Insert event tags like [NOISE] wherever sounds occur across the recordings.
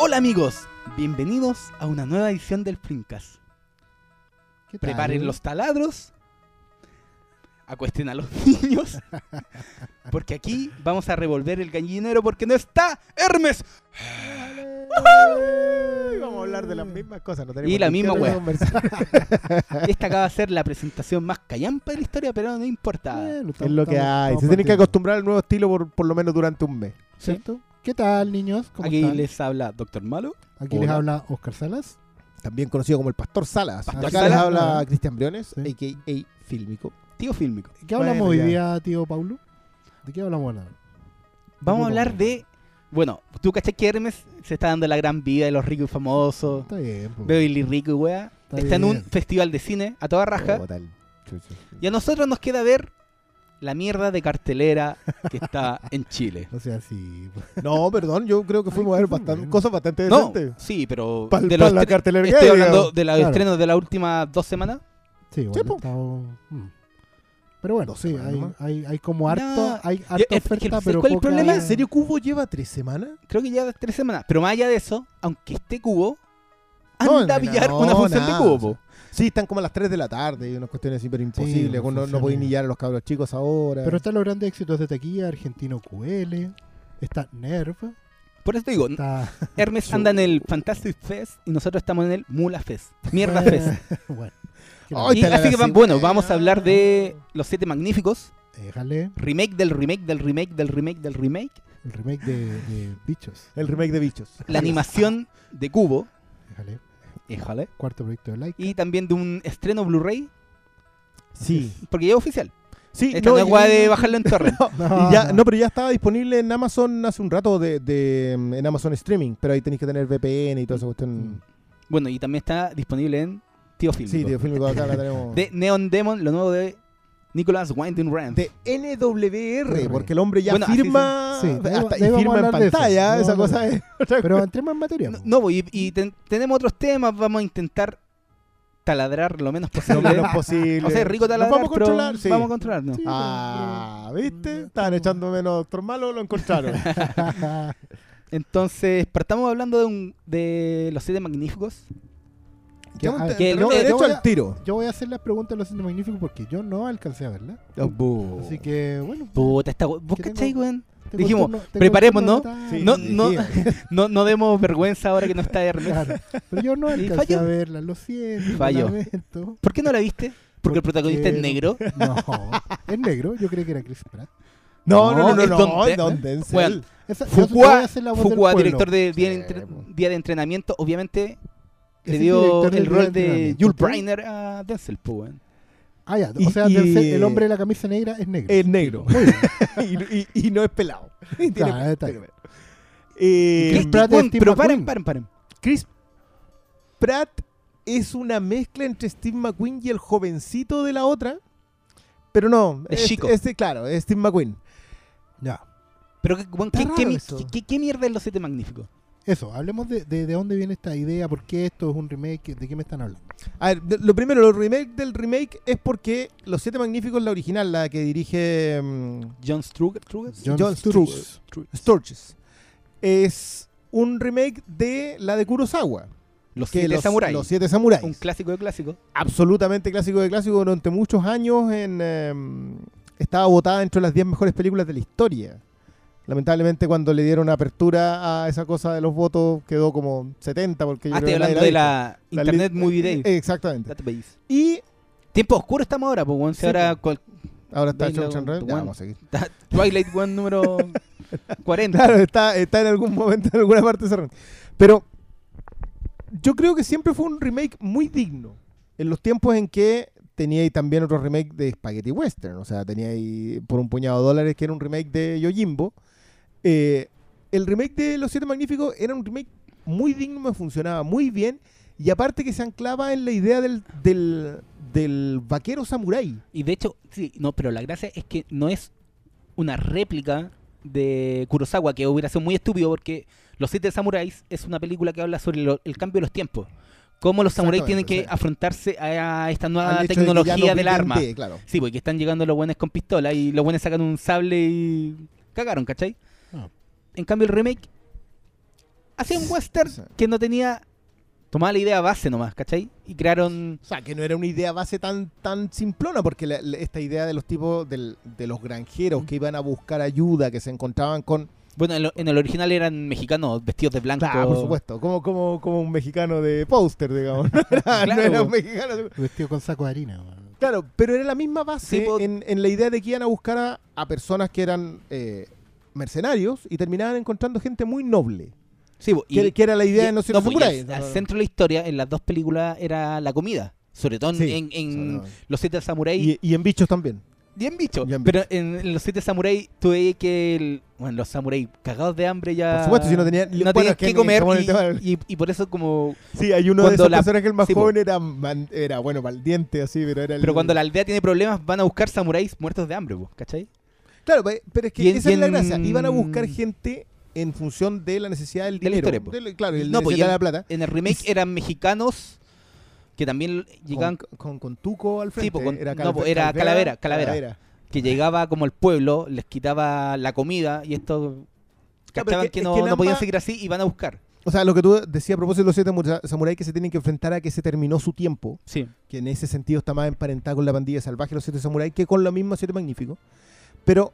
Hola amigos, bienvenidos a una nueva edición del Flimcast. ¿Qué tal? Preparen los taladros, acuesten a los [LAUGHS] niños, porque aquí vamos a revolver el gallinero porque no está Hermes. Ay, Vamos a hablar de las mismas cosas. No tenemos Y la ni misma qué wea. conversar. [LAUGHS] Esta acaba de ser la presentación más callampa de la historia, pero no importa. Es lo que hay. Se tienen que acostumbrar al nuevo estilo por, por lo menos durante un mes. ¿Cierto? ¿Qué tal, niños? ¿Cómo Aquí están? les habla Doctor Malo. Aquí les habla Oscar Salas. También conocido como el Pastor Salas. Pastor Acá Salas. les habla Ah. Cristian Briones, Sí. a.k.a. Fílmico. Tío Fílmico. ¿Qué hablamos Bueno, hoy ya. día, tío Paulo? ¿De qué hablamos ahora? Vamos a hablar de... Bueno, tú cachai que Hermes se está dando la gran vida de los ricos y famosos. Está bien. pues. Beverly Rico y weá. Está Está en un festival de cine a toda raja. Oh, tal. Chucha. Y a nosotros nos queda ver la mierda de cartelera que está [LAUGHS] en Chile. O sea, sí. No, perdón, yo creo que fuimos a ver bastante, cosas bastante No, decentes. sí, pero Pa- de pa los la cartelera que estoy hay, hablando digamos. de los Claro. estrenos de las últimas dos semanas. Sí, bueno, mm. Pero bueno, sí, hay, hay, hay como harto, No, hay harta oferta, ¿sabes pero cuál es el problema? ¿En serio Cubo lleva tres semanas? Creo que ya tres semanas. Pero más allá de eso, aunque esté Cubo, No, anda a no, pillar no, una función nada, de Cubo. Sí, están como a las 3 de la tarde y unas cuestiones súper imposibles. no no, no, podéis ni llegar a los cabros chicos ahora. Pero están los grandes éxitos de taquilla, Argentino QL, está Nerv, Por eso te digo, está... [LAUGHS] Hermes anda en el Fantastic Fest y nosotros estamos en el Mula Fest. Mierda [LAUGHS] Fest. bueno. bueno, vamos a hablar de Los Siete Magníficos. Déjale, Remake del remake del remake del remake del remake. el remake de, de Bichos. El remake de Bichos. La animación de Cubo. Déjale, Híjole. cuarto proyecto de like. Y también de un estreno Blu-ray. Sí. Porque ya es oficial. Sí, Esta no, es y- guay de bajarlo en [LAUGHS] ya, no, pero ya estaba disponible en Amazon hace un rato de, de, mm, en Amazon Streaming, pero ahí tenéis que tener VPN y toda esa cuestión. Bueno, y también está disponible en Tío Film. Sí, de Filmico acá la tenemos. [LAUGHS] de Neon Demon, lo nuevo de Nicholas Winding Rand. De NWR, R. porque el hombre ya Bueno, firma, sí, hasta- y vamos a firma en pantalla, esa cosa es [LAUGHS] Pero entremos en materia. No, no, y, y ten- tenemos otros temas, vamos a intentar taladrar lo menos [LAUGHS] lo posible. menos posible. o sea, rico Nos taladrar, vamos a pero controlar, sí. vamos a controlar, ¿no? Sí. Ah, ¿viste? pero- Estaban echando menos Doctor Malo, lo encontraron. [LAUGHS] Entonces, partamos hablando de, un, de los siete magníficos. Que- ah, a- que no- derecho al a- tiro. Yo voy a hacer las preguntas de los cine magníficos porque yo no alcancé a verla. Oh, bu. Así que, bueno. Puta, esta, ¿vos cachai, weón? dijimos, turno- preparémonos, de Sí, No, no, sí. [LAUGHS] no, no demos vergüenza ahora que no está Hermes. Claro. Pero yo no [LAUGHS] alcancé falló. a verla, lo siento. lo Falló. lamento. ¿Por qué no la viste? Porque el protagonista es negro. [LAUGHS] No, es negro. Yo creí que era Chris Pratt. No, no, no, no, es no, Don De- Don Denzel. Weón, Esa, yo- yo voy Fuqua, a hacer la voz del Fuqua, pueblo. director de día, de de entrenamiento, obviamente le dio el rol de ¿tú? Briner a Denzel, weón. Ah, ya. Y- O sea, y- Denzel, el hombre de la camisa negra es negro. Es negro. [LAUGHS] Y, no es pelado. [LAUGHS] Tiene Claro, está tiene. Eh, Chris ¿Qué- Pratt Steve pero paren, McQueen. paren, paren. Chris Pratt es una mezcla entre Steve McQueen y el jovencito de la otra. Pero no, Es chico. Este, claro, es Steve McQueen. Ya. Pero, qué- weón, Está ¿qué, qué, raro mi- eso. qué- qué- qué mierda es los siete magníficos? Eso, hablemos de, de, de dónde viene esta idea, por qué esto es un remake, de qué me están hablando. A ver, de- lo primero, los remake del remake es porque Los Siete Magníficos, la original, la que dirige John Struger, Struger? John John Sturges. Sturges, es un remake de la de Kurosawa. Los que siete los, samuráis. los Siete Samuráis. Un clásico de clásicos. absolutamente clásico de clásico durante muchos años en, em, estaba votada entre las 10 mejores películas de la historia. Lamentablemente cuando le dieron apertura a esa cosa de los votos quedó como 70 porque yo Ah, creo estoy que hablando de la Internet Movie Day. Exactamente. Database. Y Tiempo oscuro estamos ahora, pues. Si Sí, ahora cual- ahora está Ya, one. vamos a seguir. está Twilight One número [LAUGHS] 40. Claro, está, está en algún momento en alguna parte cerrada. Pero yo creo que siempre fue un remake muy digno. En los tiempos en que tenía ahí también otro remake de Spaghetti Western. O sea, tenía ahí por un puñado de dólares que era un remake de Yojimbo. Eh, el remake de Los Siete Magníficos era un remake muy digno, me funcionaba muy bien. Y aparte que se anclaba en la idea del, del, del vaquero samurái. Y de hecho, sí, no, pero la gracia es que no es una réplica de Kurosawa, que hubiera sido muy estúpido porque Los Siete Samuráis es una película que habla sobre lo- el cambio de los tiempos. Cómo los samuráis tienen que afrontarse a esta nueva de tecnología no del arma. claro. Sí, porque están llegando los buenos con pistola y los buenos sacan un sable y cagaron, ¿cachai? En cambio el remake hacía un western Sí. que no tenía. Tomaba la idea base nomás, ¿cachai? Y crearon. O sea, que no era una idea base tan, tan simplona, porque la- la- esta idea de los tipos del- de los granjeros que iban a buscar ayuda, que se encontraban con... Bueno, en, lo- en el original eran mexicanos vestidos de blanco. Claro, por supuesto, como, como, como un mexicano de póster, digamos. [LAUGHS] No era, no Claro. era un mexicano de- Vestido con saco de harina. weón. Claro, pero era la misma base Sí, en, en la idea de que iban a buscar a, a personas que eran eh, mercenarios y terminaban encontrando gente muy noble. Sí, Que, que era la idea de no ser no, y al, al centro de la historia, en las dos películas, era la comida. Sobre todo en, Sí, en- en. Los Siete Samuráis. Y, y en bichos también. Bien bicho. Bien Pero en, en Los Siete Samuráis, veías que el- bueno, los samuráis cagados de hambre ya. Por supuesto, si no tenían- no bueno, tenían es que que en- comer. en Y, y- y por eso, como. Sí, hay uno de esos la- personajes el más sí, joven era, man- era, bueno, maldiente así, pero era el... Pero cuando la aldea tiene problemas, van a buscar samuráis muertos de hambre, ¿cachai? Claro, pe- pero es que Y en- esa y es la gracia. Iban a buscar gente en función de la necesidad del De la dinero. historia, claro, la No, pues, de la plata. En el remake Y- eran mexicanos que también llegaban. Con, con, con Tuco al frente. po, con- era no, po, Calve- era Calavera, Calavera. Que llegaba como al pueblo, les quitaba la comida y estos. Cachaban que- es no, que no podían seguir así y van a buscar. O sea, lo que tú decías a propósito de los siete samuráis que se tienen que enfrentar a que se terminó su tiempo, Sí. que en ese sentido está más emparentada con la pandilla salvaje, los siete samuráis, que con la misma siete magníficos. Pero,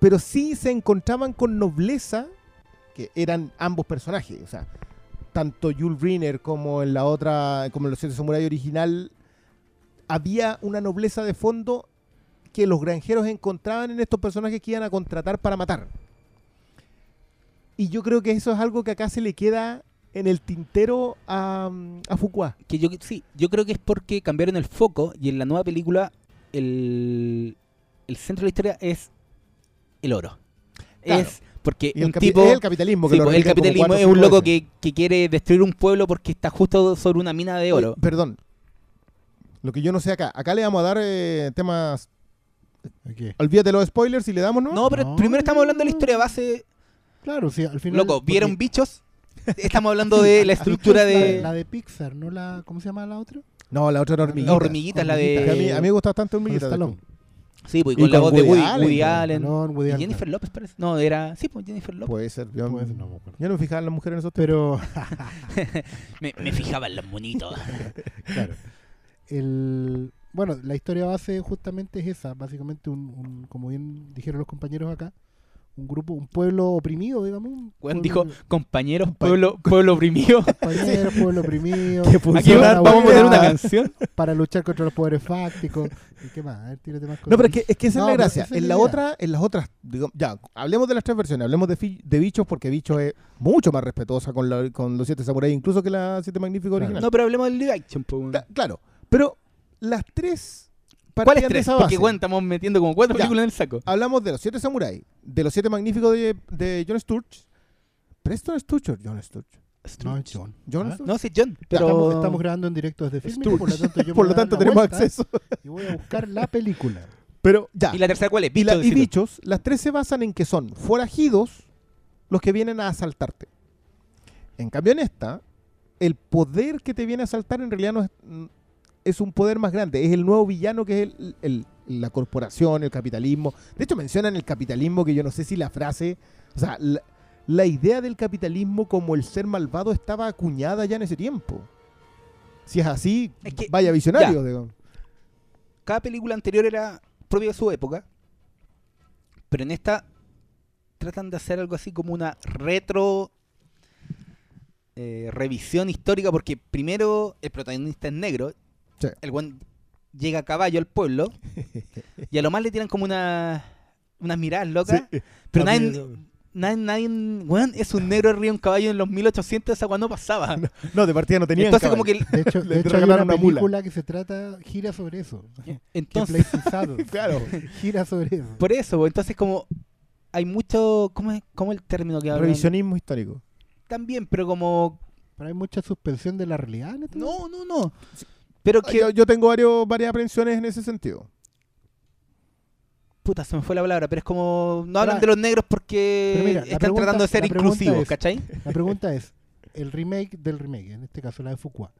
pero sí se encontraban con nobleza, que eran ambos personajes. O sea, tanto Jules Brynner como en la otra, como en los siete samuráis original, había una nobleza de fondo que los granjeros encontraban en estos personajes que iban a contratar para matar. Y yo creo que eso es algo que acá se le queda en el tintero a, a Fuqua. Sí, yo creo que es porque cambiaron el foco y en la nueva película el, el centro de la historia es el oro. Claro. Es porque Y un tipo... es el capitalismo. Que sí, lo pues, el capitalismo es un loco que, que quiere destruir un pueblo porque está justo sobre una mina de oro. Oye, perdón. Lo que yo no sé acá. Acá le vamos a dar eh, temas. Olvídate los spoilers y le damos, ¿no? No, pero No. primero estamos hablando de la historia base. Claro, sí, al final. Loco, ¿vieron porque- bichos? [LAUGHS] Estamos hablando de la estructura de... La, la de Pixar, ¿no la. ¿Cómo se llama la otra? No, la otra era hormiguita. Hormiguitas, la de- a, mí, a mí me gusta bastante Con hormiguita. Sí, pues, Y con la con voz de Woody Woody, Allen, Woody con Allen. Stallone, Woody Y Allen. Jennifer López parece. No, era... Sí, pues Jennifer López. Puede ser. Yo, Puede ser, no me acuerdo. yo no me fijaba en las mujeres en esos. Pero, [LAUGHS] [LAUGHS] Me, me fijaba en los monitos. [LAUGHS] claro. El, bueno, la historia base justamente es esa. Básicamente, un, un- como bien dijeron los compañeros acá, un grupo, un pueblo oprimido, digamos. un pueblo- dijo, compañeros, pueblo, pueblo oprimido. [LAUGHS] Compañeros, pueblo oprimido. [LAUGHS] Que Aquí vamos a poner una canción. para luchar contra los poderes fácticos. ¿Y qué más? A ver, tírate más No, pero cosas. es que, es que esa No, es la gracia. es En la idea. otra, en las otras, digamos, ya, hablemos de las tres versiones, hablemos de, bichos porque bichos es mucho más respetuosa con, la- con los siete samuráis, incluso que la siete magníficos Claro. original. No, pero hablemos del live action. claro, pero las tres ¿Cuáles tres? esa Porque base. bueno, estamos metiendo como cuatro Ya. películas en el saco. Hablamos de los siete samuráis, de los siete magníficos de, de John Sturge. ¿Preston Sturge o John Sturge? No, es John. John Ah, Sturge. No, sí, John. Pero... Estamos, estamos grabando en directo desde Filmin, por lo tanto, yo [LAUGHS] Por lo tanto tenemos acceso. [LAUGHS] Y voy a buscar la película. Pero ya. ¿Y la tercera cuál es? Y, la- Bichos, y decilo. bichos, las tres se basan en que son forajidos los que vienen a asaltarte. En cambio, en esta, el poder que te viene a asaltar en realidad no es, es un poder más grande. Es el nuevo villano que es el- el- la corporación, el capitalismo. De hecho, mencionan el capitalismo, que yo no sé si la frase. O sea, la, la idea del capitalismo como el ser malvado estaba acuñada ya en ese tiempo. Si es así, Es que- vaya visionario. digo. Cada película anterior era propia de su época. Pero en esta tratan de hacer algo así como una retro eh, revisión histórica porque primero el protagonista es negro, Sí. el buen llega a caballo al pueblo y a lo más le tiran como una unas miradas locas, Sí. pero nadie, nadie, nadie- weón, es un negro arriba de un caballo en los 1800, esa no pasaba. [LAUGHS] No, de partida no tenían Entonces caballo. como que De hecho, [LAUGHS] Le de hecho hay una una mula. película que se trata, gira sobre eso. Entonces. [LAUGHS] Claro. Gira sobre eso. por eso, entonces como hay mucho ¿cómo es cómo el término que hablan? Revisionismo histórico. También, pero como Pero hay mucha suspensión de la realidad en esto. no, no, no. Pero que Yo, yo tengo varios, varias aprensiones en ese sentido. puta, se me fue la palabra, pero es como no hablan de los negros porque mira, están pregunta- tratando de ser inclusivos, es- ¿cachai? La pregunta es, el remake del remake, en este caso la de Fuqua,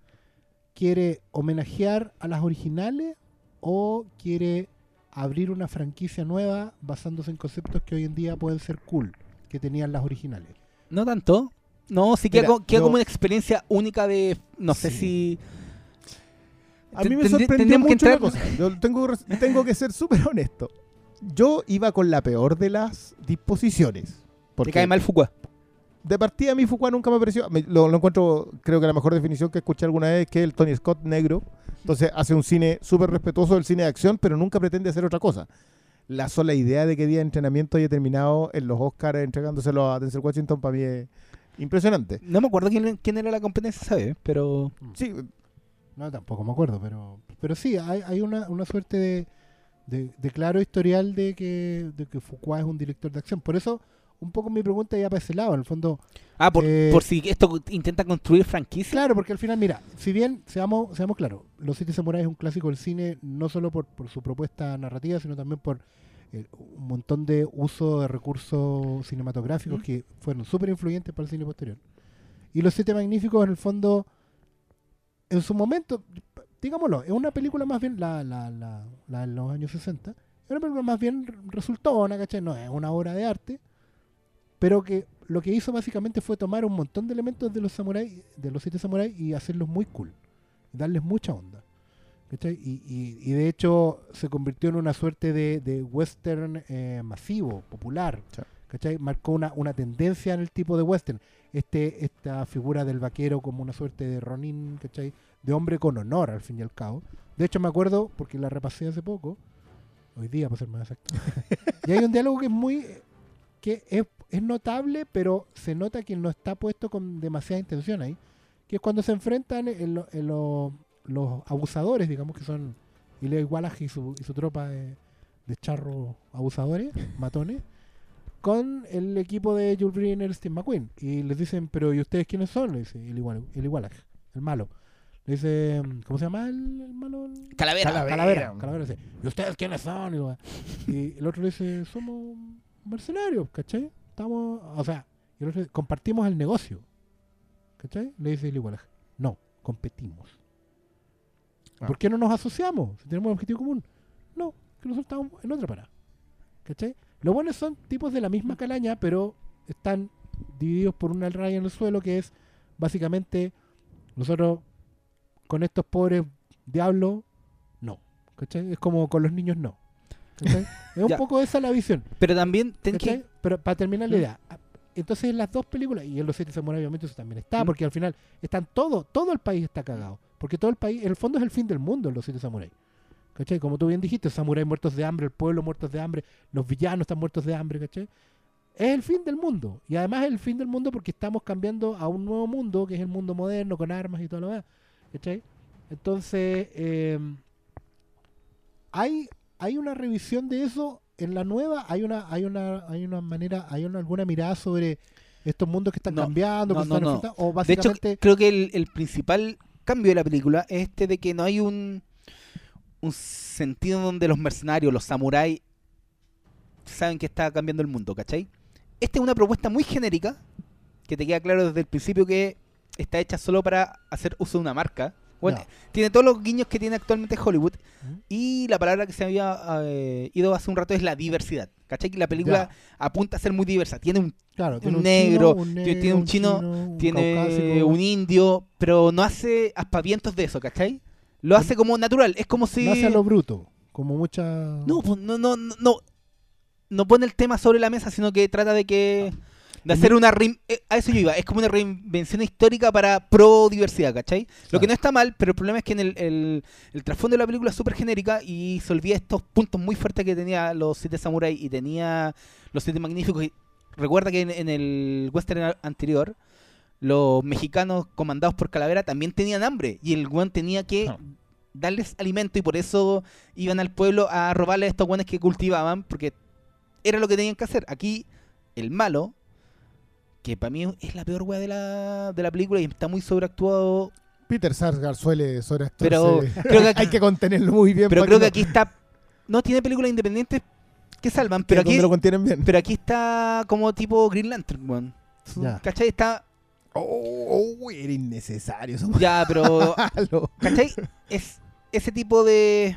¿quiere homenajear a las originales o quiere abrir una franquicia nueva basándose en conceptos que hoy en día pueden ser cool, que tenían las originales? No tanto. No, sí queda, Mira, co- queda yo- como una experiencia única de. No sé si. A mí me sorprendió mucho una cosa. Yo tengo, tengo que ser súper honesto. Yo iba con la peor de las disposiciones. Te Porque cae mal Fuqua. de partida a mí Fuqua nunca me pareció. me- lo, lo encuentro, creo que la mejor definición que escuché alguna vez es que el Tony Scott negro. Entonces hace un cine súper respetuoso del cine de acción, pero nunca pretende hacer otra cosa. La sola idea de que día de entrenamiento haya terminado en los Oscars entregándoselo a Denzel Washington para mí es impresionante. No me acuerdo quién, quién era la competencia, ¿sabes? Pero. Sí, No, tampoco me acuerdo, pero pero sí, hay, hay una, una suerte de, de, de claro historial de que, de que Fuqua es un director de acción. Por eso, un poco mi pregunta ya para ese lado, en el fondo. Ah, por, Eh, por si esto intenta construir franquicia. Claro, porque al final, mira, si bien, seamos, seamos claros, Los Siete Samuráis es un clásico del cine, no solo por, por su propuesta narrativa, sino también por eh, un montón de uso de recursos cinematográficos Mm. que fueron súper influyentes para el cine posterior. Y Los Siete Magníficos, en el fondo, en su momento, digámoslo, es una película más bien, la, la, la, la de los años 60, es una película más bien resultona, ¿cachai? No es una obra de arte, pero que lo que hizo básicamente fue tomar un montón de elementos de los samuráis, de los siete samuráis y hacerlos muy cool, darles mucha onda. ¿cachai? Y, y- y de hecho se convirtió en una suerte de, de western eh, masivo, popular. Sí. ¿cachai? Marcó una, una tendencia en el tipo de western. Este, esta figura del vaquero como una suerte de Ronin, ¿cachai? De hombre con honor, al fin y al cabo. De hecho, me acuerdo, porque la repasé hace poco, hoy día, para ser más exacto, [LAUGHS] y hay un diálogo que es muy. que es, es notable, pero se nota que no está puesto con demasiada intención ahí. Que es cuando se enfrentan en lo- en lo- los abusadores, digamos que son Ilya Wallach y su, y su tropa de, de charros abusadores, matones, con el equipo de Jules Briner, Steve McQueen. Y les dicen, pero ¿y ustedes quiénes son? Le dice Ilya Wallach, Ilya Wallach, el malo. Le dice, ¿cómo se llama el, el malo? Calavera. Calavera. Calavera. Calavera dice, ¿y ustedes quiénes son? Y, lo- y el otro le dice, somos mercenarios, ¿cachai? Estamos, o sea, y el otro dice, compartimos el negocio. ¿Cachai? Le dice el igual. No, competimos. Ah. ¿Por qué no nos asociamos? Si tenemos un objetivo común. No, que nosotros estamos en otra parada. ¿Cachai? Los buenos son tipos de la misma calaña, pero están divididos por una raya en el suelo que es básicamente nosotros con estos pobres diablos, no. ¿Cachai? Es como con los niños, no. ¿Cachai? [LAUGHS] Es un poco esa la visión. Pero también ten que. Pero para terminar la idea, a- entonces en las dos películas, y en Los Siete Samuráis obviamente eso también está, porque al final están todo, todo el país está cagado. Porque todo el país, en el fondo es el fin del mundo en Los Siete Samuráis. ¿Cachai? Como tú bien dijiste, samuráis muertos de hambre, el pueblo muertos de hambre, los villanos están muertos de hambre, ¿cachai? Es el fin del mundo. Y además es el fin del mundo porque estamos cambiando a un nuevo mundo, que es el mundo moderno, con armas y todo lo demás. ¿Cachai? Entonces, eh, hay, hay una revisión de eso en la nueva, hay una, hay una, hay una manera, hay una, alguna mirada sobre estos mundos que están No, cambiando, que no, se no, están De hecho, creo que el, el principal cambio de la película es este de que no hay un, un sentido donde los mercenarios, los samuráis, saben que está cambiando el mundo, ¿cachai? Esta es una propuesta muy genérica, que te queda claro desde el principio que está hecha solo para hacer uso de una marca. Bueno, tiene todos los guiños que tiene actualmente Hollywood. ¿Mm? Y la palabra que se había eh, ido hace un rato es la diversidad. ¿Cachai? Que la película apunta a ser muy diversa. Tiene un Claro, tiene un negro, chino, un tiene- tiene un chino, un tiene caucásico. un indio, pero no hace aspavientos de eso, ¿cachai? Lo hace como natural, es como si... No hace a lo bruto, como mucha... No, pues, no, no, no, no, pone el tema sobre la mesa, sino que trata de que... De hacer una... rein- eh, A eso yo iba, es como una reinvención histórica para pro diversidad, ¿cachai? Lo que no está mal, pero el problema es que en el, el, el trasfondo de la película es súper genérica y se olvida estos puntos muy fuertes que tenía los siete samuráis y tenía los siete magníficos. Y recuerda que en, en el western anterior, los mexicanos comandados por Calavera también tenían hambre y el guan tenía que No. darles alimento y por eso iban al pueblo a robarle a estos guanes que cultivaban porque era lo que tenían que hacer. Aquí, el malo, que para mí es la peor wea de la, de la película y está muy sobreactuado Peter Sarsgaard suele sobre Pero [LAUGHS] creo que aquí- hay que contenerlo muy bien. Pero creo que no- aquí está. No tiene películas independientes que salvan, pero aquí, lo contienen bien. pero aquí está como tipo Green Lantern, weón. ¿Cachai? Está. Oh, oh, era innecesario. Eso Ya, pero. [LAUGHS] ¿Cachai? Es ese tipo de.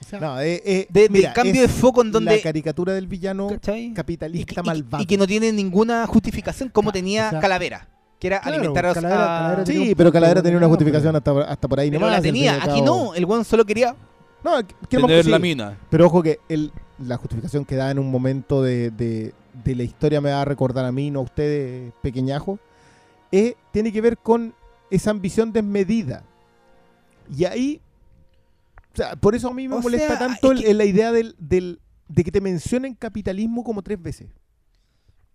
O sea, No, eh, eh, de, cambio de foco en la donde. caricatura del villano capitalista y- malvado. y que no tiene ninguna justificación como Claro, tenía o sea, Calavera. que era Claro, alimentar a, Calavera- a- Calavera tenía Sí, un pero Calavera tenía una justificación pero- hasta, hasta por ahí pero nomás. la tenía. Aquí cabo. no, el weón solo quería No, que sí. mina. Pero ojo que el, la justificación que da en un momento de, de- de la historia me va a recordar a mí, no a ustedes, pequeñajo, eh, tiene que ver con esa ambición desmedida. Y ahí, o sea, por eso a mí me O molesta sea, tanto es el- que- la idea del, del- de que te mencionen capitalismo como tres veces.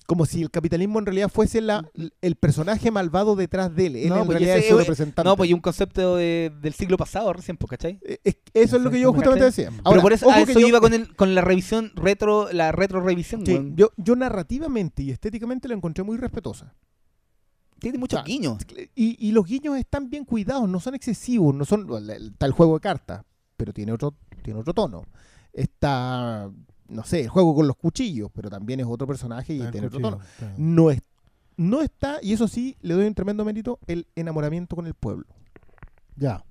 Como si el capitalismo en realidad fuese la, el personaje malvado detrás de él. Él No, en pues realidad ese es su es- representante. No, pues y un concepto de- del siglo pasado recién, pues, ¿cachai? Eh, es- eso es lo que yo justamente decía. Pero Ahora, por eso a yo- iba con, el, con la revisión retro, la retro revisión. Sí, weón. yo, yo narrativamente y estéticamente la encontré muy respetuosa. Tiene muchos Ah, guiños. Y, y los guiños están bien cuidados, no son excesivos, no son está el juego de cartas, pero tiene otro, tiene otro tono. Está, no sé, el juego con los cuchillos, pero también es otro personaje y tiene otro tono. No es, no está, y eso sí, le doy un tremendo mérito, el enamoramiento con el pueblo. Ya.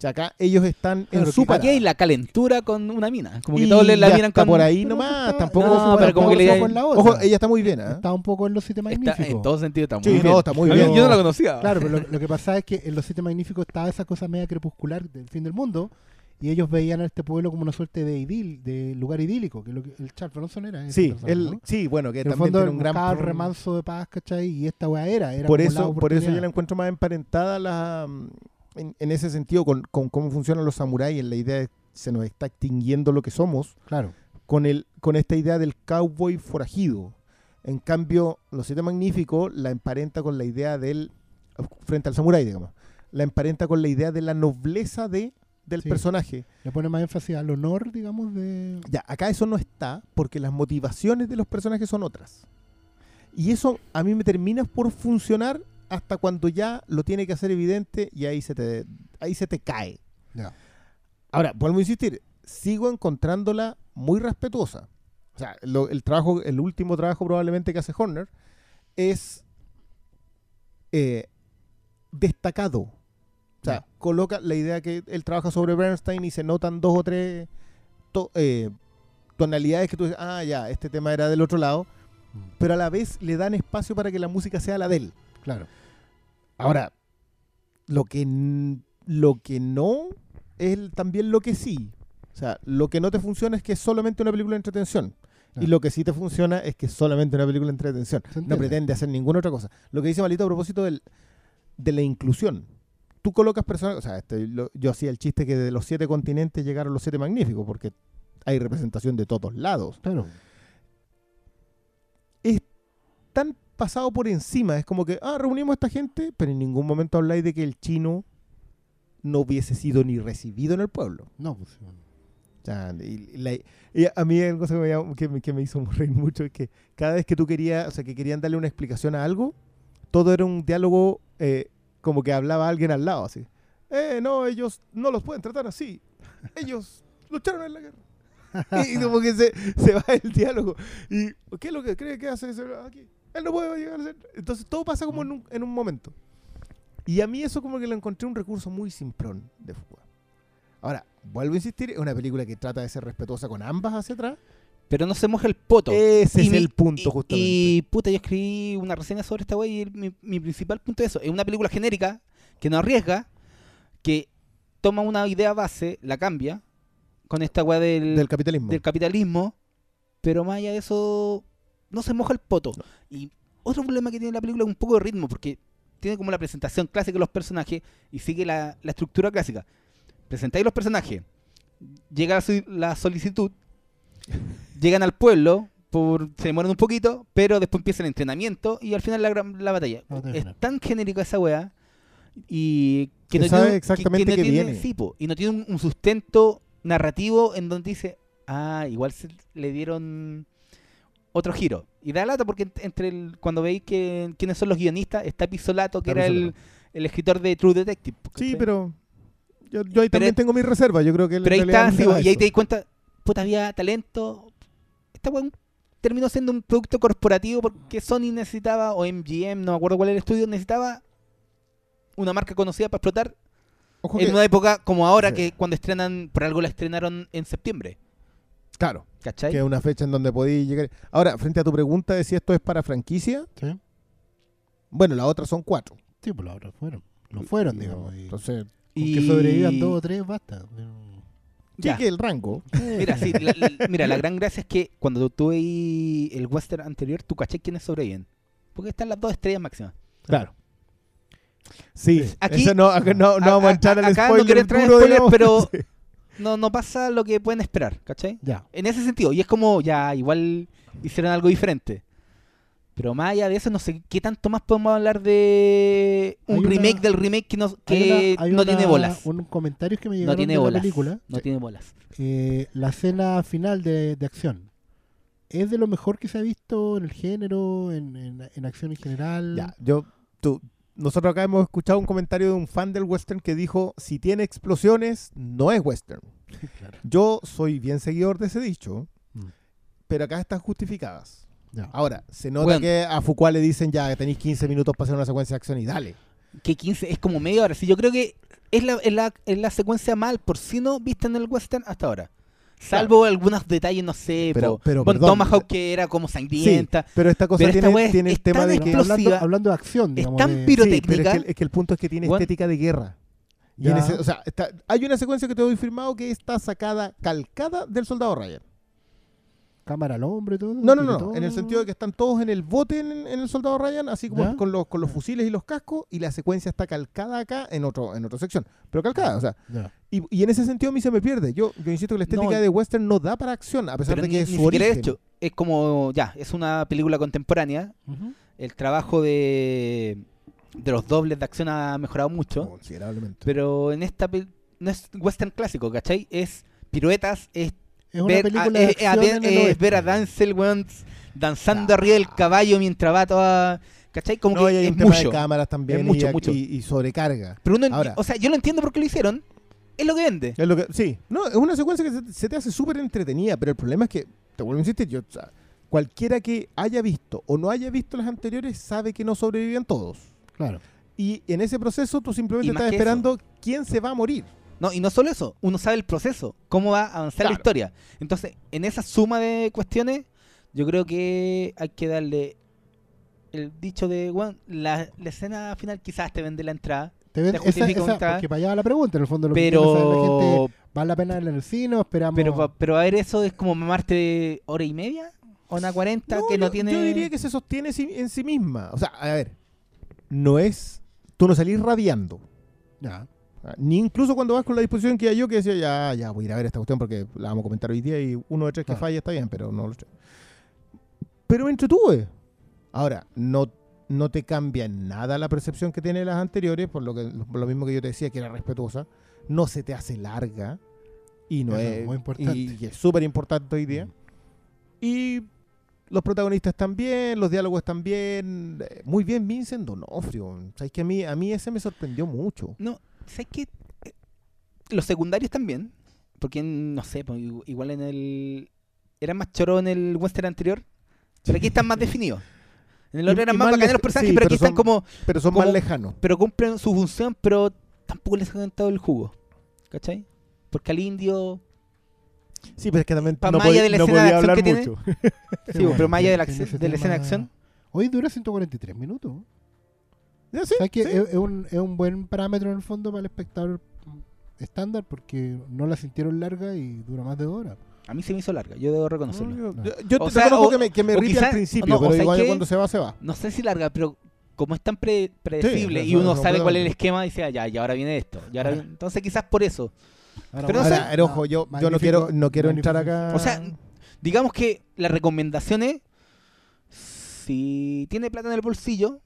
O sea, acá ellos están Claro, en su que Aquí hay la calentura con una mina. Como que Y todos le la miran está con. por ahí Pero nomás, está- tampoco no, pero como que le- en la otra. Ojo, ella está muy bien, ¿ah? Está un poco en los siete Está magníficos. en todo sentido, está muy Sí, bien. no, está muy mí- bien. Yo no la conocía. Claro, pero lo, lo que [LAUGHS] pasa es que en los siete magníficos estaba esa cosa media crepuscular del fin del mundo y ellos veían a este pueblo como una suerte de idil, de lugar idílico, que, lo que el Charles Bronson era. ese Sí, ¿no? sí, bueno, que En también tiene un gran pro- remanso de paz, ¿cachai? Y esta weá era, era por eso, por eso yo la encuentro más emparentada la, en, en ese sentido con, con cómo funcionan los samuráis, en la idea de se nos está extinguiendo lo que somos, Claro. con, el, con esta idea del cowboy forajido. En cambio, Los Siete Magníficos la emparenta con la idea del, frente al samurái, digamos, la emparenta con la idea de la nobleza de, del Sí. personaje. Le pone más énfasis al honor, digamos, de... Ya, acá eso no está porque las motivaciones de los personajes son otras. Y eso a mí me termina por funcionar hasta cuando ya lo tiene que hacer evidente y ahí se te, ahí se te cae. Ahora, vuelvo a insistir, sigo encontrándola muy respetuosa. O sea, lo- el trabajo, el último trabajo probablemente que hace Horner es eh, destacado. O sea, coloca la idea que él trabaja sobre Bernstein y se notan dos o tres to- eh, tonalidades que tú dices, ah, ya, este tema era del otro lado, Mm. pero a la vez le dan espacio para que la música sea la de él. Claro. Ahora, lo que, lo que no es también lo que sí. O sea, lo que no te funciona es que es solamente una película de entretención. Y lo que sí te funciona es que es solamente una película de entretención. No pretende hacer ninguna otra cosa. Lo que dice Malito a propósito del, de la inclusión. Tú colocas personas, o sea, este, lo- yo hacía el chiste que de los siete continentes llegaron los siete magníficos, porque hay representación de todos lados. Claro. es tan pasado por encima. Es como que, ah, reunimos a esta gente, pero en ningún momento habláis de que el chino no hubiese sido ni recibido en el pueblo. No, pues... sí. O sea, y la- y a mí una cosa que me, llamó- que me- que me hizo [LAUGHS] reír mucho es que cada vez que tú querías, o sea, que querían darle una explicación a algo, todo era un diálogo eh, como que hablaba alguien al lado, así. Eh, no, ellos no los pueden tratar así. Ellos [LAUGHS] lucharon en la guerra. y, y como que se, se va el diálogo. ¿Y qué es lo que cree que hace ese aquí? Él no puede llegar a ser. Entonces todo pasa como en un, en un momento. Y a mí eso como que lo encontré un recurso muy simplón de Fuqua. Ahora, vuelvo a insistir, es una película que trata de ser respetuosa con ambas hacia atrás. Pero no se moja el poto. Ese Y es mi- el punto, y- justamente. Y puta, yo escribí una reseña sobre esta wey y el- mi, mi principal punto es eso. Es una película genérica que no arriesga, que toma una idea base, la cambia, con esta weá del, del capitalismo. del capitalismo, pero más allá de eso, no se moja el poto. Y otro problema que tiene la película es un poco de ritmo, porque tiene como la presentación clásica de los personajes y sigue la, la estructura clásica. Presentáis los personajes, llega la, sol- la solicitud, [LAUGHS] llegan al pueblo, por, se demoran un poquito, pero después empieza el entrenamiento y al final la, la batalla. La batalla es tan genérica esa weá y que no sabe tiene, exactamente no qué tiene- viene. sí, po, y no tiene un, un sustento narrativo en donde dice, ah, igual se le dieron otro giro. Y da lata porque ent- entre el, cuando veis que quiénes son los guionistas, está Pisolato, que Está era el, el escritor de True Detective. Sí, pero yo, yo ahí Pero también es- tengo mis reservas. Yo creo que Pero ahí está, sí, y ahí te das cuenta, puta, había talento. Esta weón terminó siendo un producto corporativo porque Sony necesitaba, o MGM, no me acuerdo cuál era el estudio, necesitaba una marca conocida para explotar Ojo en que- una época como ahora, Sí. que cuando estrenan, por algo la estrenaron en septiembre. Claro, ¿Cachai? que es una fecha en donde podéis llegar. Ahora, frente a tu pregunta de si esto es para franquicia, Sí. Bueno, las otras son cuatro. Sí, pues los otros fueron. Lo fueron, digamos. Y Entonces, y... que sobrevivan dos o tres, basta. Ya. sí que el rango. Mira, sí, la, la- mira, la [LAUGHS] gran gracia es que cuando tú veis el western anterior, tú caché quiénes sobreviven. Porque están las dos estrellas máximas. Claro. Sí, Aquí- eso no, no, no a- vamos a a- entrar al acá no spoiler. quiero entrar en duro, spoiler, digamos. pero- [LAUGHS] Sí. No, no pasa lo que pueden esperar, ¿cachai? Ya. En ese sentido, y es como, ya, igual hicieron algo diferente. Pero más allá de eso, no sé qué tanto más podemos hablar de un Hay una- remake del remake que no, Hay que una- hay no una- tiene bolas. Un comentario que me No llegaron tiene de la bolas. película. No tiene bolas. eh, la escena final de, de acción. ¿Es de lo mejor que se ha visto en el género, en, en- en acción en general? Ya, yo, tú, nosotros acá hemos escuchado un comentario de un fan del western que dijo, si tiene explosiones, no es western. [LAUGHS] Claro. Yo soy bien seguidor de ese dicho, Mm. pero acá están justificadas. Ya. Ahora, se nota Bueno. que a Foucault le dicen ya que tenéis 15 minutos para hacer una secuencia de acción y dale. Que 15 es como media hora. Sí, yo creo que es la, es la, es la secuencia mal por si no vista en el western hasta ahora. Salvo algunos detalles, no sé. Pero- po. pero, Bueno, perdón, Tomahawk que era como sangrienta. Pero esta cosa Pero tiene, es- el es tema tan de que... hablando, de acción, digamos. tan de- piro- Sí, pero es que, el- es que el punto es que tiene Bueno. estética de guerra. Y en ese- o sea, está- hay una secuencia que te doy firmado que está sacada, calcada del soldado Ryan. Cámara al hombre y todo. No, no, no, todo. en el sentido de que están todos en el bote en, en el soldado Ryan, así como ¿Ya? con los, con los fusiles y los cascos, y la secuencia está calcada acá en otro en otra sección. Pero calcada, o sea, y, y en ese sentido a mí se me pierde. Yo, yo insisto que la estética No. de western no da para acción, a pesar de ni, que es ni su origen. hecho. Es como, ya, es una película contemporánea. Ujú. El trabajo de, de los dobles de acción ha mejorado mucho. Considerablemente. Pero en esta no es western clásico, ¿cachai? Es piruetas, es, Es una ver, película a, de es- a acción ver- en el es oeste. ver a Denzel, weón, danzando Ah. arriba del caballo mientras va toda... ¿Cachai? Como no, y que hay es un tema mucho. de cámaras también Es mucho, y, mucho. y- y sobrecarga. Pero uno, Ahora. o sea, yo lo entiendo porque lo hicieron. Es lo que vende. Es lo que, sí, no, es una secuencia que se, se te hace súper entretenida, pero el problema es que, te vuelvo a insistir, yo, o sea, cualquiera que haya visto o no haya visto las anteriores sabe que no sobreviven todos. Claro. Y en ese proceso tú simplemente estás esperando quién se va a morir. No, y no solo eso, uno sabe el proceso, cómo va a avanzar la historia. Entonces, en esa suma de cuestiones, yo creo que hay que darle el dicho de, bueno, la, la escena final quizás te vende la entrada, Te ven, Te esa, justifica esa- porque para allá va la pregunta, en el fondo lo que quiere saber la gente pero ¿vale la pena verla en el cine o esperamos? pero, pero a ver, eso es como mamarte hora y media, una cuarenta, que no yo, tiene... yo diría que se sostiene en sí misma. O sea, a ver, no es, tú no salís rabiando. Ya. Ah, Ni incluso cuando vas con la disposición que yo que decía, ya, ya, voy a ir a ver esta cuestión porque la vamos a comentar hoy día y uno de tres que Claro. falla está bien, pero no lo sé. Pero me entretuve. Ahora, no, no te cambia en nada la percepción que tiene las anteriores, por lo, que, por lo mismo que yo te decía, que era respetuosa. No se te hace larga y no es es muy importante. Y, y es súper importante hoy día. Mm. Y los protagonistas están bien, los diálogos están bien. eh, Muy bien Vincent Donofrio. ¿Sabes que a mí, a mí ese me sorprendió mucho. No, ¿sabes qué? Eh, Los secundarios también, porque no sé, pues, igu- igual en el... Eran más choros en el western anterior, pero aquí están más definidos. En el otro eran más los personajes, sí, pero pero aquí están como... Pero son como- más lejanos. Pero cumplen su función, pero tampoco les han todo el jugo. ¿Cachai? Porque al indio... Sí, pero es que también no, podía- de la no escena de podía acción hablar que tiene. mucho. Sí, bueno, pero [LAUGHS] más allá de la, de la escena de acción... Hoy dura 143 minutos. Sí, que sí. es, es un, es un buen parámetro en el fondo para el espectador estándar porque no la sintieron larga y dura más de dos horas. A mí se me hizo larga, yo debo reconocerlo. No, yo, No. yo- yo O te sea, reconozco o- que me, que me quizá- al principio, no, o pero sea, igual que- cuando se va, se va. No sé si larga, pero como es tan pre- predecible y uno sabe cuál es el esquema, dice, ah, ya, y ahora viene esto. Y ahora Entonces quizás por eso. Ahora, Pero sé. Ojo, yo, yo no quiero, no quiero entrar acá. O sea, digamos que la recomendación es, si tiene plata en el bolsillo,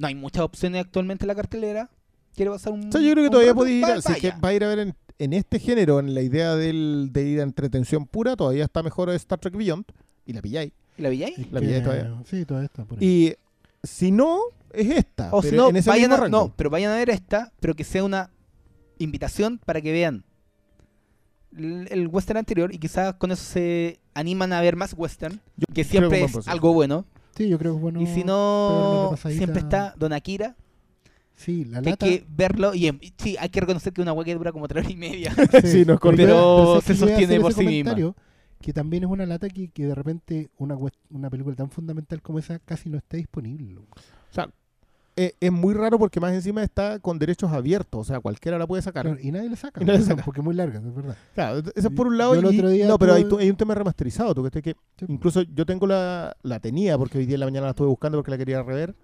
no hay muchas opciones actualmente en la cartelera, quiere pasar un... O sea, yo creo que todavía podéis ir, si es que vaya. va a ir a ver en, en este género, en la idea del, de ir a entretención pura, todavía está mejor Star Trek Beyond, y la pilláis. ¿Y la pilláis? la pillé todavía. Sí, todavía está por ahí. Y si no, es esta. O si no, en ese vayan mismo a, no, pero vayan a ver esta, pero que sea una invitación para que vean el, el western anterior y quizás con eso se animan a ver más western, Yo que siempre es algo bueno. Sí, yo creo que es bueno. y si no, siempre está Don Akira, Sí, la hay que verlo. Y em- sí, hay que reconocer que una hueá que dura como tres horas y media. [LAUGHS] Sí. Pero ¿sabes se sostiene por sí misma. Que también es una lata que, que de repente una, una película tan fundamental como esa casi no está disponible. O sea, es, es muy raro porque más encima está con derechos abiertos, o sea, cualquiera la puede sacar. Claro, y nadie le saca. Y nadie le saca. Porque es muy larga, es verdad. Claro, eso es por un lado. Yo el y- otro día no, pero hay, hay un tema remasterizado. ¿tú que Sí. incluso yo tengo la, la tenía porque hoy día en la mañana la estuve buscando porque la quería rever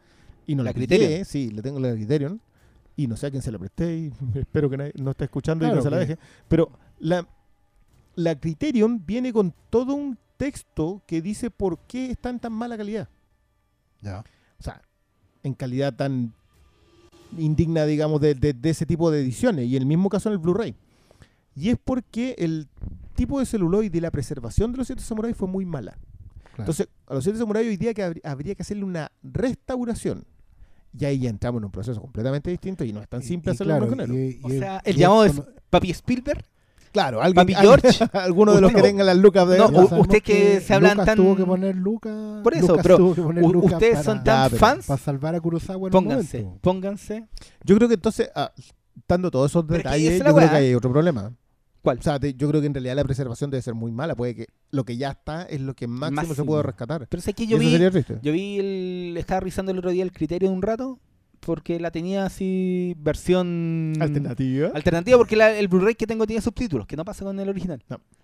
y no La la, Sí, le tengo la Criterion y no sé a quién se la presté y [LAUGHS] espero que nadie no esté escuchando y no se la que- deje. Pero la, la Criterion viene con todo un texto que dice por qué está en tan mala calidad. Ya. O sea, en calidad tan indigna, digamos, de, de- de ese tipo de ediciones. Y el mismo caso en el Blu-ray. Y es porque el tipo de celuloide y la preservación de los siete samuráis fue muy mala. Claro. Entonces, a los siete samuráis hoy día que habr- habría que hacerle una restauración. Y ahí ya entramos en un proceso completamente distinto y no es tan Y- simple y hacerlo en claro, y y- y- O sea, y el llamado es Papi Spielberg. Claro, alguien, Papi George. [LAUGHS] alguno de los que tengan las lucas de No, usted que se hablan Lucas tan- tuvo que poner Lucas. Por eso, Lucas pero tuvo que poner U- Lucas ustedes para, son tan pero- fans. para salvar a Kurosawa en un Pónganse, momento. pónganse. Yo creo que entonces, ah, dando todos esos Pero es que detalles, esa es yo la creo weá. que hay otro problema. ¿Cuál? O sea, te- yo creo que en realidad la preservación debe ser muy mala. Puede que lo que ya está es lo que máximo, se Máximo. puede rescatar. Pero sé que Y yo eso vi, sería triste. yo vi el, estaba revisando el otro día el criterio de un rato porque la tenía así versión Alternativa. alternativa porque la- el Blu-ray que tengo tiene subtítulos, que no pasa con el original.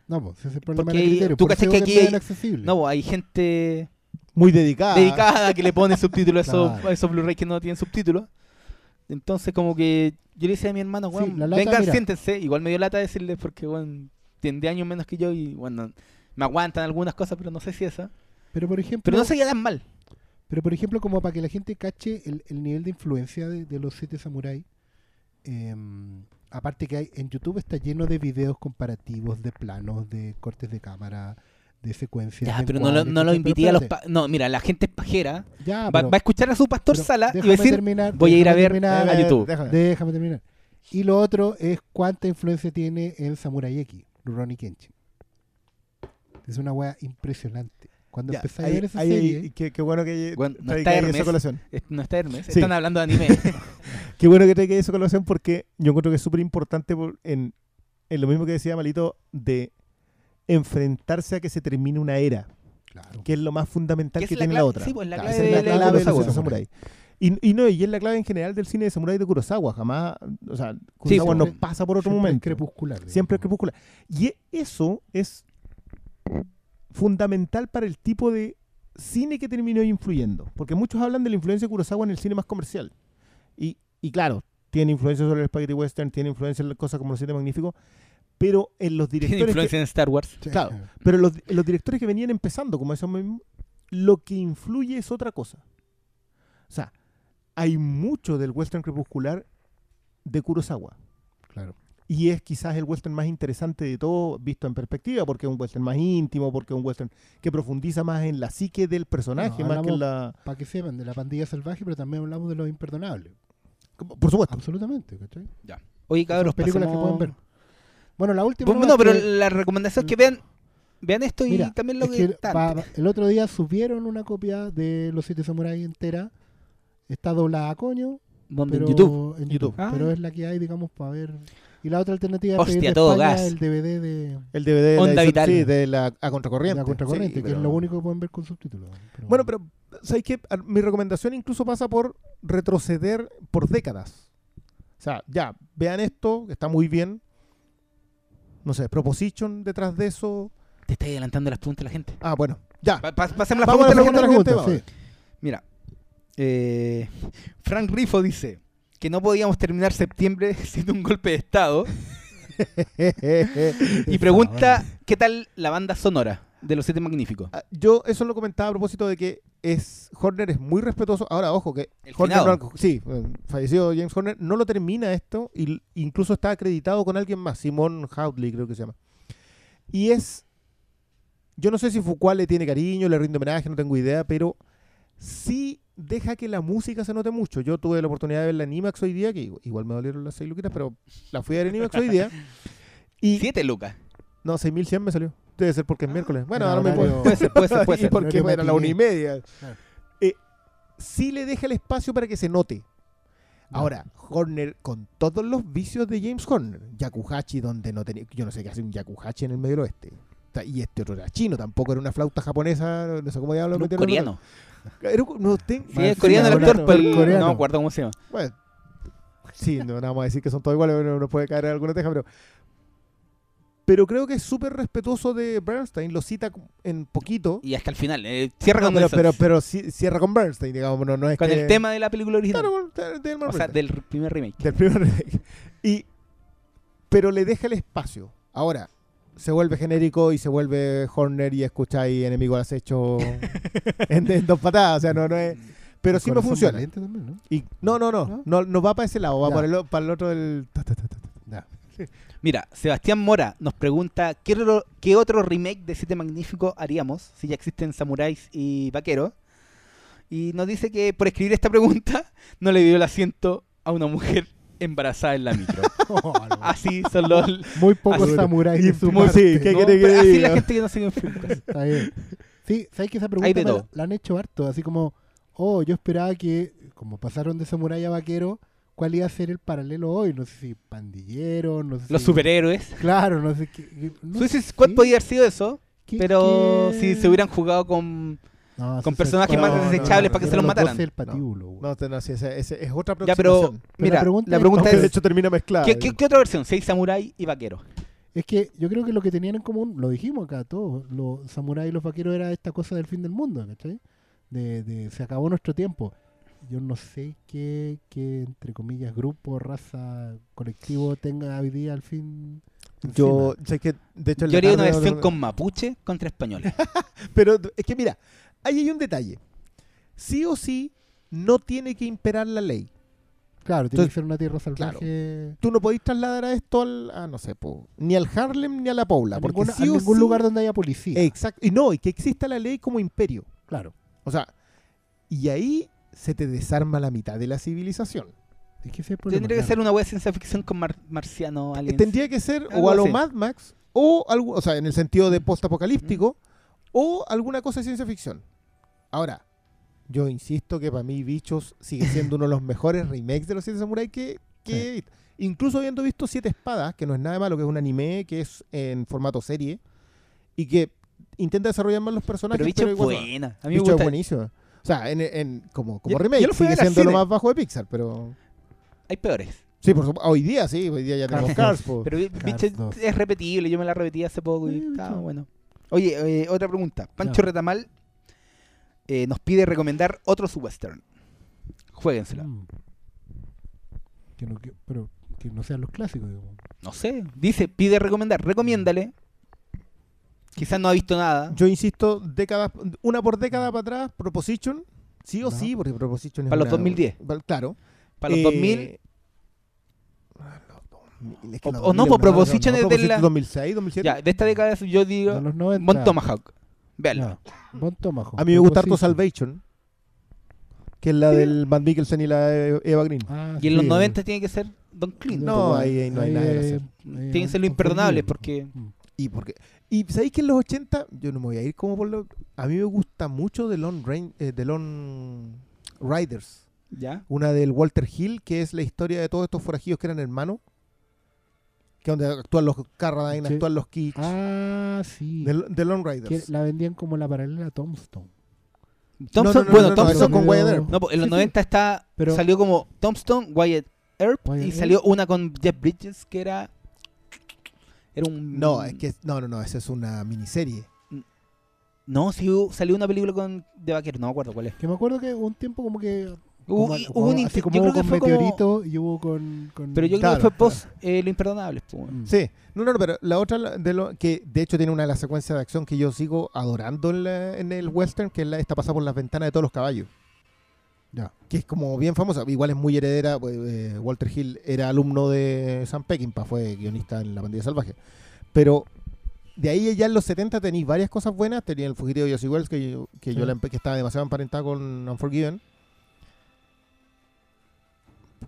No, pues ese es el problema Porque del criterio. tú digo que aquí hay-. No, hay gente muy dedicada. dedicada que le pone subtítulos a esos, Claro. a esos Blu-ray que no tienen subtítulos. Entonces como que yo le decía a mi hermano, Sí, lata, vengan, mira. siéntense. Igual me dio lata decirles porque, weón, tienen de años menos que yo y, bueno, me aguantan algunas cosas, pero no sé si esa. Pero por ejemplo, Pero no sería tan mal. Pero por ejemplo, como para que la gente cache el, el nivel de influencia de, de los siete samuráis, em, aparte que hay en YouTube está lleno de videos comparativos, de planos, de cortes de cámara, de secuencias. Ya, de pero no lo, no invité a los... no, mira, la gente es pajera. Ya, va, pero- va a escuchar a su pastor Sala y va a decir, terminar, voy a ir a ver terminar, a YouTube. Déjame. Déjame terminar. Y lo otro es cuánta influencia tiene en Samurai X, Rurouni Kenshin. Es una wea impresionante. Cuando Ya, empecé a ahí- ver esa ahí- serie, qué, qué bueno que Bueno, no está esa Hermes. colación. Es- no está Hermes, Sí. están hablando de anime. [LAUGHS] Qué bueno que traiga esa colación porque yo encuentro que es súper importante por- en, en lo mismo que decía Malito de enfrentarse a que se termine una era, claro. que es lo más fundamental Que es la tiene clave- la otra. sí, pues, la Claro, clave es de la la clave de samuráis. Y, y no, y es la clave en general del cine de samurái de Kurosawa. Jamás, o sea, Sí, Kurosawa pues, no eh, pasa por otro Siempre es momento. crepuscular. Siempre es crepuscular. Y eso es fundamental para el tipo de cine que terminó influyendo. Porque muchos hablan de la influencia de Kurosawa en el cine más comercial. Y, y claro, tiene influencia sobre el spaghetti western, tiene influencia en cosas como Los Siete Magníficos, pero en los Tiene directores... que- influencia en Star Wars. Claro. pero los, en los directores que venían empezando, como esos mismos, lo que influye es otra cosa. O sea, hay mucho del western crepuscular de Kurosawa. Claro. Y es quizás el western más interesante de todo, visto en perspectiva, porque es un western más íntimo, porque es un western que profundiza más en la psique del personaje, No, más que en la. Para que sepan, de la pandilla salvaje, pero también hablamos de los imperdonables. Por supuesto. Absolutamente, ¿cachai? Oye, Son cabros, películas que pueden ver. Bueno, la última. Nomás no, pero que- la recomendación es que vean vean esto y Mira, también lo es que, que antes. el otro día subieron una copia de Los Siete Samuráis entera. Está doblada a coño, ¿Dónde? pero en YouTube. en YouTube. Ah. Pero es la que hay, digamos, para ver. Y la otra alternativa es pedir de todo España gas. el DVD de El DVD de Onda la, Vital. sí, de la a contracorriente. la Contracorriente, Sí, que es lo único que pueden ver con subtítulos. Pero- Bueno, pero ¿sabes qué? A- Mi recomendación incluso pasa por retroceder por décadas. O sea, ya, vean esto, que está muy bien. No sé, Proposition detrás de eso. Te estoy adelantando las preguntas de la gente. Ah, bueno, ya. Pa- pa- pasemos las Vamos a la preguntas de la la gente. Mira, eh, Frank Rifo dice que no podíamos terminar septiembre [LAUGHS] siendo un golpe de estado [LAUGHS] y pregunta qué tal la banda sonora de los Siete Magníficos. Ah, Yo eso lo comentaba a propósito de que es Horner es muy respetuoso. Ahora, ojo, que El Horner no- sí, eh, falleció James Horner, no lo termina esto y incluso está acreditado con alguien más, Simon Houtley creo que se llama. Y es, yo no sé si Foucault le tiene cariño, le rinde homenaje, no tengo idea, pero sí deja que la música se note mucho. Yo tuve la oportunidad de verla en IMAX hoy día, que igual- me dolieron las seis luquitas, pero la fui a ver en IMAX hoy día. [LAUGHS] Y, Siete lucas. no, 6100 me salió. Debe ser porque es miércoles. Bueno, Era ahora me puedo. Puede ser, puede ser, [LAUGHS] puede Y ser. porque Horario bueno, a la una y media. Eh, sí le deja el espacio para que se note. Ahora, Horner, con todos los vicios de James Horner, Yakuhachi, donde no tenía. Yo no sé qué hace un Yakuhachi en el medio oeste. Y este otro era chino, tampoco era una flauta japonesa, no sé cómo diablos metieron. coreano. Era- no, ten- Sí, es coreano el actor, pero coreano. no me acuerdo cómo se llama. Bueno, sí, no, no vamos a decir que son todos iguales, pero nos puede caer alguna teja, pero. Pero creo que es súper respetuoso de Bernstein, lo cita en poquito. Y hasta el final. eh, cierra No, con, pero, pero, pero cierra con Bernstein, digamos, no, no es con que- el tema de la película original. Claro, con- de- de Elmer o sea, del primer remake. del primer remake. Y, pero le deja el espacio. Ahora, se vuelve genérico y se vuelve Horner y escucháis enemigo al acecho [LAUGHS] en, en dos patadas. O sea, no, no es. Pero sí me funciona. También, ¿no? Y, no, no, no, ¿No? no. No va para ese lado, va para el, para el otro del. ta, ta, ta, ta, ta. Ya. Mira, Sebastián Mora nos pregunta ¿qué otro, qué otro remake de Siete Magníficos haríamos si ya existen samuráis y vaqueros. Y nos dice que por escribir esta pregunta no le dio el asiento a una mujer embarazada en la micro. [LAUGHS] Oh, no. Así son los... Muy pocos Así- samuráis de su Muy- parte. sí, ¿qué No, quiere que así diga? la gente que no sigue en. Está bien. Sí, ¿sabes que esa pregunta me la, han hecho harto? Así como, oh, yo esperaba que, como pasaron de samurái a vaquero, ¿cuál iba a ser el paralelo hoy? No sé si pandillero, no sé Los si... superhéroes. Claro, no sé qué. no sé ¿cuál podría haber sido eso? qué- Pero qué- si se hubieran jugado con... No, con personajes más desechables no, para que no, se los mataran. 12 el patíbulo. No, no, sí, ese, ese es otra Ya, pero mira, la pregunta la es- pregunta de es... hecho termina mezclada. ¿qué, qué, qué otra versión? Si hay samurái y vaquero. Es que yo creo que lo que tenían en común, lo dijimos acá todos, los samuráis y los vaqueros era esta cosa del fin del mundo, ¿cachai? De, de se acabó nuestro tiempo. Yo no sé qué, qué, entre comillas, grupo, raza, colectivo tenga hoy día al fin. Yo, sé que, de hecho, Yo haría una versión con mapuche contra españoles. [LAUGHS] Pero es que mira, ahí hay un detalle. Sí o sí, no tiene que imperar la ley. Claro, tiene Entonces, que ser una tierra salvaje. Tú no podéis trasladar a esto al, a, no sé, po, ni al Harlem ni a la Paula. A, porque ninguna- sí a o ningún sí- lugar donde haya policía. Exacto. Y no, y que exista la ley como imperio. Claro. O sea, y ahí se te desarma la mitad de la civilización. Es que Tendría que claro. ser una wea de ciencia ficción con mar- marciano, aliens. Tendría que ser Algo o a lo así. Mad Max, o, algo, o sea, en el sentido de post-apocalíptico, o alguna cosa de ciencia ficción. Ahora, yo insisto que para mí Bichos sigue siendo uno de los mejores remakes de los Siete Samurai que, que he visto. Incluso habiendo visto Siete Espadas, que no es nada malo, que es un anime que es en formato serie y que intenta desarrollar más los personajes. Pero bicho es igual- buena. A mí me Bicho es buenísimo. O sea, en, en- como, como Yo- remake yo lo sigue siendo lo más bajo de Pixar, pero... Hay peores. Sí, por supuesto. Hoy día sí, hoy día ya tenemos Cars po. Pero bi- Cars bicho dos. es repetible. Yo me la repetí hace poco y Sí, estaba bueno. Oye, eh, otra pregunta. Pancho. Retamal eh, nos pide recomendar otros western. Jueguensela. Mm. Que no, que- pero que no sean los clásicos, digamos. No sé. Dice, pide recomendar. Recomiéndale. Quizás no ha visto nada. Yo insisto, décadas, una por década para atrás, Proposition, sí o No. sí, porque Proposition es Para los una- 2010. pa- Claro. Para los Eh, 2000. ah, los 2000, es que O- o no, 2000 pues, Proposition es de la- 2006, 2007. Ya, de esta década yo digo De los 90. Mon Tomahawk. Véanlo. No, Bon Tomahawk. A mí me gusta harto. Salvation, que es la del Van Mikkelsen y la de Eva Green. Ah, Y en los sí, 90 tiene que ser Don Clint. No, ahí- ahí no hay nada que eh, hacer. ahí Tiene que ser lo imperdonable, porque- Mm. Y porque y sabéis que en los 80 yo no me voy a ir como por lo a mí me gusta mucho The Lone Rain, eh, The Lone Riders, ¿Ya? una del Walter Hill que es la historia de todos estos forajidos que eran hermanos. Que donde actúan los Carradine, Sí. actúan los Kitsch. Ah, sí. The, The Lone Que Riders. la vendían como la paralela a Tombstone. Thompson, no, no, bueno, no, no, Thompson. con Wyatt Earp. No, pues, en los Sí, sí. 90 está, Pero- salió como Tombstone, Wyatt Earp, Wyatt y Earp. salió una con Jeff Bridges que era. Era un. No, es que no, no, no, esa es una miniserie. No, sí salió una película con de vaquero, no me acuerdo cuál es. Que me acuerdo que hubo un tiempo como que. Hubo, como- hubo un así inter- como yo hubo creo que con fue como- Meteorito y hubo con. con- Pero yo creo que fue claro. post eh, Lo Imperdonable. pues. Mm. Sí, no, no, no, pero la otra, de lo, que de hecho tiene una de las secuencias de acción que yo sigo adorando en, la- en el western, que es la, esta pasa por las ventanas de todos los caballos. Ya. Que es como bien famosa, igual es muy heredera, pues, eh, Walter Hill era alumno de Sam Peckinpah, fue guionista en La Bandida Salvaje. Pero de ahí ya en los 70 tenéis varias cosas buenas, tenía el fugitivo de Josie Wells, que yo, que, yo la que estaba demasiado emparentada con Unforgiven.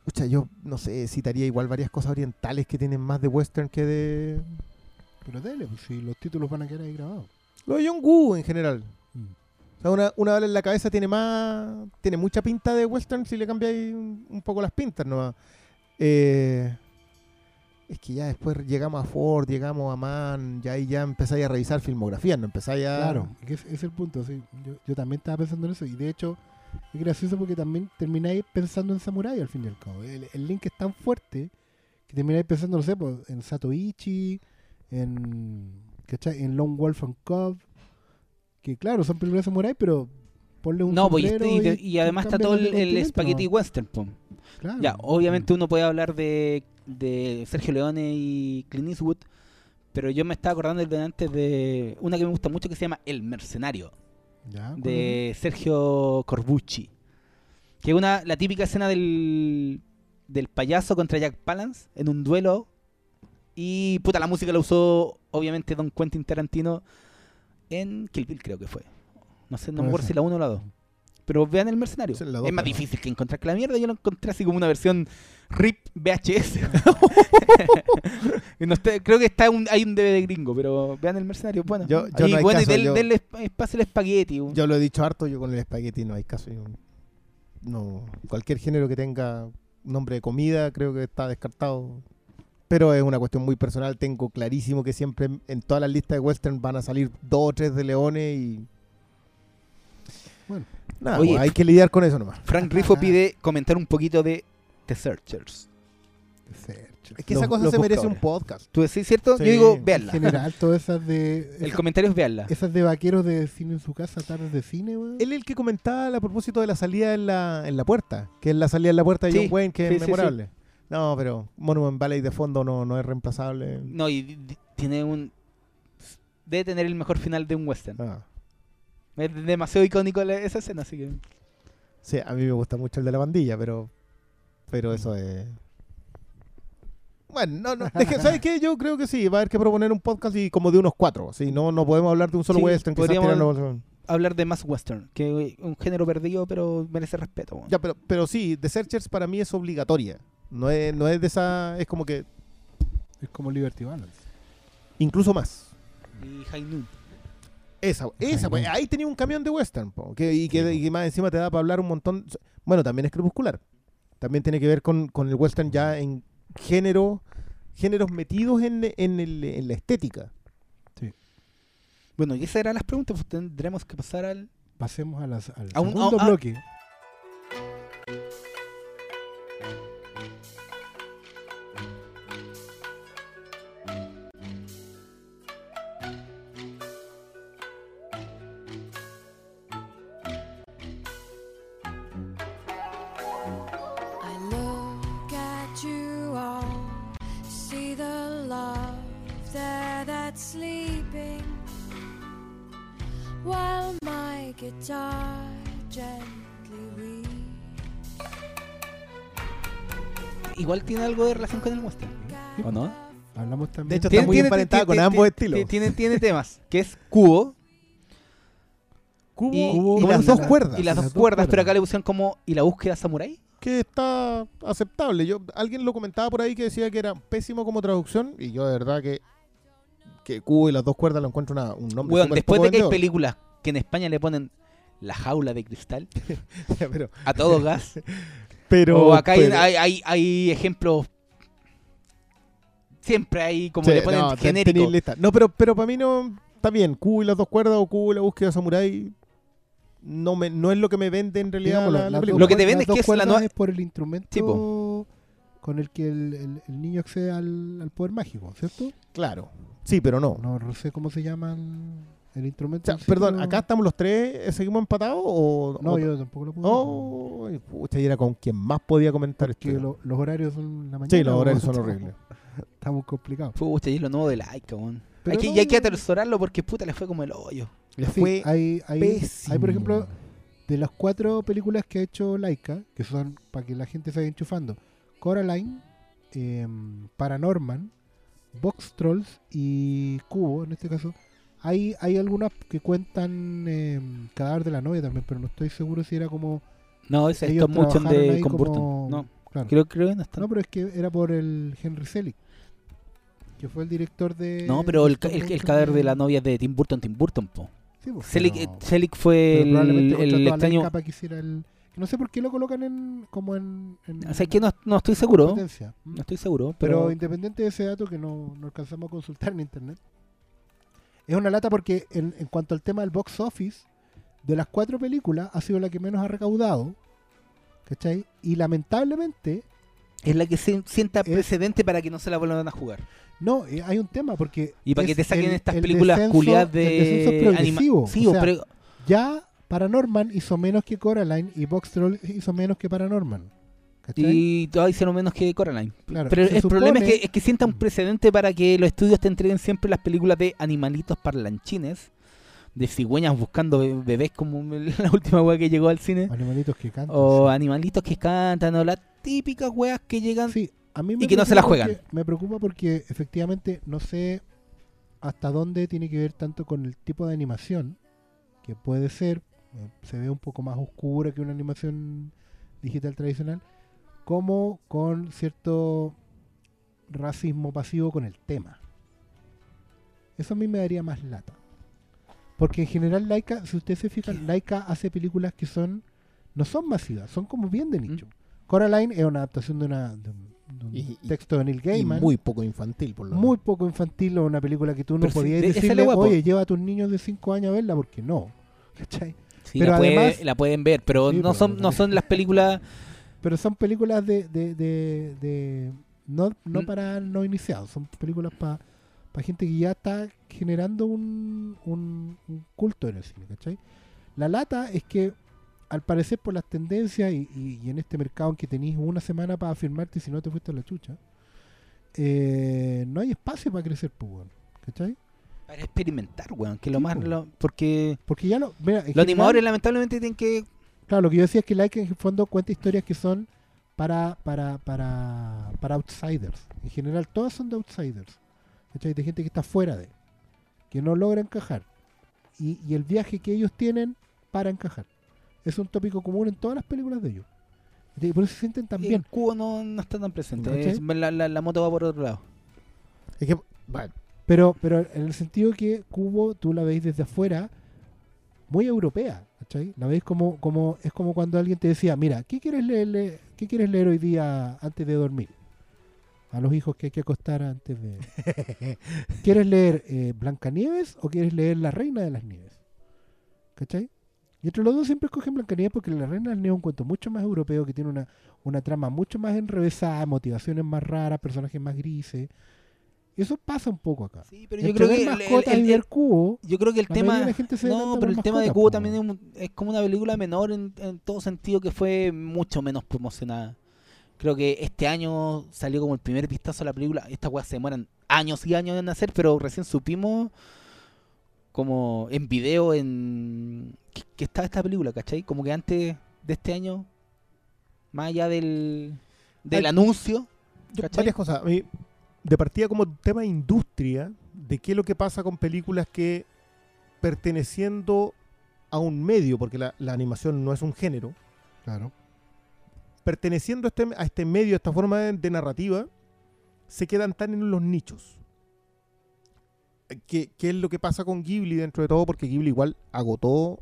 Pucha, yo no sé, citaría igual varias cosas orientales que tienen más de western que de... Pero dale, pues si los títulos van a quedar ahí grabados. Lo de John Woo en general. Mm. O sea, una, una bala en la cabeza tiene más. Tiene mucha pinta de western si le cambiáis un, un poco las pintas nomás. Eh, Es que ya después llegamos a Ford, llegamos a Man, ya ahí ya empezáis a revisar filmografía, no empezáis a... Claro, es- es el punto. sí. Yo, yo también estaba pensando en eso. Y de hecho, es gracioso porque también termináis pensando en Samurai al fin y al cabo. El, el link es tan fuerte que termináis pensando, no sé, pues, en Satoichi, en, ¿cachai? en Lone Wolf and Cub. Que claro, son películas de Samurai, pero ponle un No, pues, y, y y además está todo el, spaghetti ¿no? western. po. Claro. Ya, obviamente uno puede hablar de, de Sergio Leone y Clint Eastwood, pero yo me estaba acordando de antes de una que me gusta mucho que se llama El Mercenario, Ya, ¿cuál de Sergio Corbucci. Que es una, la típica escena del, del payaso contra Jack Palance en un duelo. Y puta, la música la usó obviamente Don Quentin Tarantino en Kill Bill, creo que fue. No sé, no me acuerdo si la 1 o la 2. Pero vean el mercenario. Es más ¿no? difícil que encontrar que la mierda. Yo lo encontré así como una versión RIP VHS. [LAUGHS] Y no está- creo que está un, hay un DVD gringo, pero vean el mercenario. Bueno, Yo- yo y no hay bueno, y caso, del, yo- del esp- espacio el espagueti. un- Yo lo he dicho harto, yo con el espagueti no hay caso. yo- no, cualquier género que tenga nombre de comida creo que está descartado. Pero es una cuestión muy personal. Tengo clarísimo que siempre en todas las listas de western van a salir dos o tres de leones y... Bueno. Nada, Oye, hay que lidiar con eso nomás. Frank Rifo pide comentar un poquito de The Searchers. Searchers. Es que Los- esa cosa los se merece un podcast. ¿Tú decís cierto? Sí. Yo digo, En veanla. general, todas esas de. El esas- comentario es veanla. Esas de vaqueros de cine en su casa, tardes de cine, weón. Él es el que comentaba a propósito de la salida en la, en la puerta, que es la salida en la puerta de Sí, John Wayne, que sí, es sí, memorable. No, pero Monument Valley de fondo no, no es reemplazable. No, y tiene un... Debe tener el mejor final de un western. Ah. Es demasiado icónico esa escena, así que... Sí, a mí me gusta mucho el de la bandilla, pero pero eso es... Bueno, no, no, deje- ¿sabes qué? Yo creo que sí, va a haber que proponer un podcast y como de unos cuatro. Sí, no, no podemos hablar de un solo Sí, western. podríamos- Hablar de más western, que es un género perdido, pero merece respeto. Ya, pero, pero sí, The Searchers para mí es obligatoria. No es, no es de esa... Es como que Es como Liberty Balance. incluso más. Y High Noon. Esa, esa, pues, ahí tenía un camión de western, po, que, y, que, Sí, y que más encima te da para hablar un montón. Bueno, también es crepuscular. También tiene que ver con, con el western ya en género, géneros metidos en, en, el- en la estética. Bueno, y esas eran las preguntas, pues tendremos que pasar al... Pasemos a las, al A un- segundo a- a- bloque. Igual tiene algo de relación con el western, ¿o no? Hablamos De también. hecho, está muy emparentada con ambos estilos. Tiene, tiene [LAUGHS] temas, que es cubo Cubo, y, cubo y las dos cuerdas. Y las, dos, Las dos cuerdas, pero cuerdas. acá le pusieron como... ¿Y la búsqueda samurai? que está aceptable. Yo Alguien lo comentaba por ahí que decía que era pésimo como traducción y yo de verdad que, que cubo y las dos cuerdas lo encuentro una- un nombre súper después de que hay películas que en España le ponen la jaula de cristal [LAUGHS] pero, a todo gas, [LAUGHS] pero, o acá hay, pero- hay, hay, hay ejemplos... Siempre hay, como Sí, le ponen no, genérico. lista. No, pero, pero para mí no. Está bien, Q y las dos cuerdas o Q y la búsqueda samurai. No, me, no es lo que me vende en realidad la. Lo que te vende es que es la nueva- es por el instrumento Sí, con el que el, el- el niño accede al, al poder mágico, ¿cierto? Claro. Sí, pero no. No sé cómo se llama el, O instrumento. sea, perdón. ¿acá estamos los tres? eh, ¿Seguimos empatados? O, No, o- yo tampoco lo puedo. Oh, pucha, y era con quien más podía comentar esto. Lo- los horarios son la mañana. Sí, los horarios son [LAUGHS] horribles. Está muy complicado. Pucha, y es lo nuevo de Laika, weón. Pero Hay que, no, y hay que atesorarlo porque puta le fue como el hoyo. Le Sí, fue hay, hay, pésimo. hay, por ejemplo, de las cuatro películas que ha hecho Laika, que son para que la gente se vaya enchufando, Coraline, em, Paranorman, Box Trolls y Cubo, en este caso, hay, hay algunas que cuentan em, Cadáver de la novia también, pero no estoy seguro si era como... No, ese es stop de con como- Burton. No, Claro. creo, creo que no está. No, pero es que era por el Henry Selick, que fue el director de... No, pero el, el, el cadáver de la novia es de Tim Burton, Tim Burton, po. Sí, Selick, eh, Selick fue pero el, el extraño... capa que hiciera el No sé por qué lo colocan en como en, en O sea, es que no, no estoy seguro. No estoy seguro, Pero, pero... independiente de ese dato que no, no alcanzamos a consultar en internet, es una lata porque en, en cuanto al tema del box office, de las cuatro películas ha sido la que menos ha recaudado. ¿Cachai? Y lamentablemente, Es la que se sienta Es- precedente para que no se la vuelvan a jugar. no, eh, hay un tema porque. Y para que te saquen el- estas el películas descenso- culiadas el de descenso progresivo. Sí, O o sea, pero- Ya Paranorman hizo menos que Coraline y Box Troll hizo menos que Paranorman. ¿Cachai? y todas hicieron menos que Coraline. Claro, pero el problema es que, es que sienta un precedente para que los estudios te entreguen siempre las películas de animalitos parlanchines, de cigüeñas buscando be- bebés como [LAUGHS] la última wea que llegó al cine, Animalitos que cantan. o sí. animalitos que cantan, o las típicas weas que llegan. Sí, a mí y que no se la preocupa juegan. me preocupa porque efectivamente no sé hasta dónde tiene que ver tanto con el tipo de animación, que puede ser, eh, se ve un poco más oscura que una animación digital tradicional, como con cierto racismo pasivo con el tema. Eso a mí me daría más lata. Porque en general Laika, si ustedes se fijan, Laika hace películas que son no son masivas, son como bien de nicho. Coraline es una adaptación de, una, de un, de un Y- y- texto de Neil Y Gaiman. muy poco infantil, por lo muy poco infantil o una película que tú no Pero podías la decirle, oye, lleva a tus niños de 5 años a verla, porque no. [LAUGHS] ¿Cachai? Sí, pero la, puede- además- la pueden ver, pero Sí, no pero- son no son las películas Pero son películas de... de, de, de- no, no Mm. para no iniciados, son películas para gente que ya está generando un, un, un culto en el cine, ¿cachai? La lata es que, al parecer por las tendencias y, y- y en este mercado en que tenéis una semana para afirmarte y si no te fuiste a la chucha, eh, no hay espacio para crecer, pues, ¿cachai? para experimentar, weón, que lo Sí, más po. lo- porque Porque ya no... Mira, los general- animadores lamentablemente tienen que Claro, lo que yo decía es que Like en el fondo cuenta historias que son para, para, para, para outsiders. En general, todas son de outsiders. ¿cachai? De gente que está fuera de, que no logra encajar. Y, y el viaje que ellos tienen para encajar. Es un tópico común en todas las películas de ellos. ¿cachai? Por eso se sienten tan el bien. cubo no, no está tan presente, la, la- la moto va por otro lado. Es que, bueno, Pero, pero en el sentido que Cubo tú la veis desde afuera muy europea, ¿cachai? La veis como, como, es como cuando alguien te decía, mira, ¿qué quieres leer, le- qué quieres leer hoy día antes de dormir? A los hijos que hay que acostar antes de... [LAUGHS] ¿Quieres leer eh, Blancanieves o quieres leer La Reina de las Nieves? ¿Cachai? Y entre los dos siempre escogen Blancanieves porque La Reina de las Nieves es un cuento mucho más europeo que tiene una, una trama mucho más enrevesada, motivaciones más raras, personajes más grises. Y eso pasa un poco acá. Sí, pero yo creo que el- mascotas el- y ver cubo, yo creo que el tema la gente se no, pero el tema de Cubo también es, weón. un- es como una película menor en, en todo sentido que fue mucho menos promocionada. Creo que este año salió como el primer vistazo a la película. Estas weas se demoran años y años en hacer, pero recién supimos como en video en que, que estaba esta película, ¿cachai? Como que antes de este año, más allá del, del anuncio, yo- ¿cachai? varias cosas. A mí, de partida como tema de industria, de qué es lo que pasa con películas que perteneciendo a un medio, porque la, la animación no es un género, Claro. perteneciendo a este, a este medio, a esta forma de, de narrativa, se quedan tan en los nichos. Eh, ¿Qué, qué es lo que pasa con Ghibli dentro de todo? Porque Ghibli igual agotó,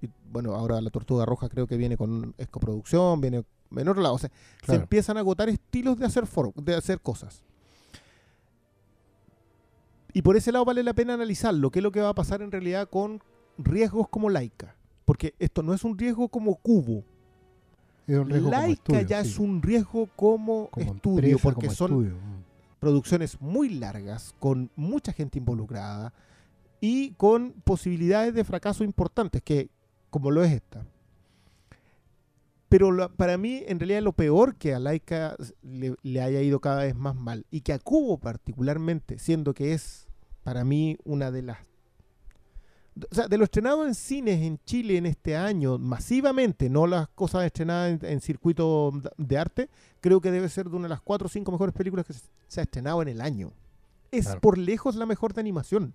y, bueno, ahora la Tortuga Roja creo que viene con es coproducción, viene en otro lado, o sea, se empiezan a agotar estilos de hacer, for- de hacer cosas. Y por ese lado vale la pena analizarlo, qué es lo que va a pasar en realidad con riesgos como Laika. Porque esto no es un riesgo como Cubo, Es un riesgo como Laika estudio, ya sí. es un riesgo como, Como estudio, empresa, porque como son estudio, mm. producciones muy largas, con mucha gente involucrada y con posibilidades de fracaso importantes, que como lo es esta. Pero lo- para mí, en realidad, lo peor que a Laika le, le haya ido cada vez más mal, y que a Cubo particularmente, siendo que es para mí una de las o sea, de lo estrenado en cines en Chile en este año, masivamente, no las cosas estrenadas en, en circuito de arte, creo que debe ser de una de las cuatro o cinco mejores películas que se, se ha estrenado en el año. Es Claro. por lejos la mejor de animación.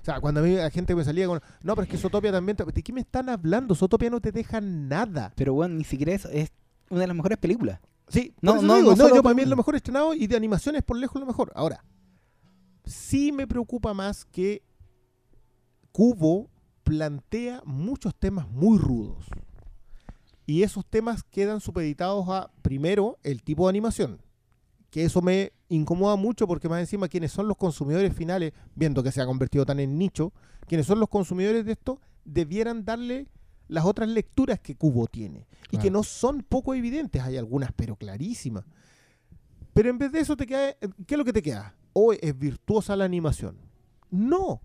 O sea, cuando a mí la gente me salía con, no, pero es que Zootopia también, te- ¿de qué me están hablando? Zootopia no te deja nada. Pero bueno, ni siquiera eso es una de las mejores películas. Sí, No, no, digo, no no, yo para mí es lo mejor estrenado y de animación es por lejos lo mejor. Ahora, sí me preocupa más que Cubo plantea muchos temas muy rudos. Y esos temas quedan supeditados a, primero, el tipo de animación. Que eso me incomoda mucho porque más encima quienes son los consumidores finales, viendo que se ha convertido tan en nicho, quienes son los consumidores de esto, debieran darle las otras lecturas que Cubo tiene. Y que no son poco evidentes, hay algunas, pero clarísimas. Pero en vez de eso, te queda, ¿qué es lo que te queda? O es virtuosa la animación. No,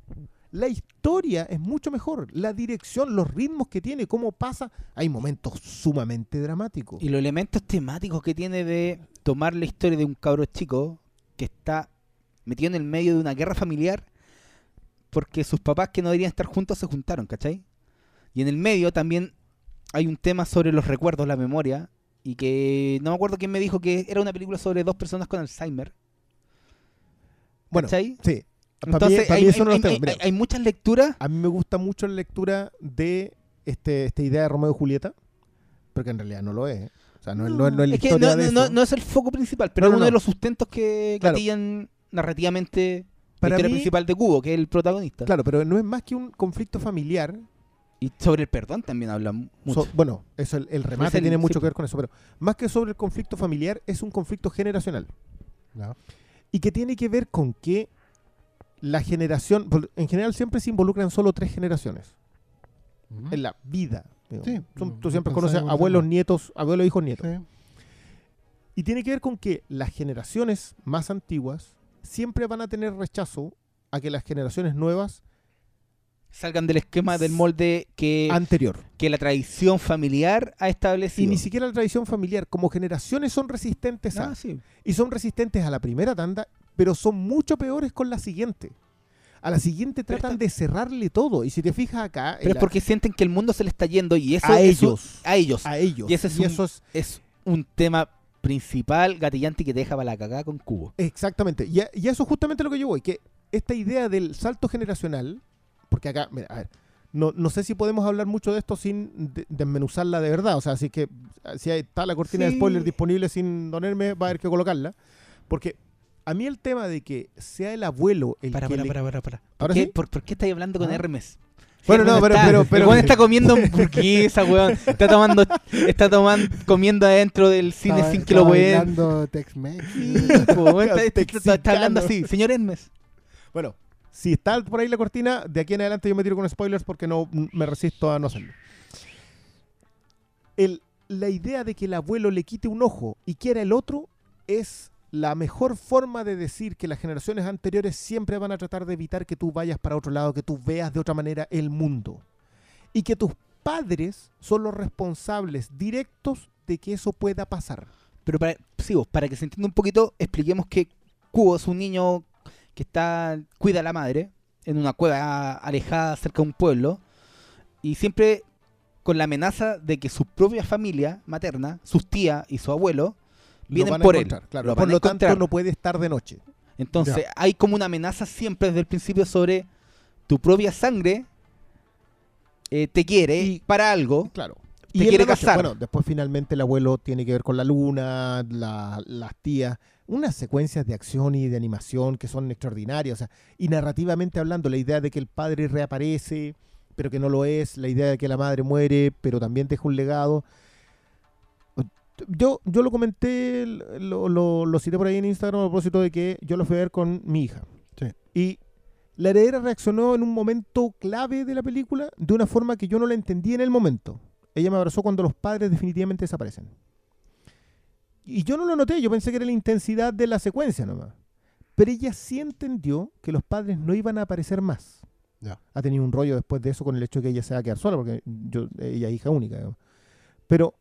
la historia es mucho mejor. La dirección, los ritmos que tiene, cómo pasa. Hay momentos sumamente dramáticos. Y los elementos temáticos que tiene de tomar la historia de un cabro chico que está metido en el medio de una guerra familiar porque sus papás que no deberían estar juntos se juntaron, ¿cachai? Y en el medio también hay un tema sobre los recuerdos, la memoria, y que no me acuerdo quién me dijo que era una película sobre dos personas con Alzheimer, Bueno, ¿cachai? sí. Para mí, para hay, mí eso no hay- lo tengo. hay- Mira, hay muchas lecturas A mí me gusta mucho la lectura de este, esta idea de Romeo y Julieta, porque en realidad no lo es. ¿eh? O sea, no, es- no no es la es historia no, de no- eso. no es el foco principal, pero No, es no, uno de no. los sustentos que Claro. gatillan narrativamente Para la mí- principal de Cubo, que es el protagonista. Claro, pero no es más que un conflicto familiar. Y sobre el perdón también habla mu- mucho. So- bueno, eso el, el remate Es el- tiene mucho sí. que ver con eso, pero más que sobre el conflicto familiar, es un conflicto generacional. Ya. Y que tiene que ver con que la generación, en general siempre se involucran solo tres generaciones en la vida. Sí, Son- tú siempre conoces abuelos, nietos, abuelos, hijos, nietos. Sí. Y tiene que ver con que las generaciones más antiguas siempre van a tener rechazo a que las generaciones nuevas Salgan del esquema del molde que, anterior. que la tradición familiar ha Y establecido. ni siquiera la tradición familiar, como generaciones son resistentes a. Ah, sí. Y son resistentes a la primera tanda, pero son mucho peores con la siguiente. A la siguiente tratan está- de cerrarle todo. Y si te fijas acá, Pero es la- porque sienten que el mundo se le está yendo y eso a es un- ellos, a ellos. a ellos. Y ese es y un- eso es Es un tema principal gatillante que te deja para la cagada con Cubo. exactamente. Y, a- y eso es justamente lo que yo voy, que esta idea del salto generacional, porque acá, mira, a ver, no, no sé si podemos hablar mucho de esto sin de- desmenuzarla de verdad. O sea, así que si hay- está la cortina de spoiler disponible sin donerme, va a haber que colocarla. Porque a mí el tema de que sea el abuelo el Para, que para, le- para, para, para. ¿Ahora ¿Qué- sí? ¿Por, ¿Por qué estáis hablando con Ah. Hermes? Bueno, no, pero- está- pero- el pero- weón está [LAUGHS] comiendo hamburguesa, weón. Está tomando, está tomando, comiendo adentro del cine sin que lo estaba weón. bailando Tex-Mex. Sí, está, está- está- está hablando así. Señor Hermes. Bueno, si está por ahí la cortina, de aquí en adelante yo me tiro con spoilers porque no me resisto a no hacerlo. La idea de que el abuelo le quite un ojo y quiera el otro es la mejor forma de decir que las generaciones anteriores siempre van a tratar de evitar que tú vayas para otro lado, que tú veas de otra manera el mundo. Y que tus padres son los responsables directos de que eso pueda pasar. Pero para, sí, para que se entienda un poquito, expliquemos que Cubo es un niño que está cuida a la madre en una cueva alejada cerca de un pueblo y siempre con la amenaza de que su propia familia materna, sus tías y su abuelo Lo vienen por él. claro. Lo Por lo tanto, no puede estar de noche. Entonces hay como una amenaza siempre desde el principio sobre tu propia sangre eh, te quiere Y- para algo. Claro. Te en quiere casar. Bueno, después finalmente el abuelo tiene que ver con la luna, la- las tías, unas secuencias de acción y de animación que son extraordinarias. o sea, y narrativamente hablando, la idea de que el padre reaparece, pero que no lo es, la idea de que la madre muere, pero también deja un legado. Yo, yo lo comenté, lo, lo, lo cité por ahí en Instagram a propósito de que yo lo fui a ver con mi hija. Sí. Y la heredera reaccionó en un momento clave de la película de una forma que yo no la entendí en el momento. Ella me abrazó cuando los padres definitivamente desaparecen. Y yo no lo noté, yo pensé que era la intensidad de la secuencia nomás. Pero ella sí entendió que los padres no iban a aparecer más. Ya. Ha tenido un rollo después de eso con el hecho de que ella se va a quedar sola, porque yo, ella es hija única. digamos. Pero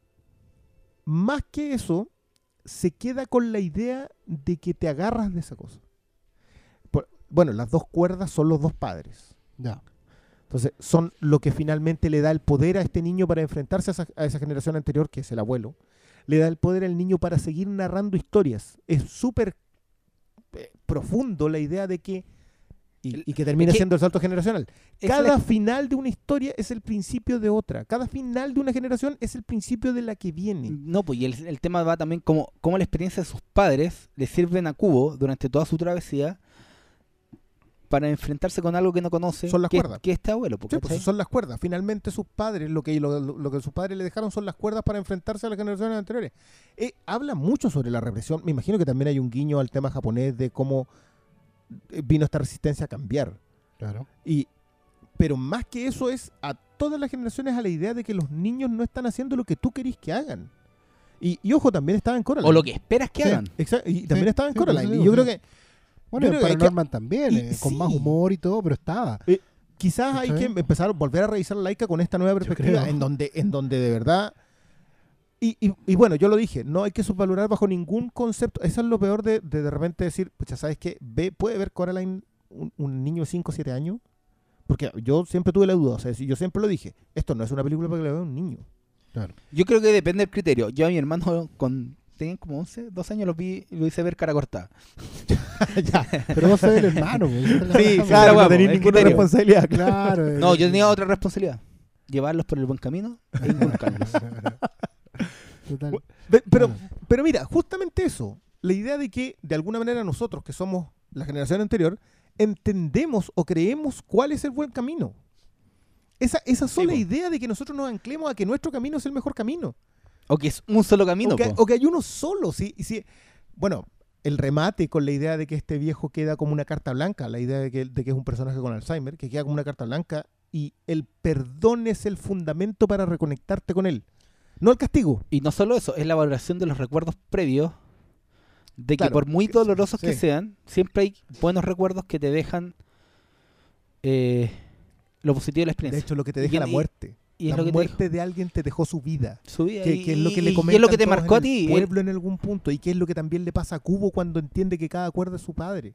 más que eso, se queda con la idea de que te agarras de esa cosa. Por- bueno, las dos cuerdas son los dos padres. Ya. Entonces, son lo que finalmente le da el poder a este niño para enfrentarse a esa, a esa generación anterior, que es el abuelo. Le da el poder al niño para seguir narrando historias. Es súper eh, profundo la idea de que. Y, y que termina siendo el salto generacional. Cada final de una historia es el principio de otra. Cada final de una generación es el principio de la que viene. No, pues y el, el tema va también como, como la experiencia de sus padres le sirven a Cubo durante toda su travesía para enfrentarse con algo que no conoce, Son las que, cuerdas. que este abuelo. Sí, pues, son las cuerdas. Finalmente sus padres, lo que, lo, que sus padres le dejaron son las cuerdas para enfrentarse a las generaciones anteriores. Eh, habla mucho sobre la represión. Me imagino que también hay un guiño al tema japonés de cómo eh, vino esta resistencia a cambiar. Claro. Y, pero más que eso es a todas las generaciones a la idea de que los niños no están haciendo lo que tú querís que hagan. Y, y ojo, también estaba en Coraline. o lo que esperas que Sí, hagan. exacto, y también Sí, estaba en Coraline. Y yo creo que Bueno, en creo que Paranorman también, y- eh, con más humor y todo, pero estaba. quizás hay que empezar a volver a revisar Laika con esta nueva perspectiva en donde en donde de verdad y, y- y bueno yo lo dije no hay que subvalorar bajo ningún concepto. Eso es lo peor de de, de repente decir pues ya sabes que ve puede ver Coraline un, un niño de 5 o 7 años porque yo siempre tuve la duda o sea yo siempre lo dije esto no es una película para que la vea un niño Claro. Yo creo que depende del criterio. Yo a mi hermano con tenían como 11, 12 años lo vi lo hice ver cara cortada. [LAUGHS] ya Pero vos sos el hermano, güey. esa es la Sí, claro, no tenéis ninguna criterio. responsabilidad Claro. No, yo tenía otra responsabilidad. Llevarlos por el buen camino e inculcarlos. [LAUGHS] Total. Pero. Pero mira, justamente eso, la idea de que de alguna manera nosotros, que somos la generación anterior, entendemos o creemos cuál es el buen camino. Esa, esa sola idea de que nosotros nos anclemos a que nuestro camino es el mejor camino. O que es un solo camino. o, que, po. o que hay uno solo. ¿sí? Y sí, bueno, el remate con la idea de que este viejo queda como una carta blanca, la idea de que, de que es un personaje con Alzheimer, que queda como una carta blanca y el perdón es el fundamento para reconectarte con él. No el castigo. Y no solo eso, es la valoración de los recuerdos previos. De que por muy que- dolorosos que sean, siempre hay buenos recuerdos que te dejan eh, lo positivo de la De experiencia. hecho, lo que te Y deja que- la y- muerte. Y es la lo que muerte de alguien te dejó su vida. su vida. Que, y, que es lo que le y comentan es lo que te marcó a ti. pueblo en algún punto y qué es lo que también le pasa a Cubo cuando entiende que cada cuerda es su padre.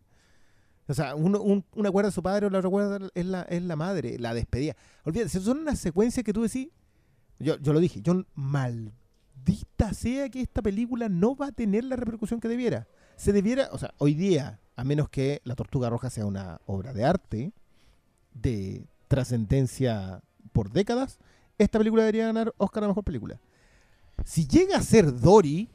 O sea, uno- un- una cuerda es su padre o la otra cuerda es la, es la madre, la despedida. Olvídate, son unas secuencias que tú decís, yo, yo lo dije, yo maldita sea que esta película no va a tener la repercusión que debiera. Se debiera, o sea, hoy día, a menos que La Tortuga Roja sea una obra de arte, de trascendencia por décadas, esta película debería ganar Oscar a Mejor Película. Si llega a ser Dory,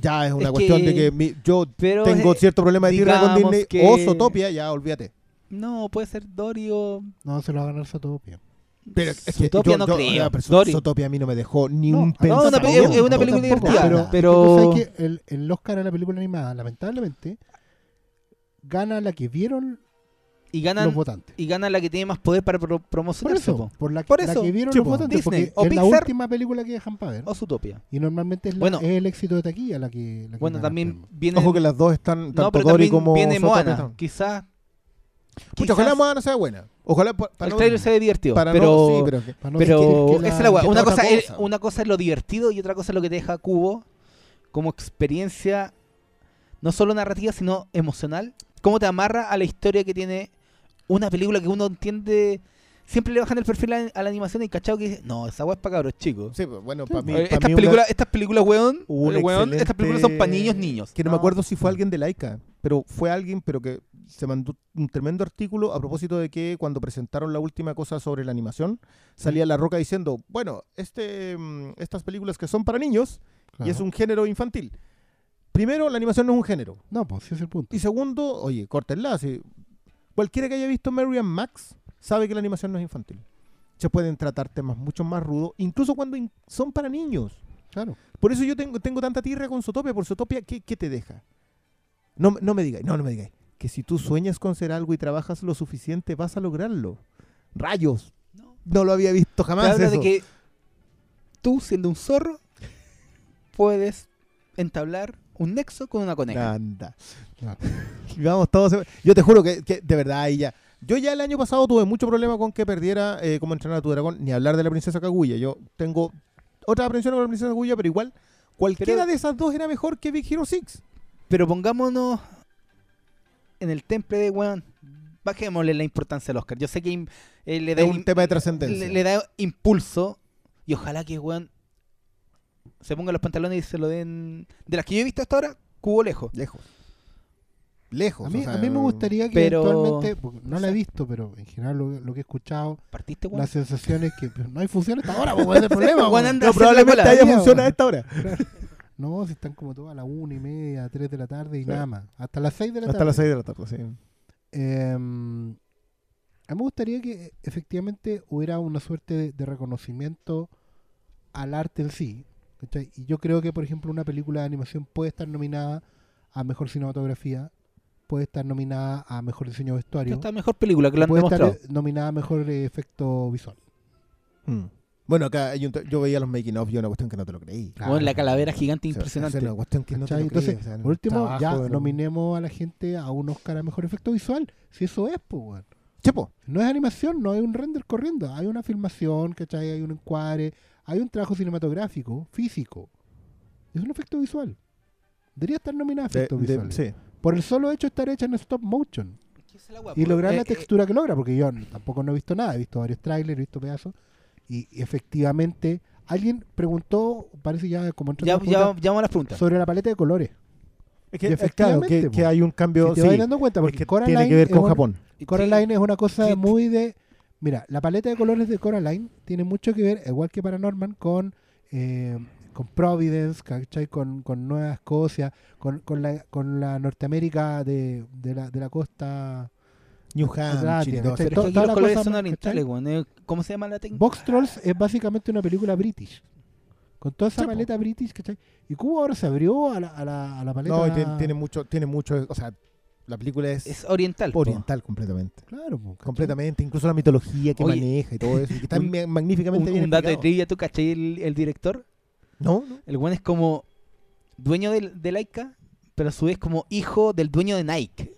ya es una Es cuestión de que- mi- yo Pero tengo eh, cierto problema de tierra con Disney que- o Zootopia, ya olvídate. no, puede ser Dory o... No, se lo va a ganar Zootopia. Pero es que Zootopia yo- no yo- creo. pero Dory. Zootopia a mí no me dejó ni No, un no, pensamiento. una pe- es una película Tampoco, divertida, pero, pero- que el, el Oscar a la película animada, lamentablemente, gana la que vieron Y ganan, los votantes. y gana la que tiene más poder para pro- Por promocionarse. eso, po. por la, Por la eso, que vieron sí, los votantes, Disney porque o es la Pixar. última película que dejan para ver. O Zootopia. Y normalmente es, la- Bueno. es el éxito de taquilla la que. la que Bueno, también viene... Ojo que las dos están, tanto no, pero Dory también como viene Zootopia Moana. Quizás... Pucha, ojalá quizás Moana sea buena. Ojalá pa- para el no- trailer se ve divertido. para pero... no, sí, pero que- Para no pero decir que esa es la weá. que Una otra cosa, es, cosa. una cosa es lo divertido y otra cosa es lo que te deja Cubo como experiencia no solo narrativa, sino emocional. Cómo te amarra a la historia que tiene una película que uno entiende. Siempre le bajan el perfil a, a la animación y cachado que dice, no, esa weá es para cabros chicos. sí, pues, bueno, para mí, Eh, pa' estas, mí una- películas, estas películas, weón, hubo un eh, estas películas son para niños, niños. que no, me acuerdo si fue alguien de Laika, pero fue alguien, pero que se mandó un tremendo artículo a propósito de que cuando presentaron la última cosa sobre la animación, salía La Roca diciendo, bueno, este, mm, estas películas que son para niños Claro. y es un género infantil. Primero, la animación no es un género. No, pues ese es el punto. Y segundo, oye, córtenla. Si cualquiera que haya visto Mary and Max sabe que la animación no es infantil. Se pueden tratar temas mucho más rudos, incluso cuando in- son para niños. Claro. Por eso yo tengo, tengo tanta tirra con Zootopia. Por Zootopia, ¿qué, qué te deja? No, me- no me digáis, no, no me digáis. Que si tú sueñas con ser algo y trabajas lo suficiente, vas a lograrlo. Rayos. No. No lo había visto jamás. habla de eso. que tú, siendo un zorro, puedes entablar un nexo con una coneja. Anda. [LAUGHS] Vamos todos. Yo te juro que, que de verdad ahí ya. Yo ya el año pasado tuve mucho problema con que perdiera eh, cómo entrenar a tu dragón, ni hablar de la princesa Kaguya. Yo tengo otra aprensión con la princesa Kaguya, pero igual cualquiera Pero- de esas dos era mejor que Big Hero 6. Pero pongámonos en el temple de weón. Bajémosle la importancia al Oscar. Yo sé que eh, le da Es un tema de trascendencia. le, le da impulso y ojalá que weón se ponga los pantalones y se lo den. De las que yo he visto hasta ahora, cubo lejos. Lejos. Lejos. A mí, o sea, a mí me gustaría que pero- eventualmente, no la he visto, pero en general lo, lo que he escuchado, ¿Partiste, weón? la sensación es que pues, no hay función hasta ahora, [LAUGHS] pues, es el problema. Anda No, probablemente haya funcionado a esta hora. [LAUGHS] No, si están como todas a las una y media, tres de la tarde y Sí. nada más. Hasta las seis de la Hasta tarde. las 6 de la tarde, sí. em, a mí me gustaría que efectivamente hubiera una suerte de, de reconocimiento al arte en sí. ¿Cachai? Y yo creo que, por ejemplo, una película de animación puede estar nominada a mejor cinematografía, puede estar nominada a mejor diseño de vestuario, Esta es la mejor película que lo han puede estar demostrado. eh, nominada a mejor eh, efecto visual. Mm. Bueno, acá hay un yo veía los making of y una cuestión que no te lo creí. Bueno, la calavera gigante O sea, impresionante. es una cuestión que no te ¿Cachai? lo creí. Entonces, o sea, Por último, trabajo ya nominemos a la gente a un Oscar a mejor efecto visual. Si eso es, pues, weón. Sí, po. No es animación, no hay un render corriendo. Hay una filmación, ¿cachai? Hay un encuadre, hay un trabajo cinematográfico, físico. Es un efecto visual. Debería estar nominada a De- efectos de- visuales. sí. Por el solo hecho de estar hecha en stop motion. Y Eh, lograr la textura que logra, porque yo tampoco no he visto nada, he visto varios trailers, he visto pedazos. Y, y efectivamente, alguien preguntó, parece ya como Ya, a la ya, ya vamos a las preguntas. sobre la paleta de colores. Es que, Y es claro, que, efectivamente, que hay un cambio. Si te sí, vas dando cuenta, es porque que Coraline tiene que ver es con un- Japón. Coraline es una cosa Sí. muy de... Mira, la paleta de colores de Coraline tiene mucho que ver, igual que Paranorman, con, eh, con Providence, ¿cachai? Con, con Nueva Escocia, con, con, la, con la Norteamérica de, de, la, de la costa... New Hampshire. Pero es to- que aquí toda los colores cosa son orientales, ¿Cómo se llama la técnica? Box Trolls es básicamente una película british. Con toda esa paleta british, ¿cachai? Y Cuba ahora se abrió a la, a la, a la paleta... No, y tiene, tiene mucho, tiene mucho, o sea, la película es, Es oriental. po. oriental completamente. Claro. Completamente, incluso la mitología que Oye, maneja y todo eso, y que está un- magníficamente Un, bien un dato de explicado. trivia, ¿tú cachai el, el director? No, no. El weón es como dueño de, de Laika, pero a su vez como hijo del dueño de Nike.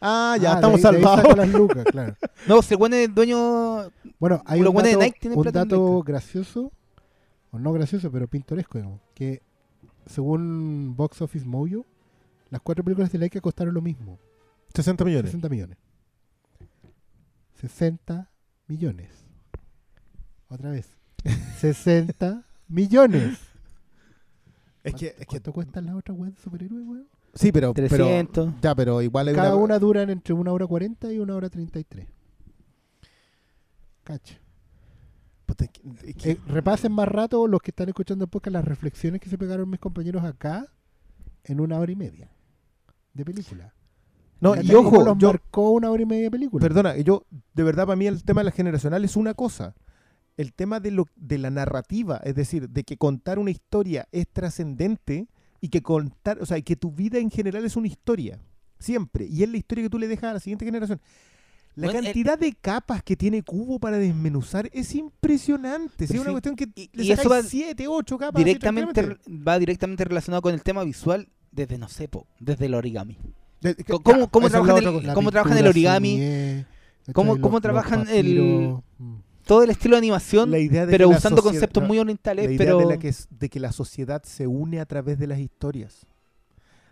Ah, ya, Ah, estamos de ahí- de salvados. saca las lucas, claro. [LAUGHS] No, si el weón es el dueño... Bueno, hay un buenos de dato, Nike tienen un plata dato gracioso, o no gracioso, pero pintoresco, digamos, que según Box Office Mojo, las cuatro películas de Laika costaron lo mismo, 60 millones. 60 millones. 60 millones. Otra vez. [LAUGHS] 60 millones. Es que, es que ¿Cuánto cuestan las otras weas de superhéroes, weón? sí, pero, pero 300. ya, pero igual hay Cada una, una duran entre una hora 40 y una hora 33. Cacha. Es que- Eh, repasen más rato los que están escuchando el podcast las reflexiones que se pegaron mis compañeros acá en una hora y media de película. no, y ojo, ¿Cómo los yo, marcó una hora y media de película. perdona, yo, de verdad, para mí el tema de la generacional es una cosa. El tema de, lo, de la narrativa, es decir, de que contar una historia es trascendente y que contar, o sea, y que tu vida en general es una historia, siempre, y es la historia que tú le dejas a la siguiente generación. La Bueno, cantidad de capas que tiene Cubo para desmenuzar es impresionante. Es una sí, cuestión que y- le y eso va siete, ocho capas. Directamente, va directamente relacionado con el tema visual desde, no sé, po, desde el origami. De- ¿Cómo- claro, cómo trabajan el- cómo trabajan origami, ¿cachai? cómo- Los- cómo los trabajan el- mm. Todo el estilo de animación, La idea de pero usando sociedad- conceptos no, muy orientales, la idea pero... de, la que es- de que la sociedad se une a través de las historias.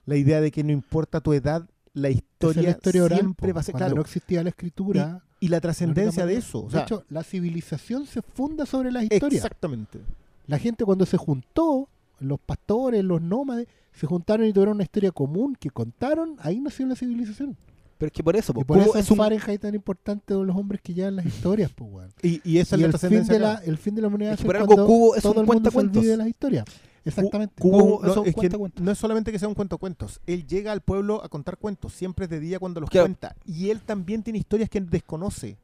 La idea de que no importa tu edad, la historia, la historia oral, siempre va a ser cuando claro. no existía la escritura. Y la trascendencia de eso. o de sea, hecho, la civilización se funda sobre las historias. exactamente. La gente cuando se juntó, los pastores, los nómades, se juntaron y tuvieron una historia común que contaron, ahí nació la civilización. Pero es que por eso, po, y por Kubo eso es un... Fahrenheit tan importante de los hombres que llevan las historias, pues, weón. Y, y esa Y es la el fin, de la, el fin de la humanidad Es que por algo Kubo es todo un cuentacuentos. olvide de las historias. Exactamente. Cubo no, es un es que no es solamente que sea un cuentacuentos. Él llega al pueblo a contar cuentos. Siempre es de día cuando los Claro. cuenta. Y él también tiene historias que él desconoce.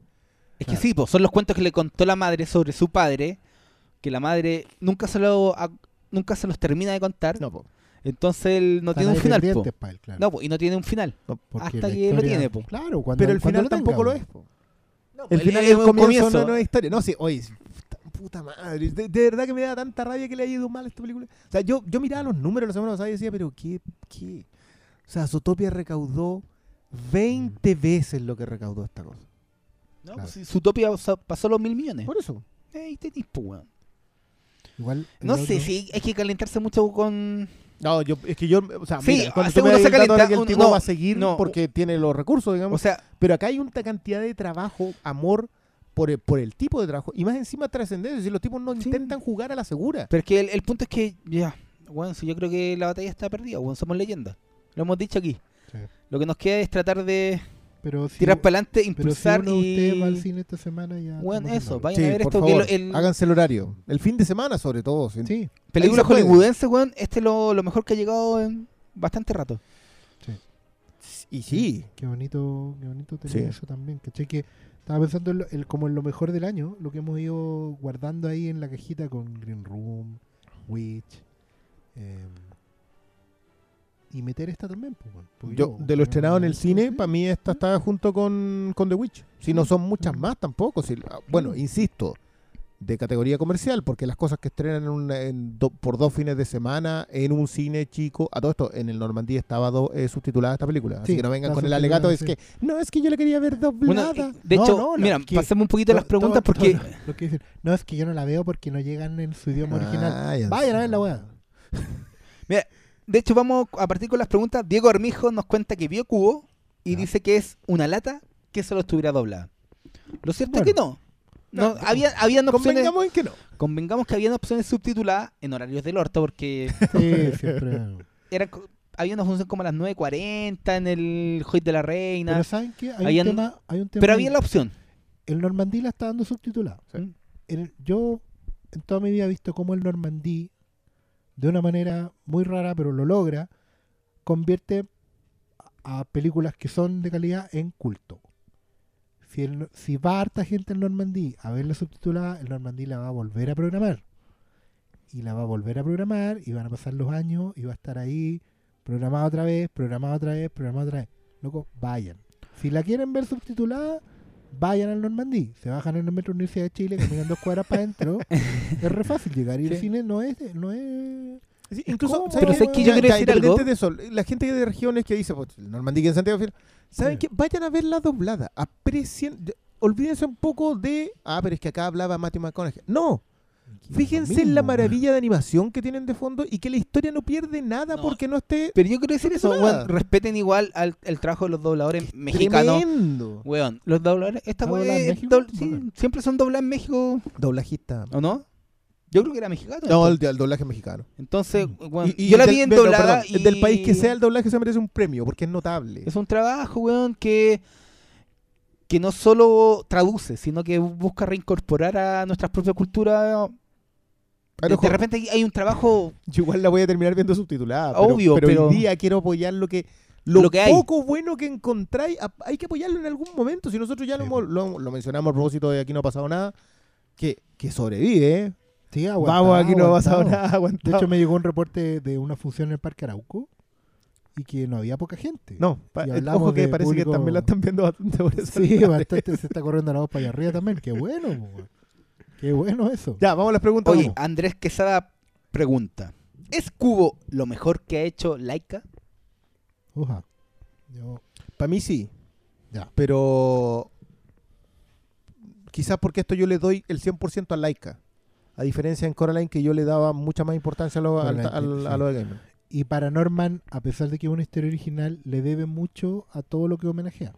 Es que sí, po, son los cuentos que le contó la madre sobre su padre, que la madre nunca se, lo, nunca se los termina de contar, No, po. Entonces él no Están tiene un final, po. pendientes pa' él, claro. No, po, y no tiene un final. Porque hasta que lo tiene, po. Claro, cuando, Pero el cuando final lo tampoco lo es. po. el- el final es es el un comienzo, comienzo. de una nueva historia. No, sí, oye, puta, madre. De, de verdad que me da tanta rabia que le haya ido mal a esta película. O sea, yo, yo miraba los números la semana pasada y decía, pero ¿qué? qué? O sea, Zootopia recaudó 20 veces lo que recaudó esta cosa. No, Claro. pues, si su topia pasó los mil millones. Por eso. Ahí tenés, po, weón. Igual, No otro- sé si hay que calentarse mucho con... No, yo, es que yo, o sea, Sí, mira, cuando tú me se calienta, que el tipo no, va a seguir no. porque tiene los recursos, digamos. O sea, pero acá hay una cantidad de trabajo, amor por el, por el tipo de trabajo y más encima trascendencia. Si los tipos no Sí. intentan jugar a la segura. pero es que el, el punto es que, ya, bueno, si yo creo que la batalla está perdida, weón, somos leyenda. Lo hemos dicho aquí. Sí. Lo que nos queda es tratar de Pero si, tirar para adelante, pero si impulsar uno y... ustedes va al cine esta semana ya... Bueno, eso, vayan Sí, a ver por esto. que favor, lo- el, háganse el horario. El fin de semana, sobre todo. sí. Sí, películas ahí se puede. hollywoodenses, weón, este es lo, lo mejor que ha llegado en bastante rato. y sí, Qué bonito, qué bonito tener Sí. eso también. ¿Cachai? Que estaba pensando en lo- el- como en lo mejor del año, lo que hemos ido guardando ahí en la cajita con Green Room, Witch. eh, y meter esta también. pues, yo yo, de lo estrenado en el cine, sí. para mí esta está junto con, con The Witch. Si no son muchas más tampoco. Si, ah, bueno, insisto, de categoría comercial, porque las cosas que estrenan en una- en do- por dos fines de semana en un cine chico, a todo esto, en el Normandía estaba do- eh, subtitulada esta película. Así Sí, que no vengan con el alegato, es que, no, es que yo la quería ver Bueno, doblada. eh, de No, hecho, no, mira, que- pasemos un poquito las preguntas to- porque Lo que dicen, [LAUGHS] no, es que yo no la veo porque no llegan en su idioma original. Ah, ya Vayan a ver la weá. De hecho, vamos a partir con las preguntas. Diego Armijo nos cuenta que vio Cubo y dice que es una lata que solo estuviera doblada. Lo cierto Bueno. es que no. No, No, había, habían opciones, Convengamos en que no. convengamos que habían opciones subtituladas en horarios del orto porque Sí, [LAUGHS] siempre. era, había una función como a las 9.40 en el Hoy de la Reina. Pero Pero, ¿saben qué? Hay, Habían- un tema, hay un tema. había la opción. El Normandí la está dando. Sí. El- yo en toda mi vida he visto cómo el Normandí, de una manera muy rara, pero lo logra, convierte a películas que son de calidad en culto. Si va harta gente en Normandí a verla subtitulada, el Normandí la va a volver a programar. Y la va a volver a programar, y van a pasar los años, y va a estar ahí, programada otra vez, programada otra vez, programada otra vez. Loco, vayan. Si la quieren ver subtitulada, vayan al Normandí. Se bajan en el metro Universidad de Chile, caminan dos cuadras para adentro. [LAUGHS] es re fácil llegar. Y el Sí. cine no es, no es Sí, incluso, cómodo, ¿sabes Pero qué? sé que yo Ya- quiero ya, decir algo. independiente de eso, la gente de regiones que dice, pues, el Normandía que en Santiago, ¿saben Sí. qué? Vayan a ver la doblada, aprecien, de- olvídense un poco de, ah, pero es que acá hablaba Matthew McConaughey. No, fíjense en la maravilla de animación que tienen de fondo y que la historia no pierde nada No. porque no esté Pero yo quiero decir eso, weón, respeten igual al, el trabajo de los dobladores mexicanos. tremendo. Weón, los dobladores, esta ¿Está weá doblada en es México? dobl- sí, siempre son dobladas en México, Doblajista. ¿o no? Yo creo que era mexicano. No, el, el doblaje mexicano. Entonces, weón, Y- y yo la del- vi en pero, doblada perdón, y... Del país que sea el doblaje se merece un premio porque es notable. Es un trabajo, weón, que que no solo traduce, sino que busca reincorporar a nuestra propia cultura. Pero, de, de repente hay un trabajo [LAUGHS] Yo igual la voy a terminar viendo subtitulada. Obvio, pero, pero- hoy día quiero apoyar lo que lo, Lo que hay. poco bueno que encontráis. Hay que apoyarlo en algún momento. Si nosotros ya lo, Sí, hemos- lo, lo mencionamos a propósito de aquí no ha pasado nada. Que, que sobrevive, ¿eh? Sí, aguantado, Vamos, aquí no ha pasado aguantado. nada. De aguantado. hecho, me llegó un reporte de una función en el Parque Arauco y que no había poca gente. no, y eh, ojo que parece público- que también la están viendo bastante por esa [LAUGHS] Sí, bastante se está corriendo la voz para allá arriba también. Qué bueno. Qué bueno eso. Ya, vamos a las preguntas. Oye, vamos. Andrés Quesada pregunta: ¿Es Cubo lo mejor que ha hecho Laika? Oja. Yo, Para mí sí. Ya. Pero quizás porque esto yo le doy el 100% a Laika. A diferencia en Coraline que yo le daba mucha más importancia a lo, al- Coraline, al- sí. a lo de Gaiman. Y Paranorman, a pesar de que es una historia original, le debe mucho a todo lo que homenajea.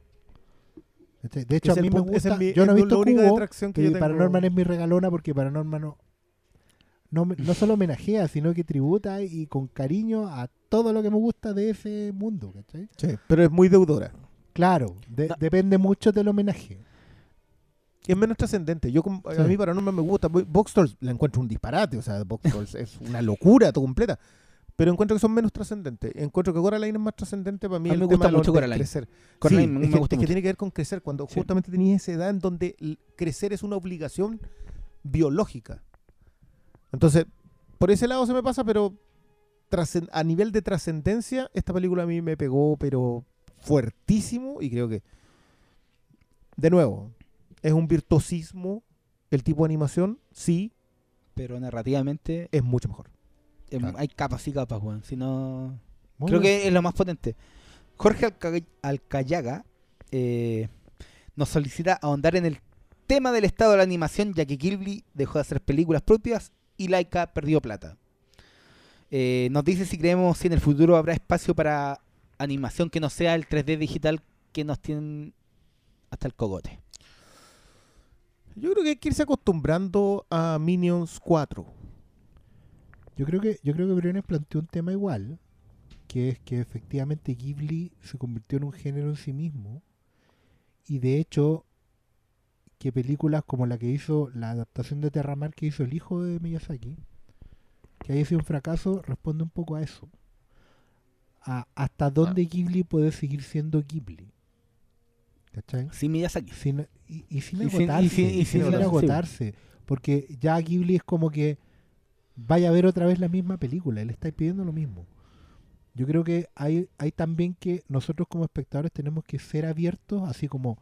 De hecho, Es a mí me gusta. mi- yo no he visto la única Cubo, detracción que y yo tengo. Paranorman es mi regalona porque Paranorman no, no, no solo homenajea, sino que tributa y con cariño a todo lo que me gusta de ese mundo. ¿cachai? Sí, pero es muy deudora. Claro, de- No. depende mucho del homenaje. Es menos trascendente. Yo como- Sí. A mí Paranormal me gusta. Box Trolls la encuentro un disparate. O sea, Box Trolls [LAUGHS] es una locura todo completa. Pero encuentro que son menos trascendentes. Encuentro que Coraline es más trascendente para mí. A mí el me gusta mucho Coraline. crecer. Coraline Sí, me- es, me que, gusta es que mucho. tiene que ver con crecer. Cuando Sí. justamente tenías esa edad en donde crecer es una obligación biológica. Entonces, por ese lado se me pasa, pero a nivel de trascendencia, esta película a mí me pegó, pero fuertísimo. Y creo que, de nuevo, es un virtuosismo el tipo de animación. Sí, Pero narrativamente es mucho mejor. Em, Claro. hay capas y capas, weón. Si no. Muy Creo bien. que es lo más potente. Jorge Alca- Alcayaga eh, nos solicita ahondar en el tema del estado de la animación, ya que Gilby dejó de hacer películas propias y Laika perdió plata. Eh, nos dice si creemos si en el futuro habrá espacio para animación que no sea el 3D digital que nos tienen hasta el cogote. Yo creo que hay que irse acostumbrando a Minions 4. Yo creo que yo creo que Briones planteó un tema igual, que es que efectivamente Ghibli se convirtió en un género en sí mismo y de hecho que películas como la que hizo la adaptación de Terramar que hizo el hijo de Miyazaki, que haya sido un fracaso, responde un poco a eso. a- hasta dónde Ghibli puede seguir siendo Ghibli. ¿Cachai? Sí, Miyazaki. Sin- y, y sin Y sin- y agotarse. sin- y y sin sin agotarse, agotarse. Porque ya Ghibli es como que vaya a ver otra vez la misma película. Le estáis pidiendo lo mismo. Yo creo que hay, hay también que nosotros como espectadores tenemos que ser abiertos, así como